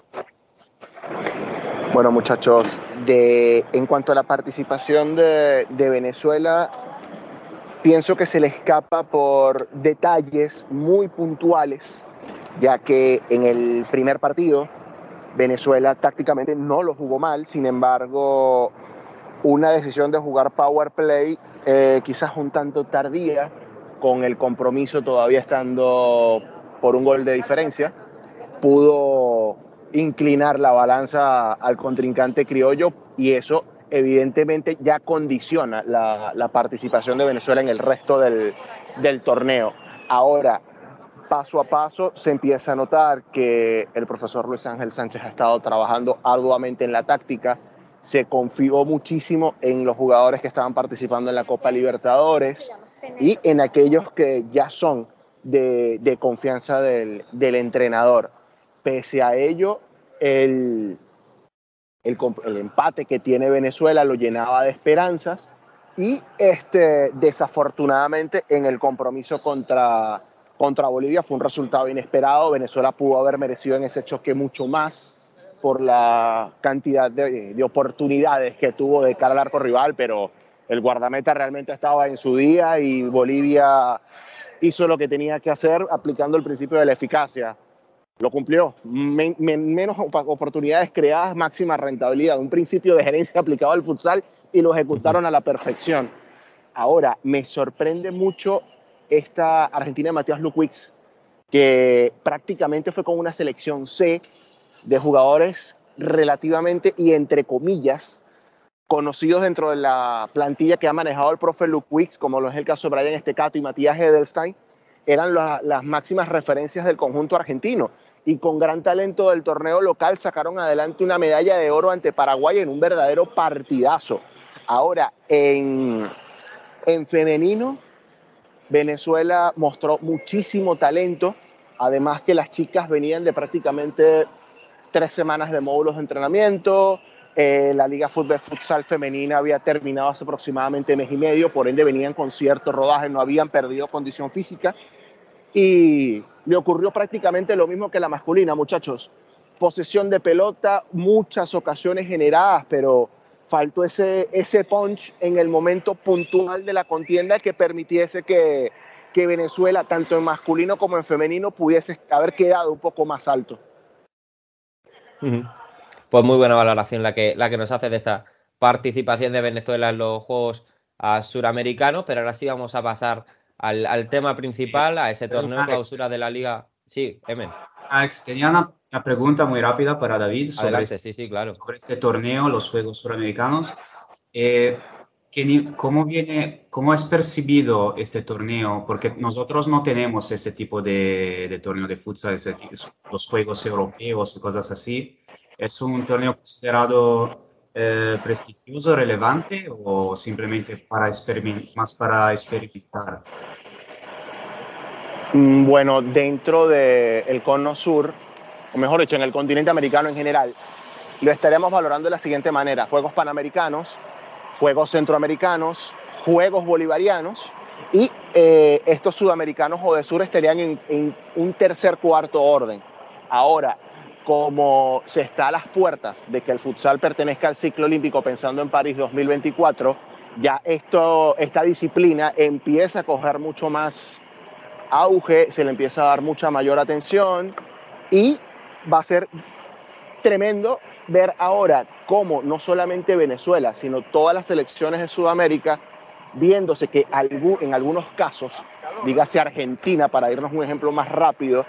Bueno, muchachos, de, en cuanto a la participación de, Venezuela, pienso que se le escapa por detalles muy puntuales, ya que en el primer partido Venezuela tácticamente no lo jugó mal, sin embargo, una decisión de jugar power play eh, quizás un tanto tardía, con el compromiso todavía estando por un gol de diferencia, pudo inclinar la balanza al contrincante criollo y eso evidentemente ya condiciona la, participación de Venezuela en el resto del, torneo. Ahora, paso a paso se empieza a notar que el profesor Luis Ángel Sánchez ha estado trabajando arduamente en la táctica, se confió muchísimo en los jugadores que estaban participando en la Copa Libertadores y en aquellos que ya son de, confianza del, del entrenador. Pese a ello, el, el, empate que tiene Venezuela lo llenaba de esperanzas y este, desafortunadamente en el compromiso contra, contra Bolivia fue un resultado inesperado. Venezuela pudo haber merecido en ese choque mucho más por la cantidad de, de oportunidades que tuvo de cara al arco rival, pero el guardameta realmente estaba en su día y Bolivia hizo lo que tenía que hacer aplicando el principio de la eficacia lo cumplió. menos oportunidades creadas, máxima rentabilidad. Un principio de gerencia aplicado al futsal y lo ejecutaron a la perfección. Ahora, me sorprende mucho esta Argentina de Matías Lukwitz, que prácticamente fue con una selección C de jugadores relativamente y entre comillas conocidos dentro de la plantilla que ha manejado el profe Lukwitz, como lo es el caso de Brian Estecato y Matías Edelstein, eran las máximas referencias del conjunto argentino y con gran talento del torneo local sacaron adelante una medalla de oro ante Paraguay en un verdadero partidazo. Ahora, en, en femenino, Venezuela mostró muchísimo talento, además que las chicas venían de prácticamente tres semanas de módulos de entrenamiento, eh, la Liga Fútbol Futsal Femenina había terminado hace aproximadamente mes y medio, por ende venían con cierto rodaje, no habían perdido condición física y le ocurrió prácticamente lo mismo que la masculina, muchachos. posesión de pelota, muchas ocasiones generadas, pero faltó ese, ese punch en el momento puntual de la contienda que permitiese que, que Venezuela, tanto en masculino como en femenino, pudiese haber quedado un poco más alto. Pues muy buena valoración la que, la que nos hace de esta participación de Venezuela en los Juegos Suramericanos, pero ahora sí vamos a pasar al, al tema principal, a ese torneo de clausura de la Liga. Sí, Emen. Alex, tenía una, pregunta muy rápida para David sobre, sí, sí, claro. sobre este torneo, los Juegos Suramericanos. Eh, ¿Cómo viene, cómo es percibido este torneo? Porque nosotros no tenemos ese tipo de, de torneo de futsal, ese los juegos europeos y cosas así. ¿Es un torneo considerado eh, prestigioso, relevante o simplemente para más para experimentar? Mm, bueno, dentro del cono sur, o mejor dicho, en el continente americano en general, lo estaríamos valorando de la siguiente manera. Juegos Panamericanos, Juegos Centroamericanos, Juegos Bolivarianos y eh, estos sudamericanos o de sur estarían en, en, un tercer cuarto orden. Ahora, como se está a las puertas de que el futsal pertenezca al ciclo olímpico pensando en París 2024, ya esto, esta disciplina empieza a coger mucho más auge, se le empieza a dar mucha mayor atención y va a ser tremendo ver ahora cómo no solamente Venezuela, sino todas las selecciones de Sudamérica, viéndose que en algunos casos, dígase Argentina, para irnos un ejemplo más rápido,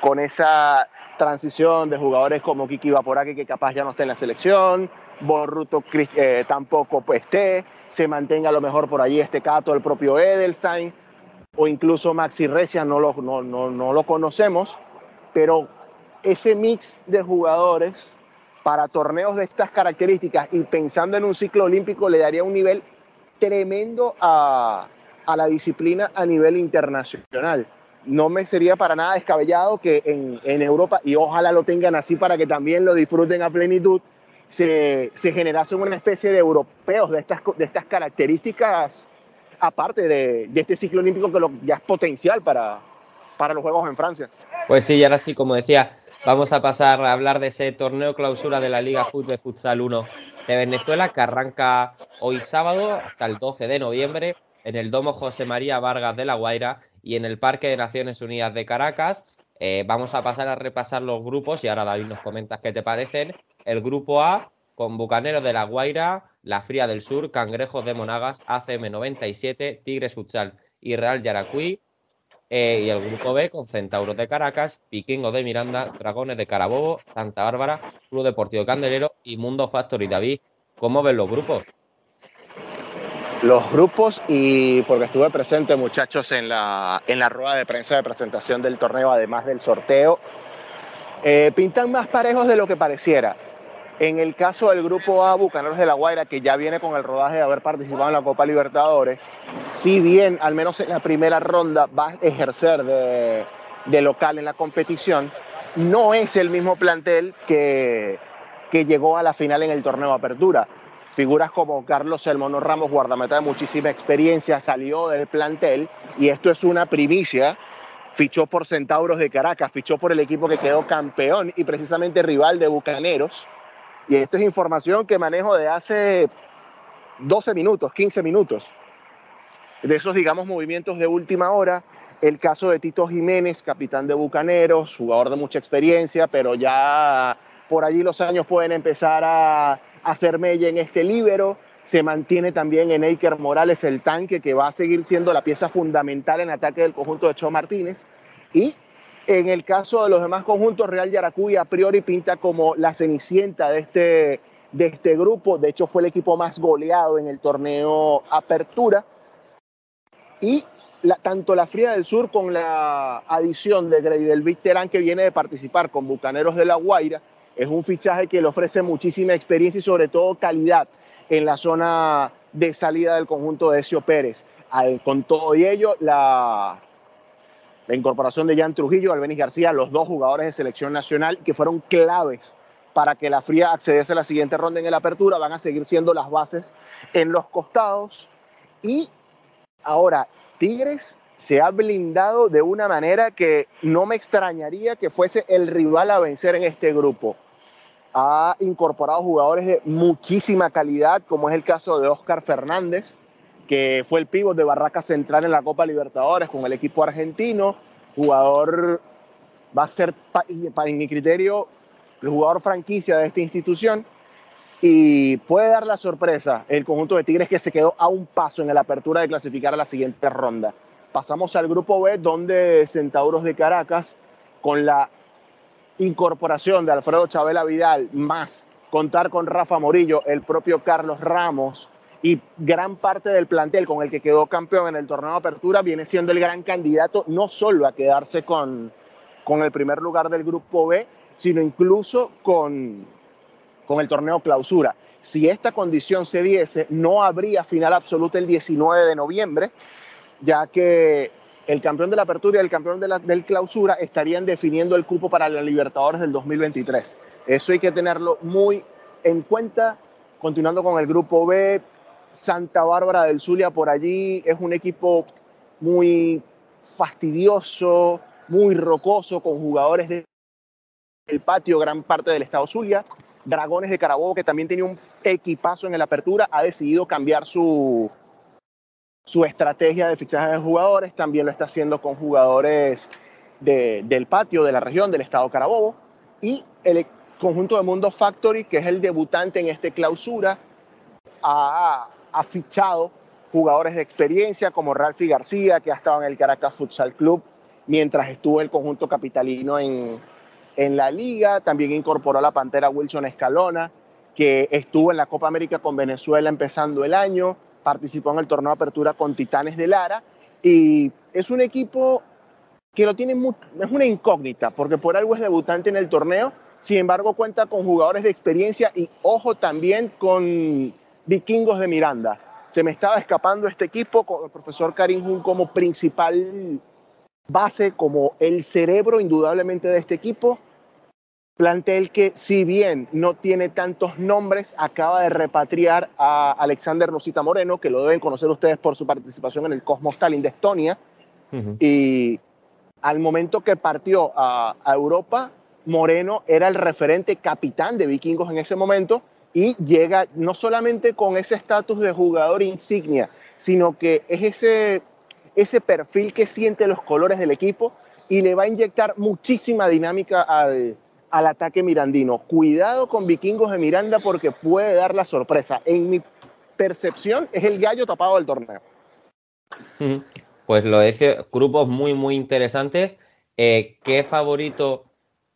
con esa transición de jugadores como Kiki Vaporaki, que capaz ya no está en la selección, Borruto eh, tampoco pues, esté, se mantenga a lo mejor por allí este Cato, el propio Edelstein, o incluso Maxi Recia, no lo, no, no, no lo conocemos, pero ese mix de jugadores para torneos de estas características y pensando en un ciclo olímpico le daría un nivel tremendo a, a la disciplina a nivel internacional. No me sería para nada descabellado que en, en, Europa, y ojalá lo tengan así para que también lo disfruten a plenitud, se, se generase una especie de europeos de estas, de estas características, aparte de, de este ciclo olímpico que lo, ya es potencial para, para los Juegos en Francia. Pues sí, y ahora sí, como decía, Vamos a pasar a hablar de ese torneo clausura de la Liga Fútbol Futsal 1 de Venezuela que arranca hoy sábado hasta el 12 de noviembre en el Domo José María Vargas de La Guaira y en el Parque de Naciones Unidas de Caracas. Eh, vamos a pasar a repasar los grupos y ahora David nos comentas qué te parecen. El grupo A con Bucaneros de La Guaira, La Fría del Sur, Cangrejos de Monagas, ACM 97, Tigres Futsal y Real Yaracuy. Eh, y el grupo B con Centauros de Caracas, Vikingos de Miranda, Dragones de Carabobo, Santa Bárbara, Club Deportivo Candelero y Mundo Factory. David, ¿cómo ven los grupos? Los grupos, y porque estuve presente, muchachos, en la, en la rueda de prensa de presentación del torneo, además del sorteo, eh, pintan más parejos de lo que pareciera. En el caso del grupo A, Bucaneros de la Guaira, que ya viene con el rodaje de haber participado en la Copa Libertadores, si bien al menos en la primera ronda va a ejercer de, de local en la competición, no es el mismo plantel que, que llegó a la final en el torneo Apertura. Figuras como Carlos Elmono Ramos, guardameta de muchísima experiencia, salió del plantel y esto es una primicia. Fichó por Centauros de Caracas, fichó por el equipo que quedó campeón y precisamente rival de Bucaneros y esto es información que manejo de hace 12 minutos, 15 minutos. De esos, digamos, movimientos de última hora, el caso de Tito Jiménez, capitán de Bucaneros, jugador de mucha experiencia, pero ya por allí los años pueden empezar a, hacer mella en este líbero. Se mantiene también en Eiker Morales el tanque, que va a seguir siendo la pieza fundamental en ataque del conjunto de Cho Martínez. Y en el caso de los demás conjuntos, Real Yaracuy a priori pinta como la cenicienta de este, de este grupo. De hecho, fue el equipo más goleado en el torneo Apertura. Y tanto la Fría del Sur con la adición de Grady del Terán que viene de participar con Bucaneros de La Guaira, es un fichaje que le ofrece muchísima experiencia y sobre todo calidad en la zona de salida del conjunto de Ezio Pérez. con todo ello, la, la incorporación de Jan Trujillo, Albenis García, los dos jugadores de selección nacional que fueron claves para que la Fría accediese a la siguiente ronda en el apertura, van a seguir siendo las bases en los costados. Y ahora, Tigres se ha blindado de una manera que no me extrañaría que fuese el rival a vencer en este grupo. Ha incorporado jugadores de muchísima calidad, como es el caso de Oscar Fernández, que fue el pívot de Barraca Central en la Copa Libertadores con el equipo argentino. Jugador, va a ser, para mi criterio, el jugador franquicia de esta institución y puede dar la sorpresa el conjunto de Tigres que se quedó a un paso en la apertura de clasificar a la siguiente ronda. Pasamos al grupo B donde Centauros de Caracas con la incorporación de Alfredo Chabela Vidal más contar con Rafa Morillo, el propio Carlos Ramos y gran parte del plantel con el que quedó campeón en el torneo apertura viene siendo el gran candidato no solo a quedarse con, con el primer lugar del grupo B, sino incluso con, con el torneo clausura. Si esta condición se diese, no habría final absoluta el 19 de noviembre, ya que el campeón de la apertura y el campeón de la, del clausura estarían definiendo el cupo para la Libertadores del 2023. Eso hay que tenerlo muy en cuenta. Continuando con el grupo B, Santa Bárbara del Zulia por allí es un equipo muy fastidioso, muy rocoso, con jugadores del patio, gran parte del estado Zulia. Dragones de Carabobo, que también tenía un equipazo en la apertura, ha decidido cambiar su, su estrategia de fichaje de jugadores. También lo está haciendo con jugadores de, del patio, de la región, del estado Carabobo. Y el conjunto de Mundo Factory, que es el debutante en este clausura, ha, ha fichado jugadores de experiencia como Ralfi García, que ha estado en el Caracas Futsal Club mientras estuvo el conjunto capitalino en, en la liga, también incorporó a la Pantera Wilson Escalona, que estuvo en la Copa América con Venezuela empezando el año, participó en el torneo de apertura con Titanes de Lara y es un equipo que lo tiene es una incógnita porque por algo es debutante en el torneo, sin embargo cuenta con jugadores de experiencia y ojo también con vikingos de Miranda. Se me estaba escapando este equipo con el profesor Karim Jun como principal base, como el cerebro indudablemente de este equipo plantel que si bien no tiene tantos nombres, acaba de repatriar a Alexander Rosita Moreno, que lo deben conocer ustedes por su participación en el Cosmos Tallinn de Estonia. Y al momento que partió a, a, Europa, Moreno era el referente capitán de Vikingos en ese momento y llega no solamente con ese estatus de jugador insignia, sino que es ese, ese perfil que siente los colores del equipo y le va a inyectar muchísima dinámica al, al ataque mirandino. Cuidado con Vikingos de Miranda porque puede dar la sorpresa. En mi percepción es el gallo tapado del torneo. Pues lo dice, grupos muy, muy interesantes. Eh, ¿Qué favorito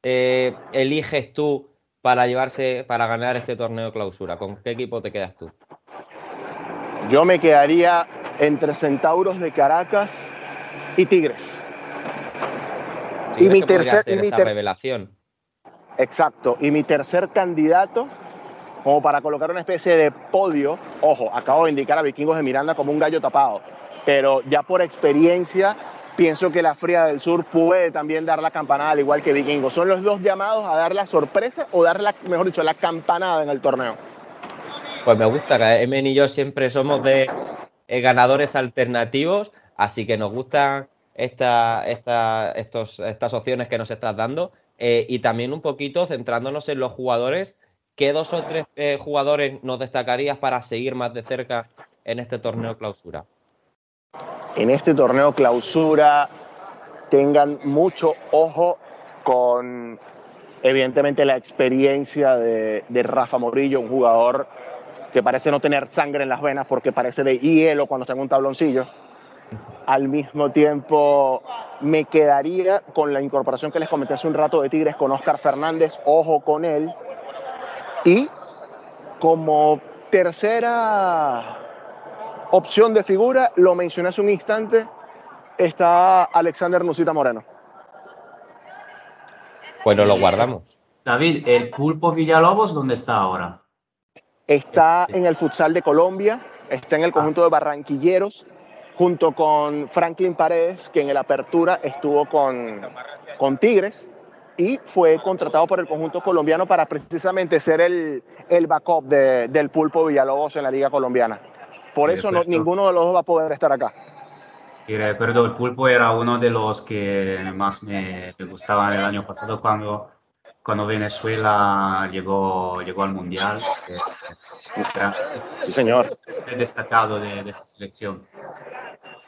eh, eliges tú para llevarse, para ganar este torneo de clausura? ¿Con qué equipo te quedas tú? Yo me quedaría entre Centauros de Caracas y Tigres. y mi tercer, y mi ter revelación. Exacto. Y mi tercer candidato, como para colocar una especie de podio, ojo, acabo de indicar a Vikingos de Miranda como un gallo tapado, pero ya por experiencia pienso que la Fría del Sur puede también dar la campanada al igual que Vikingos. Son los dos llamados a dar la sorpresa o dar la, mejor dicho, la campanada en el torneo. Pues me gusta, Emen y yo siempre somos de eh, ganadores alternativos, así que nos gustan esta, esta, estas opciones que nos estás dando. Eh, y también un poquito centrándonos en los jugadores, ¿qué dos o tres eh, jugadores nos destacarías para seguir más de cerca en este torneo clausura? En este torneo clausura tengan mucho ojo con evidentemente la experiencia de, de Rafa Morillo, un jugador que parece no tener sangre en las venas porque parece de hielo cuando está en un tabloncillo al mismo tiempo, me quedaría con la incorporación que les comenté hace un rato de Tigres con Oscar Fernández, ojo con él. Y como tercera opción de figura, lo mencioné hace un instante, está Alexander Nusita Moreno. Bueno, lo guardamos. David, ¿el Pulpo Villalobos dónde está ahora? Está en el futsal de Colombia, está en el conjunto de Barranquilleros junto con Franklin Paredes, que en el apertura estuvo con, con Tigres y fue contratado por el conjunto colombiano para precisamente ser el, el backup de, del Pulpo Villalobos en la Liga Colombiana. Por eso no, ninguno de los dos va a poder estar acá. Y recuerdo, el pulpo era uno de los que más me, me gustaban el año pasado cuando, cuando Venezuela llegó, llegó al Mundial. Era Sí, señor. destacado de, de esta selección.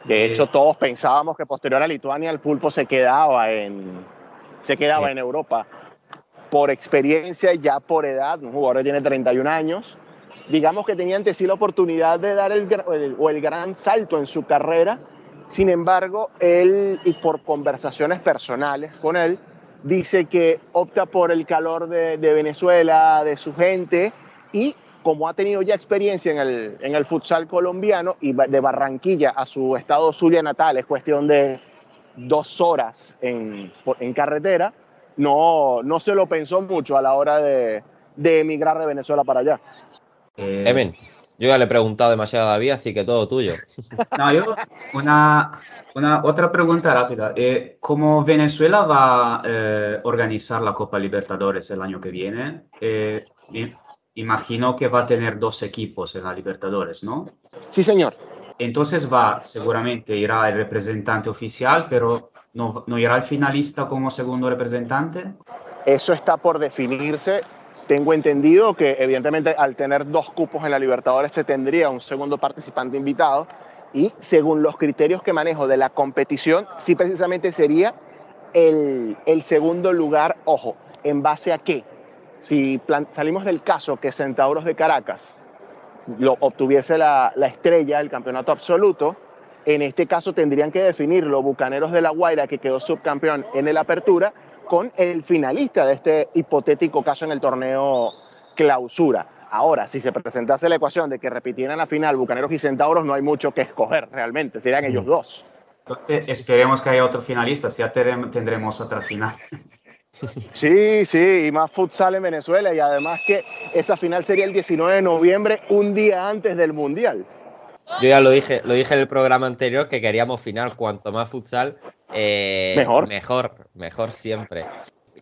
De hecho, todos pensábamos que posterior a Lituania el pulpo se quedaba en, se quedaba Sí. en Europa. Por experiencia, y ya por edad, un jugador que tiene 31 años, digamos que tenía ante sí la oportunidad de dar el, el- o el gran salto en su carrera. Sin embargo, él, y por conversaciones personales con él, dice que opta por el calor de, de Venezuela, de su gente, y como ha tenido ya experiencia en el, en el futsal colombiano y de Barranquilla a su estado Zulia natal, es cuestión de dos horas en, en carretera, no, no se lo pensó mucho a la hora de, de emigrar de Venezuela para allá. Eh, yo ya le he preguntado demasiado a David, así que todo tuyo. <laughs> No, yo, una, una otra pregunta rápida. Eh, ¿cómo Venezuela va a eh, organizar la Copa Libertadores el año que viene? Eh, i- imagino que va a tener dos equipos en la Libertadores, ¿no? Sí, señor. Entonces va, seguramente irá el representante oficial, pero no, no irá el finalista como segundo representante. Eso está por definirse. Tengo entendido que evidentemente al tener dos cupos en la Libertadores se tendría un segundo participante invitado y según los criterios que manejo de la competición, sí precisamente sería el, segundo lugar, ojo, ¿en base a qué? Si salimos del caso que Centauros de Caracas lo obtuviese la, la estrella del campeonato absoluto, en este caso tendrían que definirlo Bucaneros de la Guaira, que quedó subcampeón en el Apertura, con el finalista de este hipotético caso en el torneo Clausura. Ahora, si se presentase la ecuación de que repitieran la final Bucaneros y Centauros, no hay mucho que escoger realmente, serían ellos dos. Entonces, esperemos que haya otro finalista, si ya tendremos otra final. <laughs> Sí, sí, y más futsal en Venezuela, y además que esa final sería el 19 de noviembre, un día antes del Mundial. Yo ya lo dije, lo dije en el programa anterior que queríamos final, cuanto más futsal, eh, Mejor. mejor, mejor siempre.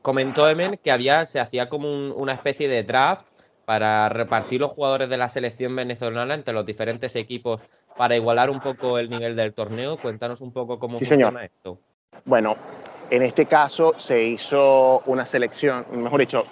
Comentó Emen que había, se hacía como un- una especie de draft para repartir los jugadores de la selección venezolana entre los diferentes equipos para igualar un poco el nivel del torneo. Cuéntanos un poco cómo Sí, funciona señor. esto. Bueno, en este caso se hizo una selección, mejor dicho,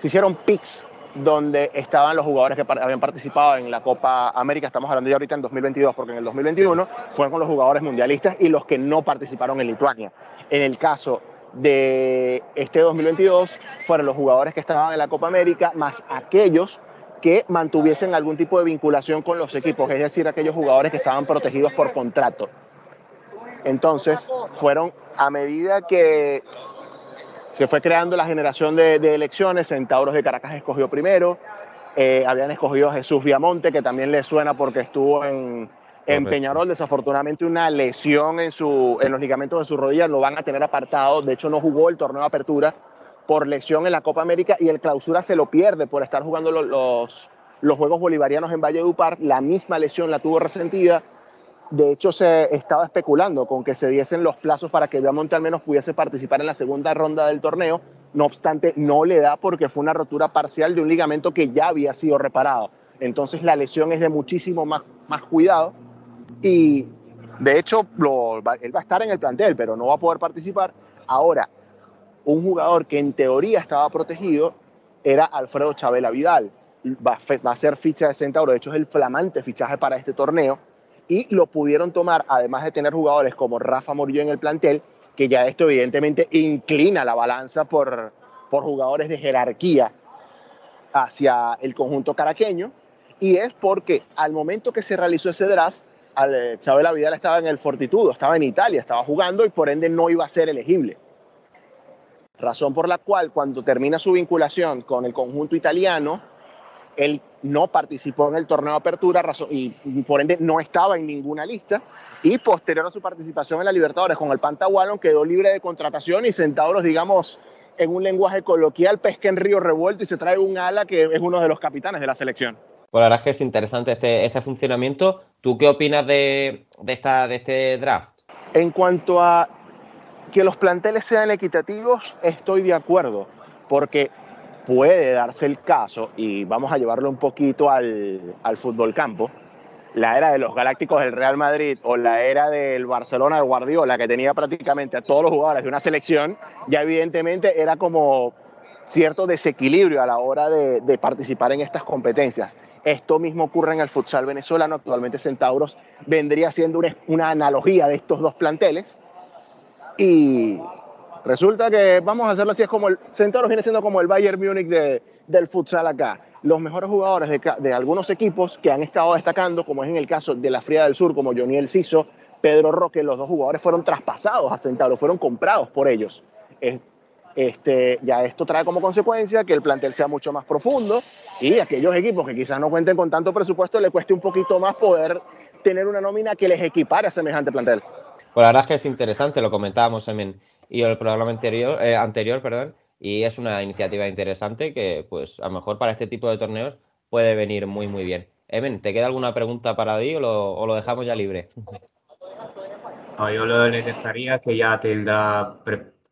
se hicieron picks donde estaban los jugadores que habían participado en la Copa América, estamos hablando ya ahorita en 2022, porque en el 2021 fueron con los jugadores mundialistas y los que no participaron en Lituania. En el caso de este 2022 fueron los jugadores que estaban en la Copa América más aquellos que mantuviesen algún tipo de vinculación con los equipos, es decir, aquellos jugadores que estaban protegidos por contrato. Entonces, fueron a medida que se fue creando la generación de, de elecciones, Centauros de Caracas escogió primero, eh, habían escogido a Jesús Viamonte, que también le suena porque estuvo en. Peñarol, desafortunadamente una lesión en, su, en los ligamentos de su rodilla, lo van a tener apartado, de hecho no jugó el torneo de apertura por lesión en la Copa América y el clausura se lo pierde por estar jugando lo- los, los Juegos Bolivarianos en Valledupar, la misma lesión la tuvo resentida, de hecho, se estaba especulando con que se diesen los plazos para que Viamonte al menos pudiese participar en la segunda ronda del torneo. No obstante, no le da porque fue una rotura parcial de un ligamento que ya había sido reparado. Entonces, la lesión es de muchísimo más, más cuidado. Y de hecho, él va a estar en el plantel, pero no va a poder participar. Ahora, un jugador que en teoría estaba protegido era Alfredo Chabela Vidal. Va, va a ser ficha de Centauro, de hecho es el flamante fichaje para este torneo y lo pudieron tomar, además de tener jugadores como Rafa Morillo en el plantel, que ya esto evidentemente inclina la balanza por, por jugadores de jerarquía hacia el conjunto caraqueño, y es porque al momento que se realizó ese draft, eh, Chabela Vidal estaba en el Fortitudo, estaba en Italia, estaba jugando y por ende no iba a ser elegible. Razón por la cual cuando termina su vinculación con el conjunto italiano, él no participó en el torneo de apertura y, por ende no estaba en ninguna lista. Y posterior a su participación en la Libertadores con el Pantawallon quedó libre de contratación y Centauros, digamos, en un lenguaje coloquial, pesca en río revuelto y se trae un ala que es uno de los capitanes de la selección. Pues la verdad es que es interesante este, este funcionamiento. ¿Tú qué opinas de, de, esta, de este draft? En cuanto a que los planteles sean equitativos, estoy de acuerdo, porque puede darse el caso, y vamos a llevarlo un poquito al, al fútbol campo, la era de los Galácticos del Real Madrid o la era del Barcelona de Guardiola, que tenía prácticamente a todos los jugadores de una selección, ya evidentemente era como cierto desequilibrio a la hora de, participar en estas competencias. Esto mismo ocurre en el futsal venezolano. Actualmente Centauros vendría siendo una, una analogía de estos dos planteles. Y resulta que, vamos a hacerlo así, es como el Centauros viene siendo como el Bayern Múnich de, del futsal acá. Los mejores jugadores de, de, algunos equipos que han estado destacando, como es en el caso de la Fría del Sur, como Johnny El Ciso, Pedro Roque, los dos jugadores fueron traspasados a Centauros, fueron comprados por ellos. Este, ya esto trae como consecuencia que el plantel sea mucho más profundo y aquellos equipos que quizás no cuenten con tanto presupuesto le cueste un poquito más poder tener una nómina que les equipare a semejante plantel. Pues la verdad es que es interesante, lo comentábamos en y el programa anterior, eh, anterior perdón, y es una iniciativa interesante que pues a lo mejor para este tipo de torneos puede venir muy muy bien. Emen, ¿te queda alguna pregunta para ti o lo, lo dejamos ya libre? No, yo le dejaría que ya tendrá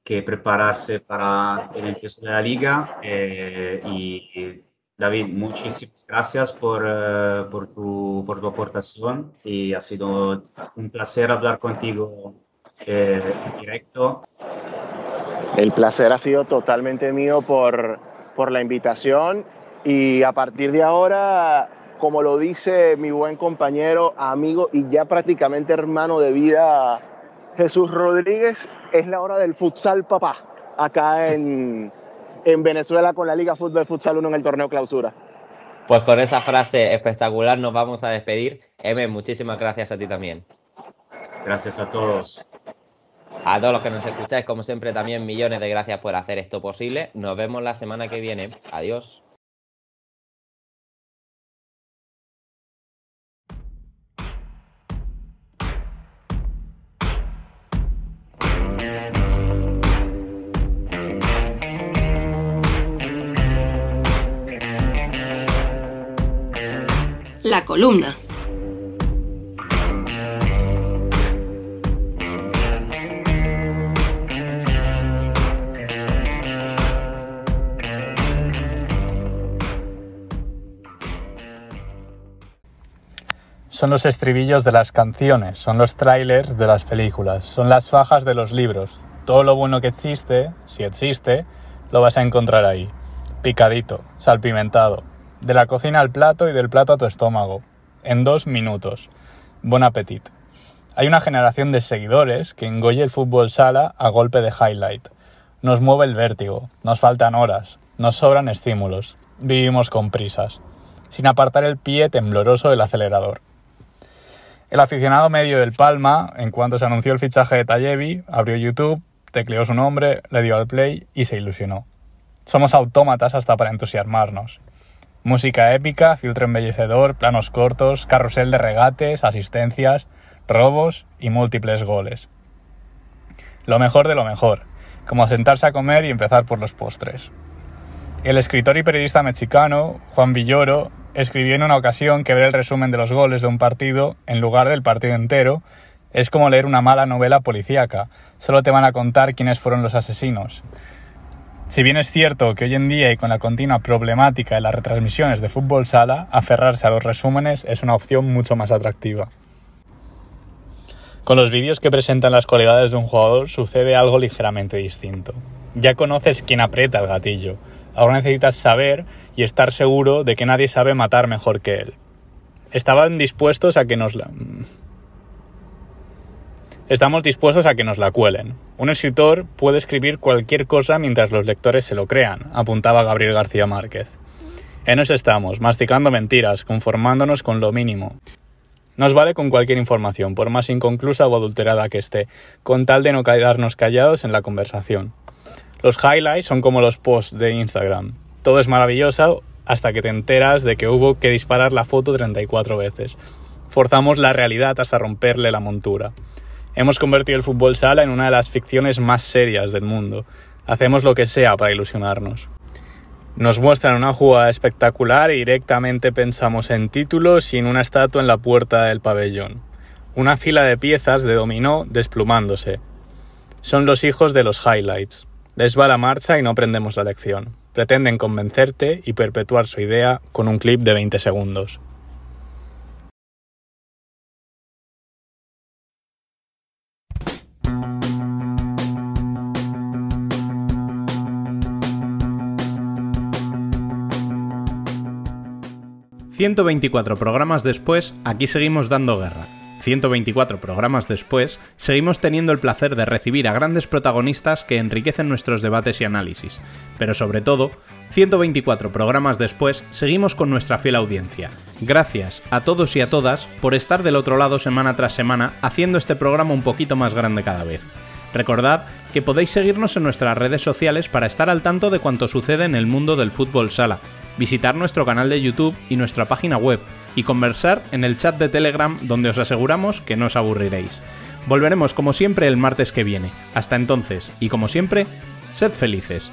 que prepararse para el empiezo de la liga. Eh, y David, muchísimas gracias por, uh, por, tu, por, tu, aportación y ha sido un placer hablar contigo eh, en directo. El placer ha sido totalmente mío por, por la invitación y a partir de ahora, como lo dice mi buen compañero, amigo y ya prácticamente hermano de vida, Jesús Rodríguez, es la hora del futsal papá, acá en, en Venezuela con la Liga Fútbol Futsal 1 en el torneo clausura. Pues con esa frase espectacular nos vamos a despedir. M, muchísimas gracias a ti también. Gracias a todos. A todos los que nos escucháis, como siempre, también millones de gracias por hacer esto posible. Nos vemos la semana que viene. Adiós. La columna. Son los estribillos de las canciones, son los trailers de las películas, son las fajas de los libros. Todo lo bueno que existe, si existe, lo vas a encontrar ahí. Picadito, salpimentado, de la cocina al plato y del plato a tu estómago, en dos minutos. Bon appetit. Hay una generación de seguidores que engolle el fútbol sala a golpe de highlight. Nos mueve el vértigo, nos faltan horas, nos sobran estímulos, vivimos con prisas, sin apartar el pie tembloroso del acelerador. El aficionado medio del Palma, en cuanto se anunció el fichaje de Tallevi, abrió YouTube, tecleó su nombre, le dio al play y se ilusionó. Somos autómatas hasta para entusiasmarnos. Música épica, filtro embellecedor, planos cortos, carrusel de regates, asistencias, robos y múltiples goles. Lo mejor de lo mejor, como sentarse a comer y empezar por los postres. El escritor y periodista mexicano, Juan Villoro, escribió en una ocasión que ver el resumen de los goles de un partido en lugar del partido entero es como leer una mala novela policíaca, solo te van a contar quiénes fueron los asesinos. Si bien es cierto que hoy en día y con la continua problemática de las retransmisiones de fútbol sala, aferrarse a los resúmenes es una opción mucho más atractiva. Con los vídeos que presentan las cualidades de un jugador sucede algo ligeramente distinto. Ya conoces quién aprieta el gatillo, ahora necesitas saber y estar seguro de que nadie sabe matar mejor que él. Estaban dispuestos a que nos la... Estamos dispuestos a que nos la cuelen. Un escritor puede escribir cualquier cosa mientras los lectores se lo crean, apuntaba Gabriel García Márquez. En eso estamos, masticando mentiras, conformándonos con lo mínimo. Nos vale con cualquier información, por más inconclusa o adulterada que esté, con tal de no quedarnos callados en la conversación. Los highlights son como los posts de Instagram. Todo es maravilloso hasta que te enteras de que hubo que disparar la foto 34 veces. Forzamos la realidad hasta romperle la montura. Hemos convertido el fútbol sala en una de las ficciones más serias del mundo. Hacemos lo que sea para ilusionarnos. Nos muestran una jugada espectacular y directamente pensamos en títulos y en una estatua en la puerta del pabellón. Una fila de piezas de dominó desplumándose. Son los hijos de los highlights. Les va la marcha y no aprendemos la lección. Pretenden convencerte y perpetuar su idea con un clip de 20 segundos. ...124 programas después, aquí seguimos dando guerra. 124 programas después, seguimos teniendo el placer de recibir a grandes protagonistas que enriquecen nuestros debates y análisis. Pero sobre todo, 124 programas después, seguimos con nuestra fiel audiencia. Gracias a todos y a todas por estar del otro lado semana tras semana haciendo este programa un poquito más grande cada vez. Recordad que podéis seguirnos en nuestras redes sociales para estar al tanto de cuanto sucede en el mundo del fútbol sala, visitar nuestro canal de YouTube y nuestra página web, y conversar en el chat de Telegram donde os aseguramos que no os aburriréis. Volveremos como siempre el martes que viene. Hasta entonces, y como siempre, sed felices.